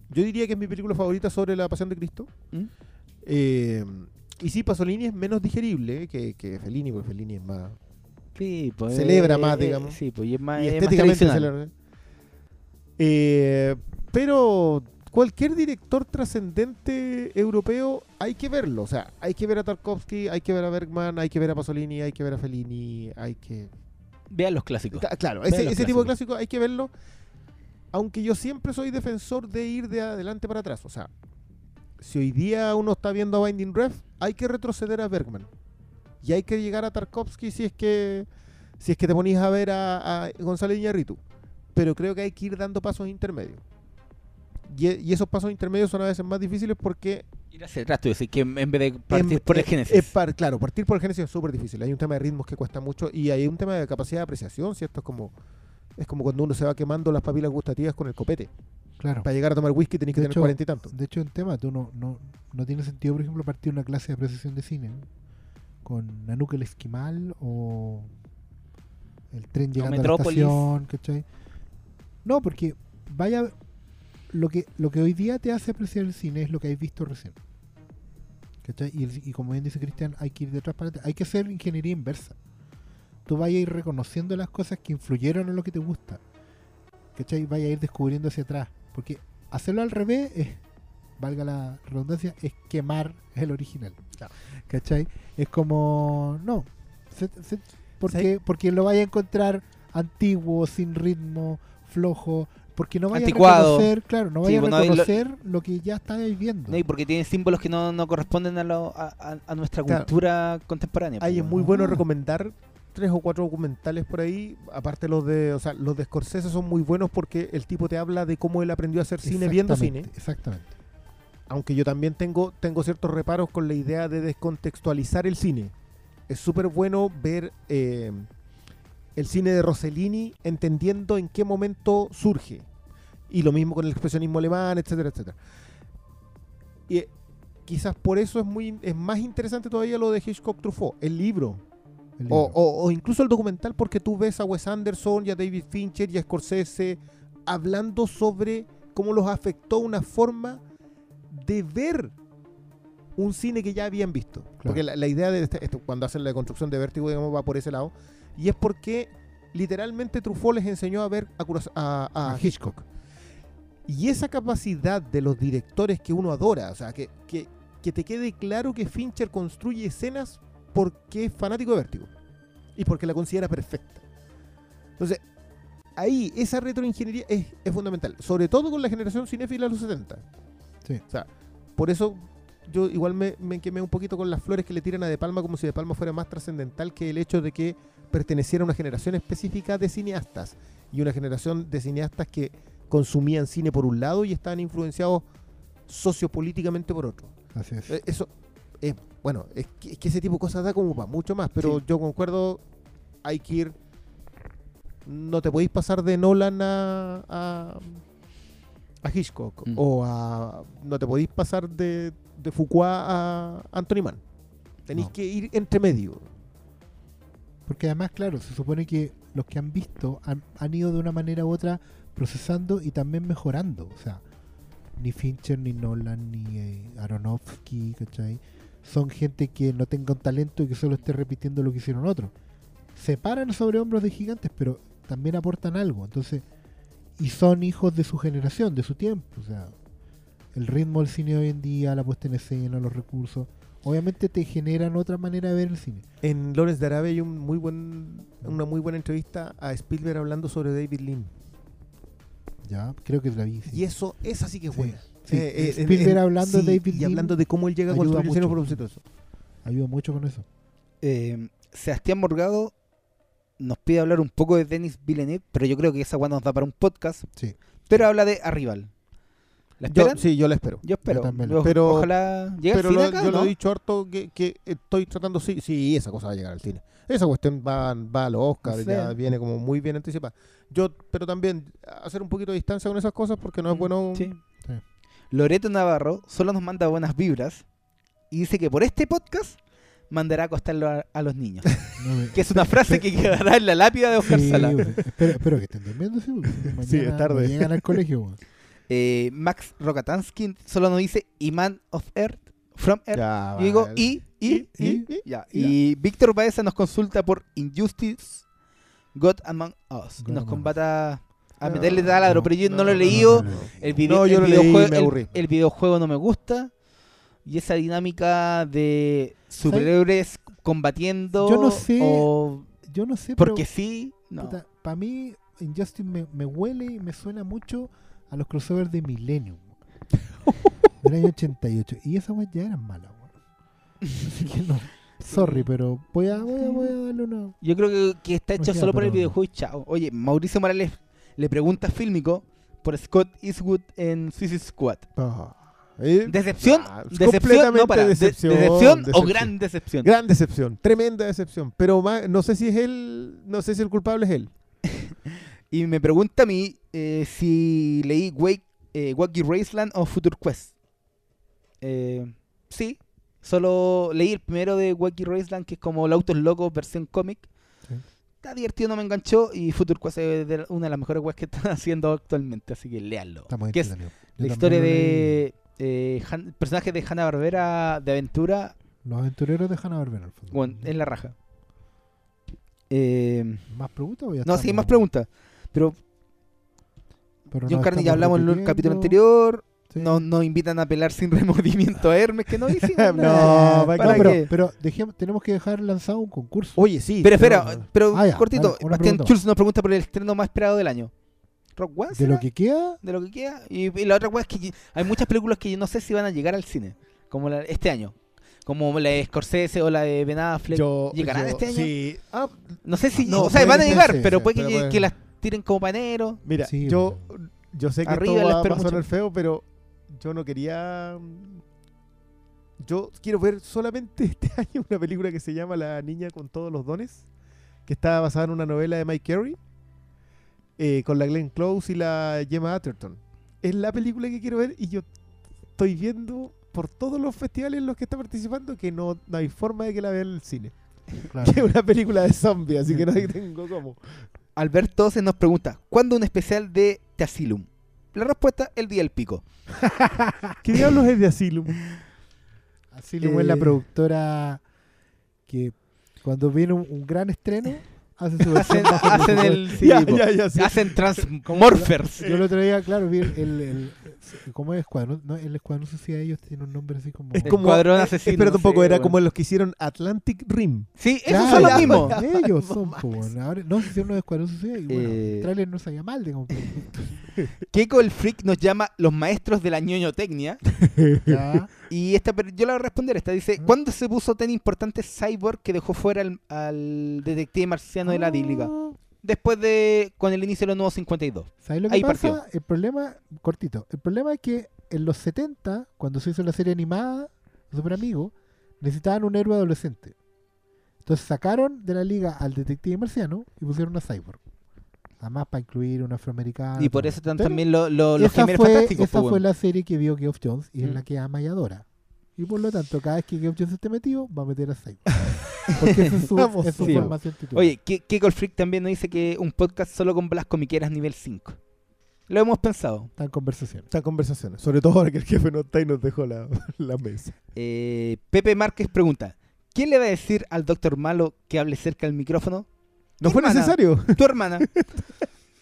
Yo diría que es mi película favorita sobre la Pasión de Cristo. ¿Mm? Eh, y sí, Pasolini es menos digerible que, que Fellini, porque Fellini es más... Sí, pues, Celebra eh, más, digamos. Sí, pues y es más, y es más estéticamente celebra. Pero cualquier director trascendente europeo hay que verlo. O sea, hay que ver a Tarkovsky, hay que ver a Bergman, hay que ver a Pasolini, hay que ver a Fellini, hay que... Vean los clásicos. Claro, Vean ese, tipo de clásicos. hay que verlo. Aunque yo siempre soy defensor de ir de adelante para atrás. O sea, si hoy día uno está viendo a Binding Ref, hay que retroceder a Bergman. Y hay que llegar a Tarkovsky si es que si es que te ponís a ver a, a González Iñárritu. Pero creo que hay que ir dando pasos intermedios. Y, y esos pasos intermedios son a veces más difíciles porque Ir hacia atrás, tú decís que en vez de partir por el eh, Génesis. es par- claro, partir por el Génesis es súper difícil. Hay un tema de ritmos que cuesta mucho y hay un tema de capacidad de apreciación, ¿cierto? Es como, es como cuando uno se va quemando las papilas gustativas con el copete. Claro. Para llegar a tomar whisky tenés que De tener cuarenta y tantos. De hecho, en tema, tú no, no, no tiene sentido, por ejemplo, partir una clase de apreciación de cine con Nanook el Esquimal o el tren llegando a la Metrópolis. estación, ¿cachai? No, porque vaya, lo que, lo que hoy día te hace apreciar el cine es lo que has visto recién. ¿Cachai? Y, el- y como bien dice Cristian, hay que ir detrás para adelante. Hay que hacer ingeniería inversa. Tú vayas a ir reconociendo las cosas que influyeron en lo que te gusta. ¿Cachai? Vaya a ir descubriendo hacia atrás. Porque hacerlo al revés es, valga la redundancia, es quemar el original. ¿Cachai? Es como, no. se- se- porque, porque lo vaya a encontrar antiguo, sin ritmo, flojo. Porque no vaya Anticuado. a reconocer, claro, no vaya a lo- reconocer lo, que ya estáis viendo. No, y porque tienen símbolos que no, no corresponden a, lo- a, nuestra Claro. cultura contemporánea. Ahí es pues, muy weón. bueno Ah. recomendar tres o cuatro documentales por ahí. Aparte los de, o sea, los de Scorsese son muy buenos porque el tipo te habla de cómo él aprendió a hacer cine viendo cine. Exactamente, Exactamente. aunque yo también tengo, tengo ciertos reparos con la idea de descontextualizar el cine. Es súper bueno ver eh, el cine de Rossellini entendiendo en qué momento surge. Y lo mismo con el expresionismo alemán, etcétera, etcétera. Y eh, quizás por eso es, muy, es más interesante todavía lo de Hitchcock Truffaut, el libro. el O, libro. o- o incluso el documental, porque tú ves a Wes Anderson y a David Fincher y a Scorsese hablando sobre cómo los afectó una forma de ver un cine que ya habían visto. Porque la, la idea de este- esto, cuando hacen la construcción de Vértigo, digamos, va por ese lado. Y es porque literalmente Truffaut les enseñó a ver a, a- a A Hitchcock. Y esa capacidad de los directores que uno adora, o sea, que, que, que te quede claro que Fincher construye escenas porque es fanático de Vértigo y porque la considera perfecta. Entonces, ahí esa retroingeniería es, es fundamental, sobre todo con la generación cinéfila de los 70. Sí. O sea, por eso yo igual me, me quemé un poquito con las flores que le tiran a De Palma como si De Palma fuera más trascendental que el hecho de que perteneciera a una generación específica de cineastas y una generación de cineastas que consumían cine por un lado y estaban influenciados sociopolíticamente por otro. Así es. Eh, Eso, es bueno, es que, es que ese tipo de cosas da como para mucho más, pero Sí. yo concuerdo, hay que ir, no te podéis pasar de Nolan a, a, a Hitchcock, Mm. o a, no te podéis pasar de, de Foucault a Anthony Mann. Tenéis No. que ir entre medio. Porque además, claro, se supone que los que han visto han, han ido de una manera u otra procesando y también mejorando. O sea, ni Fincher, ni Nolan, ni eh, Aronofsky, ¿cachai? Son gente que no tenga un talento y que solo esté repitiendo lo que hicieron otros. Se paran sobre hombros de gigantes, pero también aportan algo. Entonces, y son hijos de su generación, de su tiempo. O sea, el ritmo del cine hoy en día, la puesta en escena, los recursos, obviamente te generan otra manera de ver el cine. En Lawrence de Arabia hay un muy buen, una muy buena entrevista a Spielberg hablando sobre David Lean. Ya, creo que la vi. sí. Y eso, esa sí que es Sí, buena. sí. Eh, eh, Spielberg en- hablando de David y Lean hablando de cómo él llega a construir cine mucho. por. Ayuda mucho con eso. Eh, Sebastián Morgado nos pide hablar un poco de Denis Villeneuve, pero yo creo que esa weá nos da para un podcast. Sí. Pero habla de Arrival. ¿La Yo, sí, yo la espero. Yo espero. Yo también. Yo- Pero- ojalá llegue al Pero cine lo- acá, yo ¿no? lo he dicho harto que, que estoy tratando, sí, sí, esa cosa va a llegar al cine. Esa cuestión va, va a los Oscars, ya viene como muy bien anticipada. Yo, pero también hacer un poquito de distancia con esas cosas porque no es bueno. Mm, Sí. Sí. Loreto Navarro solo nos manda buenas vibras y dice que por este podcast mandará a acostarlo a, a los niños. [LAUGHS] No que es una frase que quedará en la lápida de Oscar Sí, Sala. espero, espero que estén durmiendo, sí, porque mañana [LAUGHS] Sí, es tarde. no llegan al colegio. pues. Eh, Max Rokatansky solo nos dice Iman of Earth, From Earth. Ya, Yo digo vale. y, y, y, y, ya. Y Víctor Baeza nos consulta por Injustice, God Among Us. God nos Among combata a meterle taladro, no, pero yo no, lo he leído. no. El, video, el leí videojuego, me el- aburrí. el videojuego no me gusta. Y esa dinámica de superhéroes combatiendo. Yo no sé, O Yo no sé, porque sí. No. para mí Injustice me, me huele y me suena mucho a los crossovers de Millennium. [LAUGHS] del año 88. Y esas weas ya eran malas, weón. Así que no. Sorry, pero voy a, voy a, voy a darle una. Yo creo que, que está hecho solo por el videojuego y chao. Oye, Mauricio Morales le pregunta a Fílmico por Scott Eastwood en Suicide Squad. Eh, ¿Decepción? ah, ¿Decepción? No, para. de- decepción, ¿Decepción o gran decepción? Gran decepción, tremenda decepción. Pero no sé si es él, no sé si el culpable es él. [LAUGHS] Y me pregunta a mí eh, si leí Wake, eh, Wacky Raceland o Future Quest. Eh, sí, solo leí el primero de Wacky Raceland, que es como el Autos Locos versión cómic. Sí. Está divertido, no me enganchó. Y Future Quest es de- una de las mejores weas que están [LAUGHS] haciendo actualmente, así que léanlo. Estamos Que es la historia de eh, Han- personajes de Hanna Barbera de aventura, Los aventureros de Hanna Barbera, al fondo. bueno, en la raja. Eh, ¿Más preguntas o ya no, sí, más preguntas. Pero Pero John Carney ya hablamos en el capítulo anterior. Sí. No, nos invitan a pelar sin [LAUGHS] remordimiento a Hermes, que no [LAUGHS] hicimos No, nada. ¿para ¿Para No, pero, qué? pero dejemos, tenemos que dejar lanzado un concurso. Oye, sí. Pero espera, pero- pero Ah, ya, cortito. una Bastián Schulz nos pregunta por el estreno más esperado del año. ¿Rock One? de lo que queda, de lo que queda. Y, y la otra cosa es que hay muchas películas que yo no sé si van a llegar al cine, como la- este año. Como la de Scorsese o la de Ben Affleck. yo, ¿Llegarán yo- este año? Sí. Ah, No sé si, No, o sea, van a llegar, sí, pero sí, puede que, pero puede- que las tiren como panero. mira, Sí, yo, yo sé que Arriba esto va, va a sonar feo, pero yo no quería. Yo quiero ver solamente [LAUGHS] este año una película que se llama La niña con todos los dones, que está basada en una novela de Mike Carey, eh, con la Glenn Close y la Gemma Atherton. Es la película que quiero ver y yo estoy viendo por todos los festivales en los que está participando que no, no hay forma de que la vean en el cine. claro. [LAUGHS] Que es una película de zombies, así que no [LAUGHS] tengo cómo. Alberto se nos pregunta, ¿cuándo un especial de The Asylum? La respuesta, el día del pico. [LAUGHS] ¿Qué diablos es de Asylum? Así le es la Eh. productora que cuando viene un, un gran estreno hace su versión Hacen, bajo hacen el... sí, ya, ya, ya, sí. Hacen Transmorphers. Yo el otro día, claro, vi el, el, el- ¿cómo es escuadrón? No, el escuadrón suicida ellos tiene un nombre así como Es como. Escuadrón eh, Asesino, espérate un poco, era como los que hicieron Atlantic Rim. Sí, esos Claro, son los mismos. Ellos [LAUGHS] son, po, bueno. Ahora, no se hicieron los escuadrón suicida y bueno, Eh. el trailer no salía mal, digamos. [LAUGHS] Keiko el Freak nos llama los maestros de la ñoñotecnia. [LAUGHS] Y esta, yo la voy a responder. Esta dice. ¿Cuándo se puso tan importante Cyborg que dejó fuera al, al detective marciano de la Díliga? Ah, Después de. con el inicio de los nuevos 52. ¿Sabes lo que Ahí pasa? partió. El problema, cortito, el problema es que en los 70, cuando se hizo la serie animada, Super Amigo, necesitaban un héroe adolescente. Entonces sacaron de la liga al detective marciano y pusieron a Cyborg. Además para incluir un afroamericano. y por eso están también lo- lo- los esa gemelos fue, fantásticos. esa fue la serie que vio Geoff Jones y es Mm. la que ama y adora. Y por lo tanto, cada vez que Geoff Jones esté metido, va a meter a Cyborg. Porque esa es su, [LAUGHS] Vamos, es su sí. formación titular. Oye, el Freak también nos dice que un podcast solo con las comiqueras nivel 5. Lo hemos pensado. Está en conversación. Estas conversaciones. Sobre todo ahora que el jefe no está y nos dejó la, la mesa. Eh, Pepe Márquez pregunta: ¿Quién le va a decir al doctor Malo que hable cerca del micrófono? No fue hermana. necesario. tu hermana.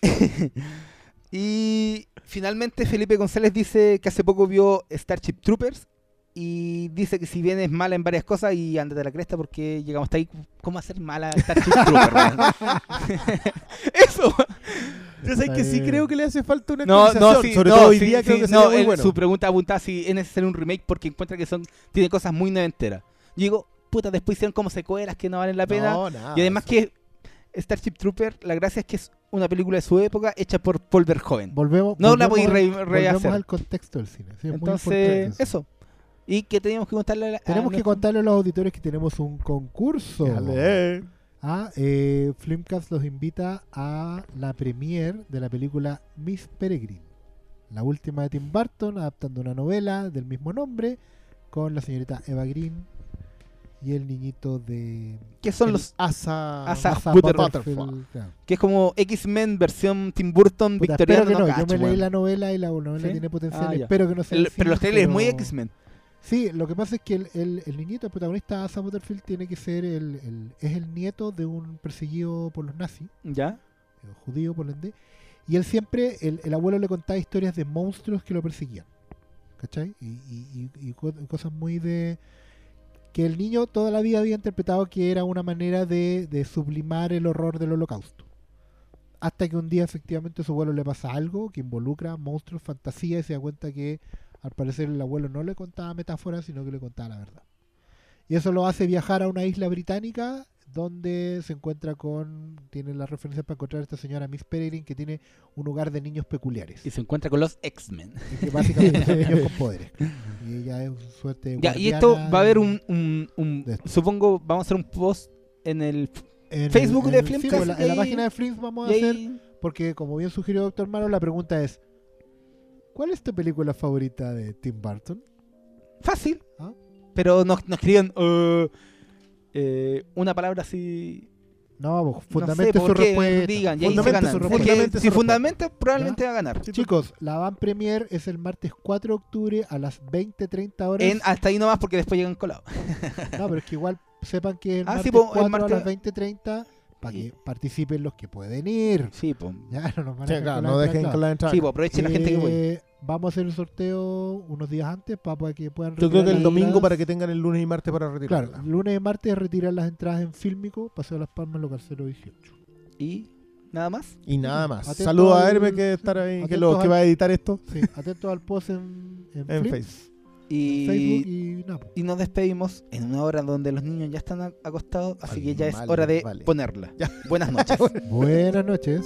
[LAUGHS] y finalmente Felipe González dice que hace poco vio Starship Troopers y dice que si bien es mala en varias cosas y ándate a la cresta porque llegamos hasta ahí, ¿cómo hacer mala Starship [LAUGHS] Troopers? [LAUGHS] Eso. Yo sé que sí creo que le hace falta una No, no, sí, Sobre no, todo hoy sí, día creo que sería no, muy él- bueno. Su pregunta apunta si es necesario un remake porque encuentra que son tiene cosas muy noventeras. Yo digo, puta, después hicieron como secuelas que no valen la pena. No, nada. Y además que Starship Trooper, la gracia es que es una película de su época hecha por Paul Verhoeven. Volvemos, No la podéis al- re- volvemos al contexto del cine. sí, es muy Entonces, eso. Y que teníamos que contarle a la- a Tenemos que nuestro- contarle a los auditores que tenemos un concurso. Dale. Ah, eh, Filmcast los invita a la premiere de la película Miss Peregrine, la última de Tim Burton, adaptando una novela del mismo nombre, con la señorita Eva Green y el niñito de que son los Asa. Asa Asa Butterfield. Que es como X-Men versión Tim Burton Puta, victoriano. que no, no yo me leí weón. la novela y la novela ¿Sí? tiene potencial. Ah, espero que no sea El- así, pero los trailers es muy pero- X-Men. Sí, lo que pasa es que el, el- el niñito, el protagonista Asa Butterfield, tiene que ser el, el- es el nieto de un perseguido por los nazis, ¿Ya? eh, judío por ende, y él siempre, el, el abuelo le contaba historias de monstruos que lo perseguían, ¿cachai? Y, y- y- y co- cosas muy de... que el niño toda la vida había interpretado que era una manera de, de sublimar el horror del holocausto. Hasta que un día efectivamente a su abuelo le pasa algo que involucra monstruos, fantasía, y se da cuenta que al parecer el abuelo no le contaba metáforas, sino que le contaba la verdad. Y eso lo hace viajar a una isla británica donde se encuentra con, tiene las referencias para encontrar a esta señora Miss Peregrine que tiene un hogar de niños peculiares. Y se encuentra con los X-Men. Y que básicamente son niños con [LAUGHS] poderes. Y ella es suerte Ya, y esto va a haber un, un- un-. Supongo, vamos a hacer un post en el. en Facebook el- de en- Flimcast sí, pues, la- en la página de Flims vamos a hacer, porque como bien sugirió Doctor Maro, la pregunta es, ¿cuál es tu película favorita de Tim Burton? Fácil. ¿Ah? Pero nos, nos escriben uh, eh, una palabra así. No, pues, no sé, fundamente su respuesta. Digan, y Fundamente su Es respuesta. Fundamente si fundamenta, probablemente va a ganar. Chicos, la van premier es el martes 4 de octubre a las 20.30 horas. En, hasta ahí nomás porque después llegan colados. No, pero es que igual sepan que el Ah, martes sí, po, el 4 martes- a las 20.30 para que participen los que pueden ir. Sí, pues. Ya no nos van a Sí, claro, no dejen con la entrada. Sí, pues aprovechen la gente que voy. Eh, Vamos a hacer el sorteo unos días antes para que puedan Yo creo retirar que el domingo entradas. para que tengan el lunes y martes para retirarla. Claro, lunes y martes retirar las entradas en Fílmico, Paseo de las Palmas, local 018. Y nada más. Y nada más. Saludos a Hermes que estar ahí, que, lo, que va a editar esto Sí, atentos al post en, en, en Facebook. Y, Facebook y y nos despedimos en una hora donde los niños ya están acostados, así Vale, que ya es vale, hora de vale. ponerla. Buenas [LAUGHS] noches. Buenas noches.